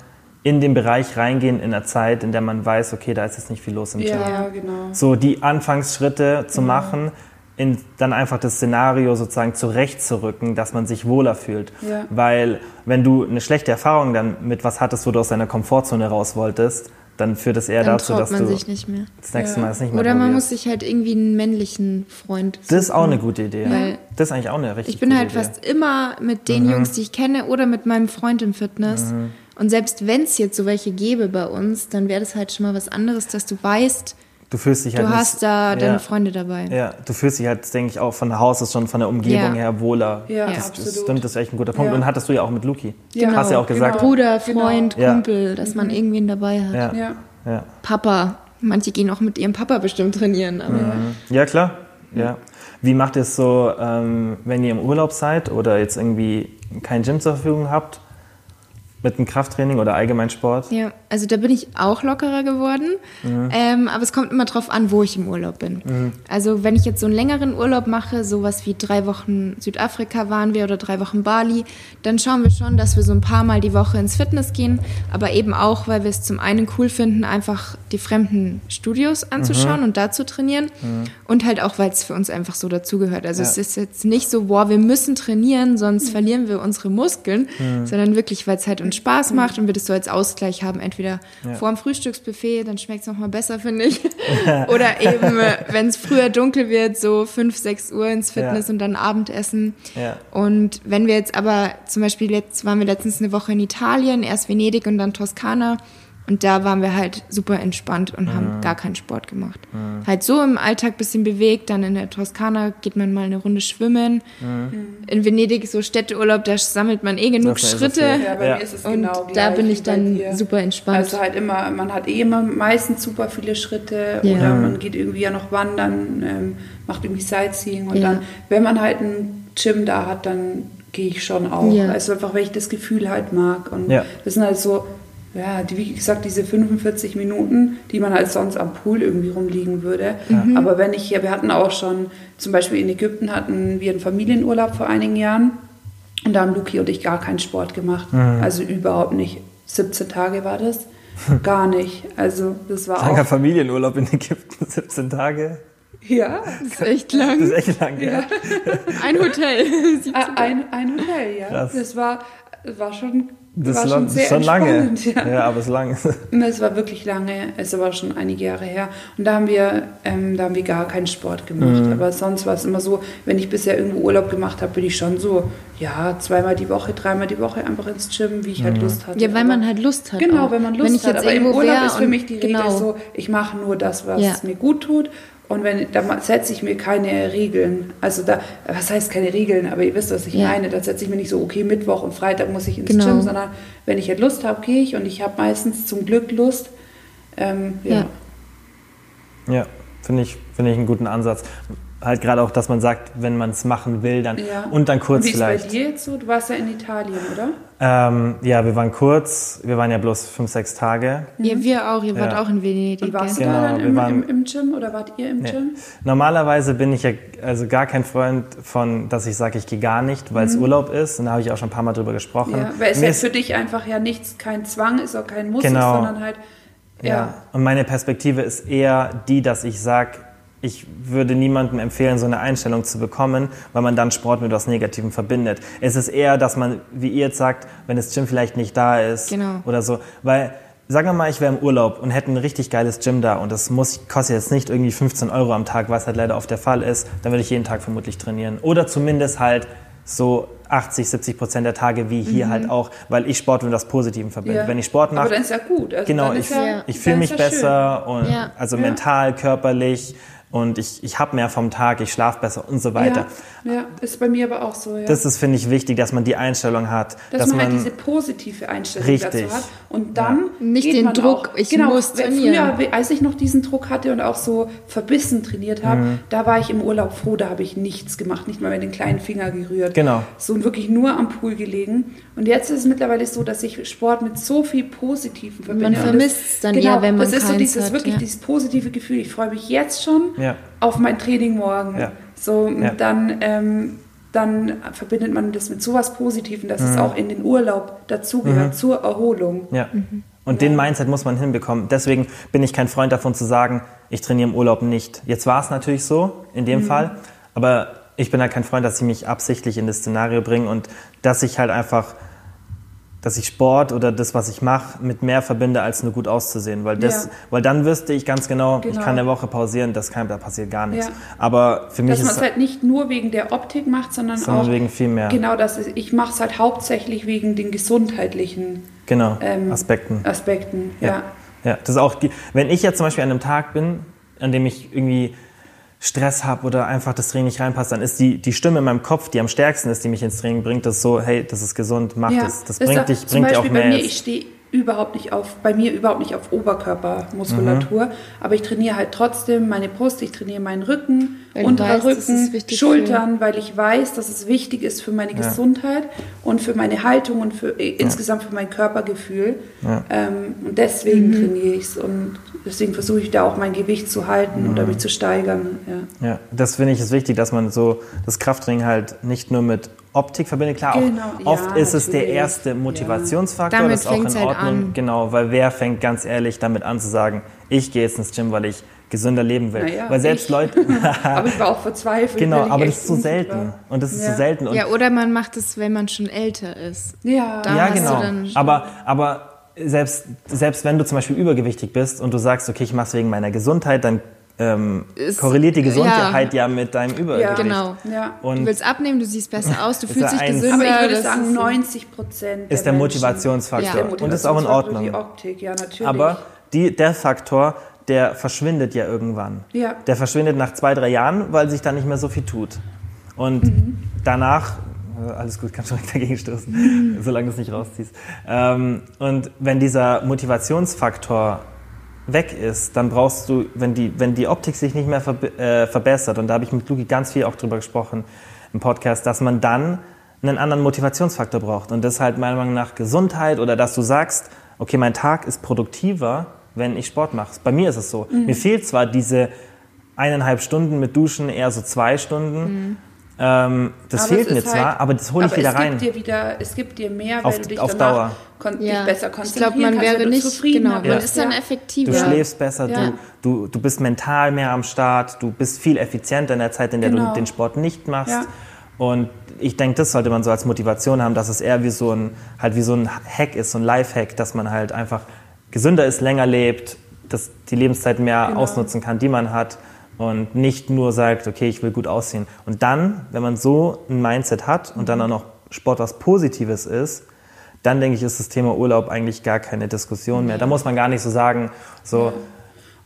[SPEAKER 1] in den Bereich reingehen in einer Zeit, in der man weiß, okay, da ist jetzt nicht viel los im Gym.
[SPEAKER 2] Ja, genau.
[SPEAKER 1] So die Anfangsschritte zu mhm. machen, in, dann einfach das Szenario sozusagen zurechtzurücken, dass man sich wohler fühlt. Ja. Weil wenn du eine schlechte Erfahrung dann mit was hattest, wo du aus deiner Komfortzone raus wolltest, dann führt es eher
[SPEAKER 3] dann
[SPEAKER 1] dazu, dass
[SPEAKER 3] man
[SPEAKER 1] du
[SPEAKER 3] sich nicht mehr.
[SPEAKER 1] das nächste ja. Mal es nicht mehr
[SPEAKER 3] Oder man muss sich halt irgendwie einen männlichen Freund
[SPEAKER 1] suchen. Das ist auch eine gute Idee. Weil das ist eigentlich auch eine richtig
[SPEAKER 3] Ich bin halt
[SPEAKER 1] Idee.
[SPEAKER 3] fast immer mit den mhm. Jungs, die ich kenne, oder mit meinem Freund im Fitness. Mhm. Und selbst wenn es jetzt so welche gäbe bei uns, dann wäre das halt schon mal was anderes, dass du weißt,
[SPEAKER 1] du fühlst dich halt.
[SPEAKER 3] Du
[SPEAKER 1] nicht,
[SPEAKER 3] hast da deine Freunde dabei.
[SPEAKER 1] Ja, du fühlst dich halt, denke ich, auch von Haus aus schon von der Umgebung ja. her wohler.
[SPEAKER 2] Ja,
[SPEAKER 1] das,
[SPEAKER 2] absolut.
[SPEAKER 1] Das stimmt, das ist echt ein guter Punkt. Ja. Und hattest du ja auch mit Luki.
[SPEAKER 3] Ja. Genau,
[SPEAKER 1] hast ja auch gesagt.
[SPEAKER 3] Genau. Bruder, Freund, genau. Kumpel, dass man mhm. irgendwen dabei hat.
[SPEAKER 1] Ja. ja.
[SPEAKER 3] Papa. Manche gehen auch mit ihrem Papa bestimmt trainieren.
[SPEAKER 1] Mhm. Ja, klar. Ja. Wie macht ihr es so, ähm, wenn ihr im Urlaub seid oder jetzt irgendwie kein Gym zur Verfügung habt? Mit dem Krafttraining oder allgemein Sport?
[SPEAKER 3] Ja, also da bin ich auch lockerer geworden. Mhm. Ähm, aber es kommt immer drauf an, wo ich im Urlaub bin. Mhm. Also wenn ich jetzt so einen längeren Urlaub mache, sowas wie drei Wochen Südafrika waren wir oder drei Wochen Bali, dann schauen wir schon, dass wir so ein paar Mal die Woche ins Fitness gehen. Aber eben auch, weil wir es zum einen cool finden, einfach die fremden Studios anzuschauen mhm. und da zu trainieren. Mhm. Und halt auch, weil es für uns einfach so dazugehört. Also ja. es ist jetzt nicht so, boah, wir müssen trainieren, sonst mhm. verlieren wir unsere Muskeln, mhm. sondern wirklich, weil es halt uns Spaß mhm. macht und wir das so als Ausgleich haben. Entweder ja. vor dem Frühstücksbuffet, dann schmeckt es nochmal besser, finde ich. Oder eben, wenn es früher dunkel wird, so 5, 6 Uhr ins Fitness ja. und dann Abendessen.
[SPEAKER 1] Ja.
[SPEAKER 3] Und wenn wir jetzt aber, zum Beispiel jetzt waren wir letztens eine Woche in Italien, erst Venedig und dann Toskana. Und da waren wir halt super entspannt und haben gar keinen Sport gemacht. Mhm. Halt so im Alltag bisschen bewegt, dann in der Toskana geht man mal eine Runde schwimmen. Mhm. In Venedig so Städteurlaub, da sammelt man eh genug Schritte.
[SPEAKER 2] Ja, bei ja. mir ist es
[SPEAKER 3] und
[SPEAKER 2] genau
[SPEAKER 3] da bin ich dann super entspannt.
[SPEAKER 2] Also halt immer, man hat eh immer meistens super viele Schritte ja. oder man geht irgendwie ja noch wandern, ähm, macht irgendwie Sightseeing und dann, wenn man halt ein Gym da hat, dann gehe ich schon auch. Also einfach, weil ich das Gefühl halt mag. Und das sind halt so ja, die, wie gesagt, diese 45 Minuten, die man halt sonst am Pool irgendwie rumliegen würde. Mhm. Aber wenn ich hier, wir hatten auch schon, zum Beispiel in Ägypten hatten wir einen Familienurlaub vor einigen Jahren und da haben Luki und ich gar keinen Sport gemacht. Mhm. Also überhaupt nicht. 17 Tage war das. Gar nicht. Also das war
[SPEAKER 1] Langer auch... Familienurlaub in Ägypten, 17 Tage.
[SPEAKER 2] Ja.
[SPEAKER 3] Das ist echt lang.
[SPEAKER 1] Das ist echt lang, ja. ja.
[SPEAKER 3] Ein Hotel.
[SPEAKER 2] ein, ein Hotel, ja. Krass. Das war, war schon
[SPEAKER 1] das
[SPEAKER 2] war
[SPEAKER 1] schon,
[SPEAKER 2] sehr
[SPEAKER 1] schon lange.
[SPEAKER 2] Ja.
[SPEAKER 1] ja. aber es ist lange.
[SPEAKER 2] Es war wirklich lange. Es war schon einige Jahre her. Und da haben wir, ähm, da haben wir gar keinen Sport gemacht. Mhm. Aber sonst war es immer so, wenn ich bisher irgendwo Urlaub gemacht habe, bin ich schon so, ja, zweimal die Woche, dreimal die Woche einfach ins Gym, wie ich halt mhm. Lust hatte.
[SPEAKER 3] Ja, weil man halt Lust hat.
[SPEAKER 2] Genau, auch. wenn man Lust wenn ich hat. Jetzt aber im Urlaub ist für mich die Regel genau. so, ich mache nur das, was ja. mir gut tut und wenn, da setze ich mir keine Regeln. Also da, was heißt keine Regeln, aber ihr wisst, was ich ja. meine. Da setze ich mir nicht so, okay, Mittwoch und Freitag muss ich ins genau. Gym, sondern wenn ich halt Lust habe, gehe ich und ich habe meistens zum Glück Lust. Ähm, ja.
[SPEAKER 1] Ja, ja finde ich, find ich einen guten Ansatz halt gerade auch, dass man sagt, wenn man es machen will, dann ja. und dann kurz
[SPEAKER 2] und wie
[SPEAKER 1] vielleicht.
[SPEAKER 2] Ist bei dir jetzt so? Du warst ja in Italien, oder?
[SPEAKER 1] Ähm, ja, wir waren kurz, wir waren ja bloß fünf, sechs Tage.
[SPEAKER 3] Ja, wir auch, ihr wart ja. auch in Venedig.
[SPEAKER 2] Und warst genau, du da dann im, im, im, Gym oder wart ihr im nee. Gym?
[SPEAKER 1] Normalerweise bin ich ja also gar kein Freund von, dass ich sage, ich gehe gar nicht, weil es mhm. Urlaub ist. Und da habe ich auch schon ein paar Mal drüber gesprochen.
[SPEAKER 2] Ja, weil es ja für dich einfach ja nichts, kein Zwang ist, auch kein Muss, genau. sondern halt.
[SPEAKER 1] Ja. ja. Und meine Perspektive ist eher die, dass ich sage, ich würde niemandem empfehlen, so eine Einstellung zu bekommen, weil man dann Sport mit etwas Negativem verbindet. Es ist eher, dass man, wie ihr jetzt sagt, wenn das Gym vielleicht nicht da ist
[SPEAKER 3] genau.
[SPEAKER 1] oder so, weil Sagen wir mal, ich wäre im Urlaub und hätte ein richtig geiles Gym da und das muss, kostet jetzt nicht irgendwie 15 Euro am Tag, was halt leider oft der Fall ist, dann würde ich jeden Tag vermutlich trainieren. Oder zumindest halt so 80, 70 Prozent der Tage wie hier mhm. halt auch, weil ich Sport mit was Positivem verbinde. Ja. Wenn ich Sport mache.
[SPEAKER 2] Aber dann ist ja gut. Also
[SPEAKER 1] genau, ich,
[SPEAKER 2] ja,
[SPEAKER 1] ich fühle mich besser schön. und also mental, körperlich und ich, ich habe mehr vom Tag, ich schlafe besser und so weiter.
[SPEAKER 2] Ja, ja, ist bei mir aber auch so. Ja.
[SPEAKER 1] Das ist, finde ich, wichtig, dass man die Einstellung hat.
[SPEAKER 2] Dass,
[SPEAKER 1] dass
[SPEAKER 2] man,
[SPEAKER 1] man
[SPEAKER 2] halt diese positive Einstellung
[SPEAKER 1] richtig.
[SPEAKER 2] dazu hat. Und dann
[SPEAKER 3] ja. nicht den Druck,
[SPEAKER 2] auch,
[SPEAKER 3] ich
[SPEAKER 2] genau,
[SPEAKER 3] muss trainieren.
[SPEAKER 2] Früher, als ich noch diesen Druck hatte und auch so verbissen trainiert habe, mhm. da war ich im Urlaub froh, da habe ich nichts gemacht, nicht mal mit den kleinen Finger gerührt.
[SPEAKER 1] Genau.
[SPEAKER 2] So und wirklich nur am Pool gelegen. Und jetzt ist es mittlerweile so, dass ich Sport mit so viel Positiven verbinde.
[SPEAKER 3] Man vermisst es dann genau, ja, wenn man
[SPEAKER 2] Das ist so dieses
[SPEAKER 3] hat,
[SPEAKER 2] wirklich
[SPEAKER 3] ja.
[SPEAKER 2] dieses positive Gefühl. Ich freue mich jetzt schon
[SPEAKER 1] ja.
[SPEAKER 2] auf mein Training morgen.
[SPEAKER 1] Ja.
[SPEAKER 2] So, dann, ähm, dann verbindet man das mit sowas Positivem, dass mhm. es auch in den Urlaub dazugehört, mhm. zur Erholung.
[SPEAKER 1] Ja. Mhm. Und den Mindset muss man hinbekommen. Deswegen bin ich kein Freund davon zu sagen, ich trainiere im Urlaub nicht. Jetzt war es natürlich so, in dem mhm. Fall, aber ich bin halt kein Freund, dass sie mich absichtlich in das Szenario bringen und dass ich halt einfach dass ich Sport oder das, was ich mache, mit mehr verbinde, als nur gut auszusehen. Weil, das, ja. weil dann wüsste ich ganz genau, genau, ich kann eine Woche pausieren, das kann, da passiert gar nichts. Ja. Aber für mich
[SPEAKER 2] dass
[SPEAKER 1] ist
[SPEAKER 2] man es halt nicht nur wegen der Optik macht, sondern,
[SPEAKER 1] sondern
[SPEAKER 2] auch
[SPEAKER 1] wegen viel mehr.
[SPEAKER 2] Genau, das ist, ich mache es halt hauptsächlich wegen den gesundheitlichen
[SPEAKER 1] genau, ähm, Aspekten.
[SPEAKER 2] Aspekten, ja. ja.
[SPEAKER 1] Ja, das ist auch, wenn ich jetzt zum Beispiel an einem Tag bin, an dem ich irgendwie Stress habe oder einfach das Training nicht reinpasst, dann ist die, die Stimme in meinem Kopf, die am stärksten ist, die mich ins Training bringt, das so, hey, das ist gesund, mach ja, das. Das bringt dich, bringt dir auch mehr.
[SPEAKER 2] Bei mir, ich stehe überhaupt nicht auf, bei mir überhaupt nicht auf Oberkörpermuskulatur, mhm. aber ich trainiere halt trotzdem meine Brust, ich trainiere meinen Rücken, Unterrücken, Schultern, weil ich weiß, dass es wichtig ist für meine ja. Gesundheit und für meine Haltung und für ja. insgesamt für mein Körpergefühl. Ja. Ähm, und deswegen mhm. trainiere ich es und deswegen versuche ich da auch mein Gewicht zu halten mhm. oder mich zu steigern.
[SPEAKER 1] Ja, das finde ich ist wichtig, dass man so das Krafttraining halt nicht nur mit Optik verbindet. Klar, genau. auch, oft ist es der erste Motivationsfaktor,
[SPEAKER 3] Damit
[SPEAKER 1] das ist auch in
[SPEAKER 3] halt
[SPEAKER 1] Ordnung.
[SPEAKER 3] An.
[SPEAKER 1] Genau, weil wer fängt ganz ehrlich damit an zu sagen, ich gehe jetzt ins Gym, weil ich gesünder leben will.
[SPEAKER 2] Naja,
[SPEAKER 1] weil selbst
[SPEAKER 2] ich.
[SPEAKER 1] Leute.
[SPEAKER 2] aber ich war auch verzweifelt.
[SPEAKER 1] Genau, aber das ist so selten. Und das ist
[SPEAKER 2] ja.
[SPEAKER 1] so selten. Und
[SPEAKER 3] ja, oder man macht es, wenn man schon älter ist.
[SPEAKER 2] Ja,
[SPEAKER 1] ja genau. aber, aber selbst, selbst wenn du zum Beispiel übergewichtig bist und du sagst, okay, ich mache es wegen meiner Gesundheit, dann ähm, ist, korreliert die Gesundheit ja. ja, mit deinem Übergewicht.
[SPEAKER 3] Ja, genau. Ja. Und du willst abnehmen, du siehst besser aus, du fühlst dich gesünder.
[SPEAKER 2] Aber ich würde sagen, 90 Prozent
[SPEAKER 1] ist der Motivationsfaktor. Ja. Und ist auch in Ordnung.
[SPEAKER 2] Die Optik, ja, natürlich.
[SPEAKER 1] Aber die, der Faktor, der verschwindet ja irgendwann.
[SPEAKER 2] Ja.
[SPEAKER 1] Der verschwindet nach zwei, drei Jahren, weil sich da nicht mehr so viel tut. Und mhm. danach alles gut, kannst du direkt dagegen stoßen, mhm. solange du es nicht rausziehst. Ähm, und wenn dieser Motivationsfaktor weg ist, dann brauchst du, wenn die, wenn die Optik sich nicht mehr ver äh, verbessert, und da habe ich mit Luki ganz viel auch drüber gesprochen im Podcast, dass man dann einen anderen Motivationsfaktor braucht. Und das ist halt meiner Meinung nach Gesundheit oder dass du sagst, okay, mein Tag ist produktiver, wenn ich Sport mache. Bei mir ist es so. Mhm. Mir fehlt zwar diese eineinhalb Stunden mit Duschen, eher so zwei Stunden. Mhm. Ähm, das aber fehlt mir zwar, halt, aber das hole ich wieder rein.
[SPEAKER 2] Dir wieder, es gibt dir mehr,
[SPEAKER 1] auf,
[SPEAKER 2] weil du dich
[SPEAKER 1] auf Dauer.
[SPEAKER 2] Kon ja. dich besser konzentrieren
[SPEAKER 3] Ich glaube, man wäre nicht, genau, man
[SPEAKER 2] ja.
[SPEAKER 3] ist dann effektiver.
[SPEAKER 1] Du schläfst besser, ja. du, du, du bist mental mehr am Start, du bist viel effizienter in der Zeit, in der genau. du den Sport nicht machst. Und ich denke, das sollte man so als Motivation haben, dass es eher wie so ein, halt wie so ein Hack ist, so ein Life-Hack, dass man halt einfach gesünder ist, länger lebt, dass die Lebenszeit mehr genau. ausnutzen kann, die man hat und nicht nur sagt, okay, ich will gut aussehen. Und dann, wenn man so ein Mindset hat und dann auch noch Sport was Positives ist, dann denke ich, ist das Thema Urlaub eigentlich gar keine Diskussion mehr. Da muss man gar nicht so sagen, so,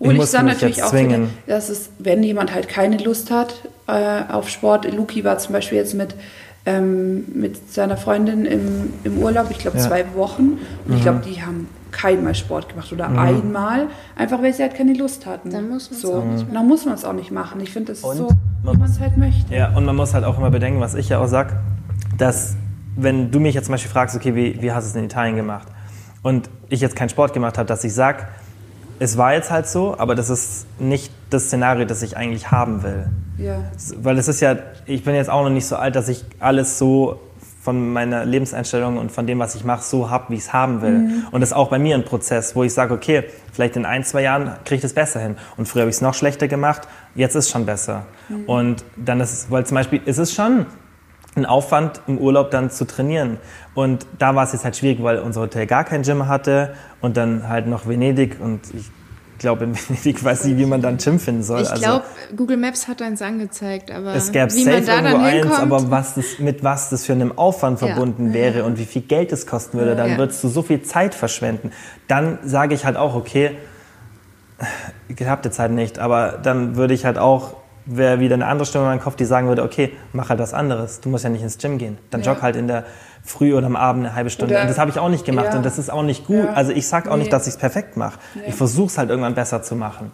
[SPEAKER 1] ja. ich muss ich mich natürlich zwingen. Auch
[SPEAKER 2] wieder, dass es, wenn jemand halt keine Lust hat äh, auf Sport, Luki war zum Beispiel jetzt mit ähm, mit seiner Freundin im, im Urlaub, ich glaube ja. zwei Wochen. Und mhm. ich glaube, die haben keinmal Sport gemacht oder mhm. einmal, einfach weil sie halt keine Lust hatten.
[SPEAKER 3] Dann muss man es
[SPEAKER 2] so.
[SPEAKER 3] auch nicht machen.
[SPEAKER 2] Dann muss man es auch nicht machen. Ich finde, das ist so, wie man es halt möchte.
[SPEAKER 1] Ja, und man muss halt auch immer bedenken, was ich ja auch sage, dass wenn du mich jetzt zum Beispiel fragst, okay, wie, wie hast du es in Italien gemacht? Und ich jetzt keinen Sport gemacht habe, dass ich sage, es war jetzt halt so, aber das ist nicht das Szenario, das ich eigentlich haben will.
[SPEAKER 2] Ja.
[SPEAKER 1] Weil es ist ja, ich bin jetzt auch noch nicht so alt, dass ich alles so von meiner Lebenseinstellung und von dem, was ich mache, so habe, wie ich es haben will. Mhm. Und das ist auch bei mir ein Prozess, wo ich sage, okay, vielleicht in ein, zwei Jahren kriege ich das besser hin. Und früher habe ich es noch schlechter gemacht, jetzt ist es schon besser. Mhm. Und dann ist es, weil zum Beispiel, ist es schon ein Aufwand im Urlaub dann zu trainieren. Und da war es jetzt halt schwierig, weil unser Hotel gar kein Gym hatte und dann halt noch Venedig und ich glaube, in Venedig weiß nicht, wie man dann Gym finden soll.
[SPEAKER 3] Ich glaube, also, Google Maps hat eins angezeigt, aber
[SPEAKER 1] es gäbe wie safe man da irgendwo eins, aber was das, mit was das für einen Aufwand verbunden ja. wäre und wie viel Geld es kosten würde, dann ja. würdest du so viel Zeit verschwenden. Dann sage ich halt auch, okay, ich die Zeit nicht, aber dann würde ich halt auch, wäre wieder eine andere Stimme in meinem Kopf, die sagen würde, okay, mach halt was anderes. Du musst ja nicht ins Gym gehen. Dann ja. jogg halt in der Früh oder am Abend eine halbe Stunde. Oder, und das habe ich auch nicht gemacht ja. und das ist auch nicht gut. Ja. Also ich sage auch nee. nicht, dass ich es perfekt mache. Nee. Ich versuche es halt irgendwann besser zu machen.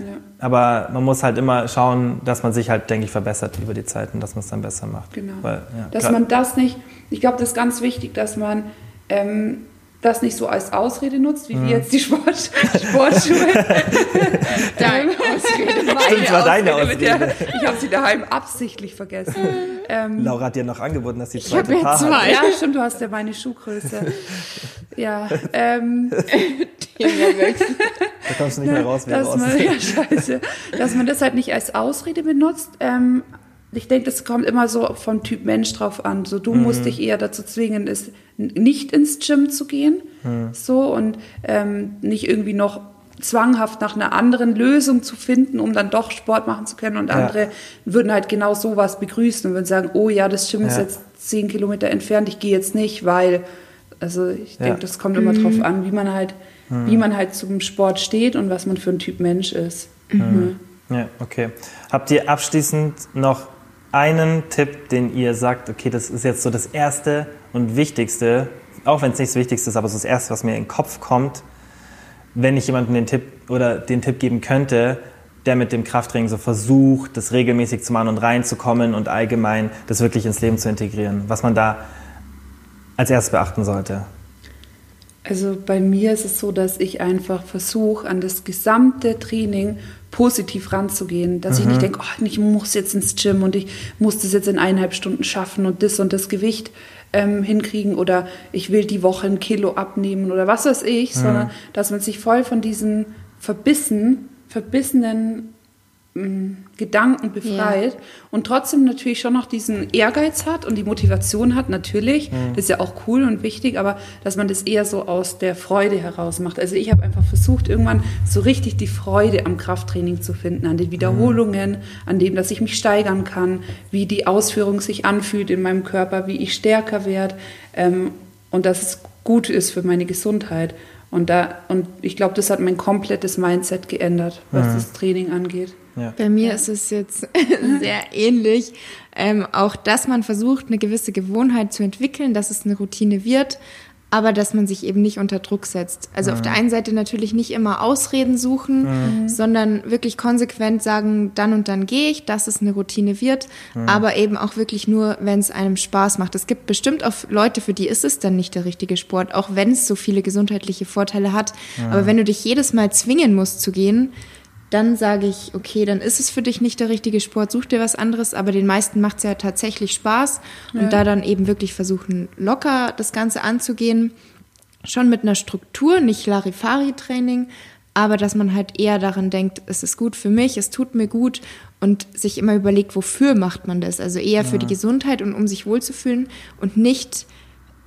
[SPEAKER 1] Ja. Aber man muss halt immer schauen, dass man sich halt, denke ich, verbessert über die Zeit und dass man es dann besser macht.
[SPEAKER 2] Genau. Weil, dass klar. man das nicht, ich glaube, das ist ganz wichtig, dass man ähm, das nicht so als Ausrede nutzt, wie mhm. wir jetzt die Sport, Sportschuhe. deine Ausrede, meine das war deine Ausrede. Der, ich habe sie daheim absichtlich vergessen.
[SPEAKER 1] Ähm, Laura hat dir noch angeboten, dass sie zweite ich Paar
[SPEAKER 2] zwei. Ja, stimmt, du hast ja meine Schuhgröße. ja, ähm,
[SPEAKER 1] da kommst du nicht mehr raus, wie
[SPEAKER 2] dass man, ja, scheiße, dass man das halt nicht als Ausrede benutzt, ähm, ich denke, das kommt immer so vom Typ Mensch drauf an. So, du mhm. musst dich eher dazu zwingen, ist, nicht ins Gym zu gehen. Mhm. So und ähm, nicht irgendwie noch zwanghaft nach einer anderen Lösung zu finden, um dann doch Sport machen zu können. Und andere ja. würden halt genau sowas begrüßen und würden sagen, oh ja, das Gym ja. ist jetzt zehn Kilometer entfernt, ich gehe jetzt nicht, weil, also ich denke, ja. das kommt immer mhm. drauf an, wie man halt, wie mhm. man halt zum Sport steht und was man für ein Typ Mensch ist.
[SPEAKER 1] Mhm. Ja, okay. Habt ihr abschließend noch einen Tipp, den ihr sagt, okay, das ist jetzt so das Erste und Wichtigste, auch wenn es nicht das Wichtigste ist, aber so das Erste, was mir in den Kopf kommt, wenn ich jemandem den Tipp oder den Tipp geben könnte, der mit dem Krafttraining so versucht, das regelmäßig zu machen und reinzukommen und allgemein das wirklich ins Leben zu integrieren, was man da als erstes beachten sollte?
[SPEAKER 2] Also bei mir ist es so, dass ich einfach versuche, an das gesamte Training positiv ranzugehen, dass mhm. ich nicht mhm. denke, oh, ich muss jetzt ins Gym und ich muss das jetzt in eineinhalb Stunden schaffen und das und das Gewicht ähm, hinkriegen oder ich will die Woche ein Kilo abnehmen oder was weiß ich, mhm. sondern dass man sich voll von diesen verbissen, verbissenen Gedanken befreit ja. und trotzdem natürlich schon noch diesen Ehrgeiz hat und die Motivation hat, natürlich, mhm. das ist ja auch cool und wichtig, aber dass man das eher so aus der Freude heraus macht. Also ich habe einfach versucht, irgendwann so richtig die Freude am Krafttraining zu finden, an den Wiederholungen, mhm. an dem, dass ich mich steigern kann, wie die Ausführung sich anfühlt in meinem Körper, wie ich stärker werde ähm, und dass es gut ist für meine Gesundheit. Und, da, und ich glaube, das hat mein komplettes Mindset geändert, was mhm. das Training angeht.
[SPEAKER 3] Ja. Bei mir ist es jetzt sehr ähnlich. Ähm, auch, dass man versucht, eine gewisse Gewohnheit zu entwickeln, dass es eine Routine wird, aber dass man sich eben nicht unter Druck setzt. Also mhm. auf der einen Seite natürlich nicht immer Ausreden suchen, mhm. sondern wirklich konsequent sagen, dann und dann gehe ich, dass es eine Routine wird, mhm. aber eben auch wirklich nur, wenn es einem Spaß macht. Es gibt bestimmt auch Leute, für die ist es dann nicht der richtige Sport, auch wenn es so viele gesundheitliche Vorteile hat. Aber wenn du dich jedes Mal zwingen musst zu gehen, dann sage ich, okay, dann ist es für dich nicht der richtige Sport, such dir was anderes, aber den meisten macht es ja tatsächlich Spaß und ja. da dann eben wirklich versuchen, locker das Ganze anzugehen, schon mit einer Struktur, nicht Larifari-Training, aber dass man halt eher daran denkt, es ist gut für mich, es tut mir gut und sich immer überlegt, wofür macht man das, also eher für ja. die Gesundheit und um sich wohlzufühlen und nicht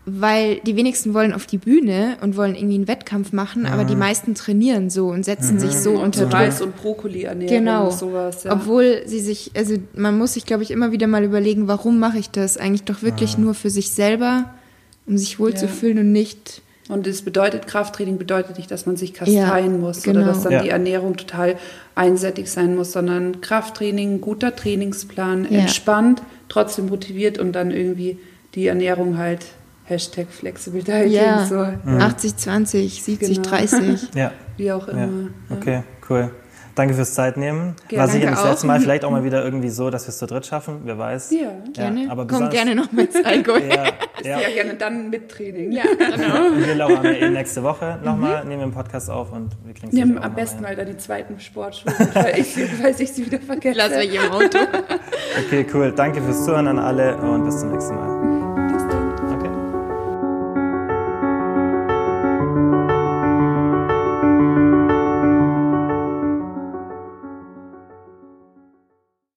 [SPEAKER 3] weil die wenigsten wollen auf die Bühne und wollen irgendwie einen Wettkampf machen, mhm. aber die mhm. meisten trainieren so und setzen mhm. sich so unter Druck.
[SPEAKER 2] Reis und Brokkoli ernähren
[SPEAKER 3] genau.
[SPEAKER 2] und sowas.
[SPEAKER 3] Ja. Obwohl sie sich, also man muss sich, glaube ich, immer wieder mal überlegen, warum mache ich das? Eigentlich doch wirklich mhm. nur für sich selber, um sich wohlzufühlen ja. und nicht.
[SPEAKER 2] Und das bedeutet, Krafttraining bedeutet nicht, dass man sich kasteien ja, muss genau. oder dass dann die Ernährung total einseitig sein muss, sondern Krafttraining, guter Trainingsplan, entspannt, trotzdem motiviert und dann irgendwie die Ernährung halt Hashtag Flexible Dieting.
[SPEAKER 3] Ja, so. Mhm. 80, 20, 70, genau. 30.
[SPEAKER 1] ja.
[SPEAKER 2] Wie auch immer.
[SPEAKER 1] Ja. Okay, cool. Danke fürs Zeitnehmen. War sicher das letzte Mal, vielleicht auch mal wieder irgendwie so, dass wir es zu dritt schaffen, wer weiß.
[SPEAKER 3] Ja, gerne. Ja, aber Komm gerne noch mit Alkohol.
[SPEAKER 2] ja, ja. ja, gerne dann mit Training.
[SPEAKER 3] Ja, genau.
[SPEAKER 1] wir laufen eh nächste Woche nochmal, mhm. nehmen wir einen Podcast auf und wir kriegen
[SPEAKER 2] Nehmen am besten mal da die zweiten Sportschuhe, weil ich, weil ich sie wieder vergesse.
[SPEAKER 3] Lass mich im Auto.
[SPEAKER 1] okay, cool. Danke fürs Zuhören an alle und bis zum nächsten Mal.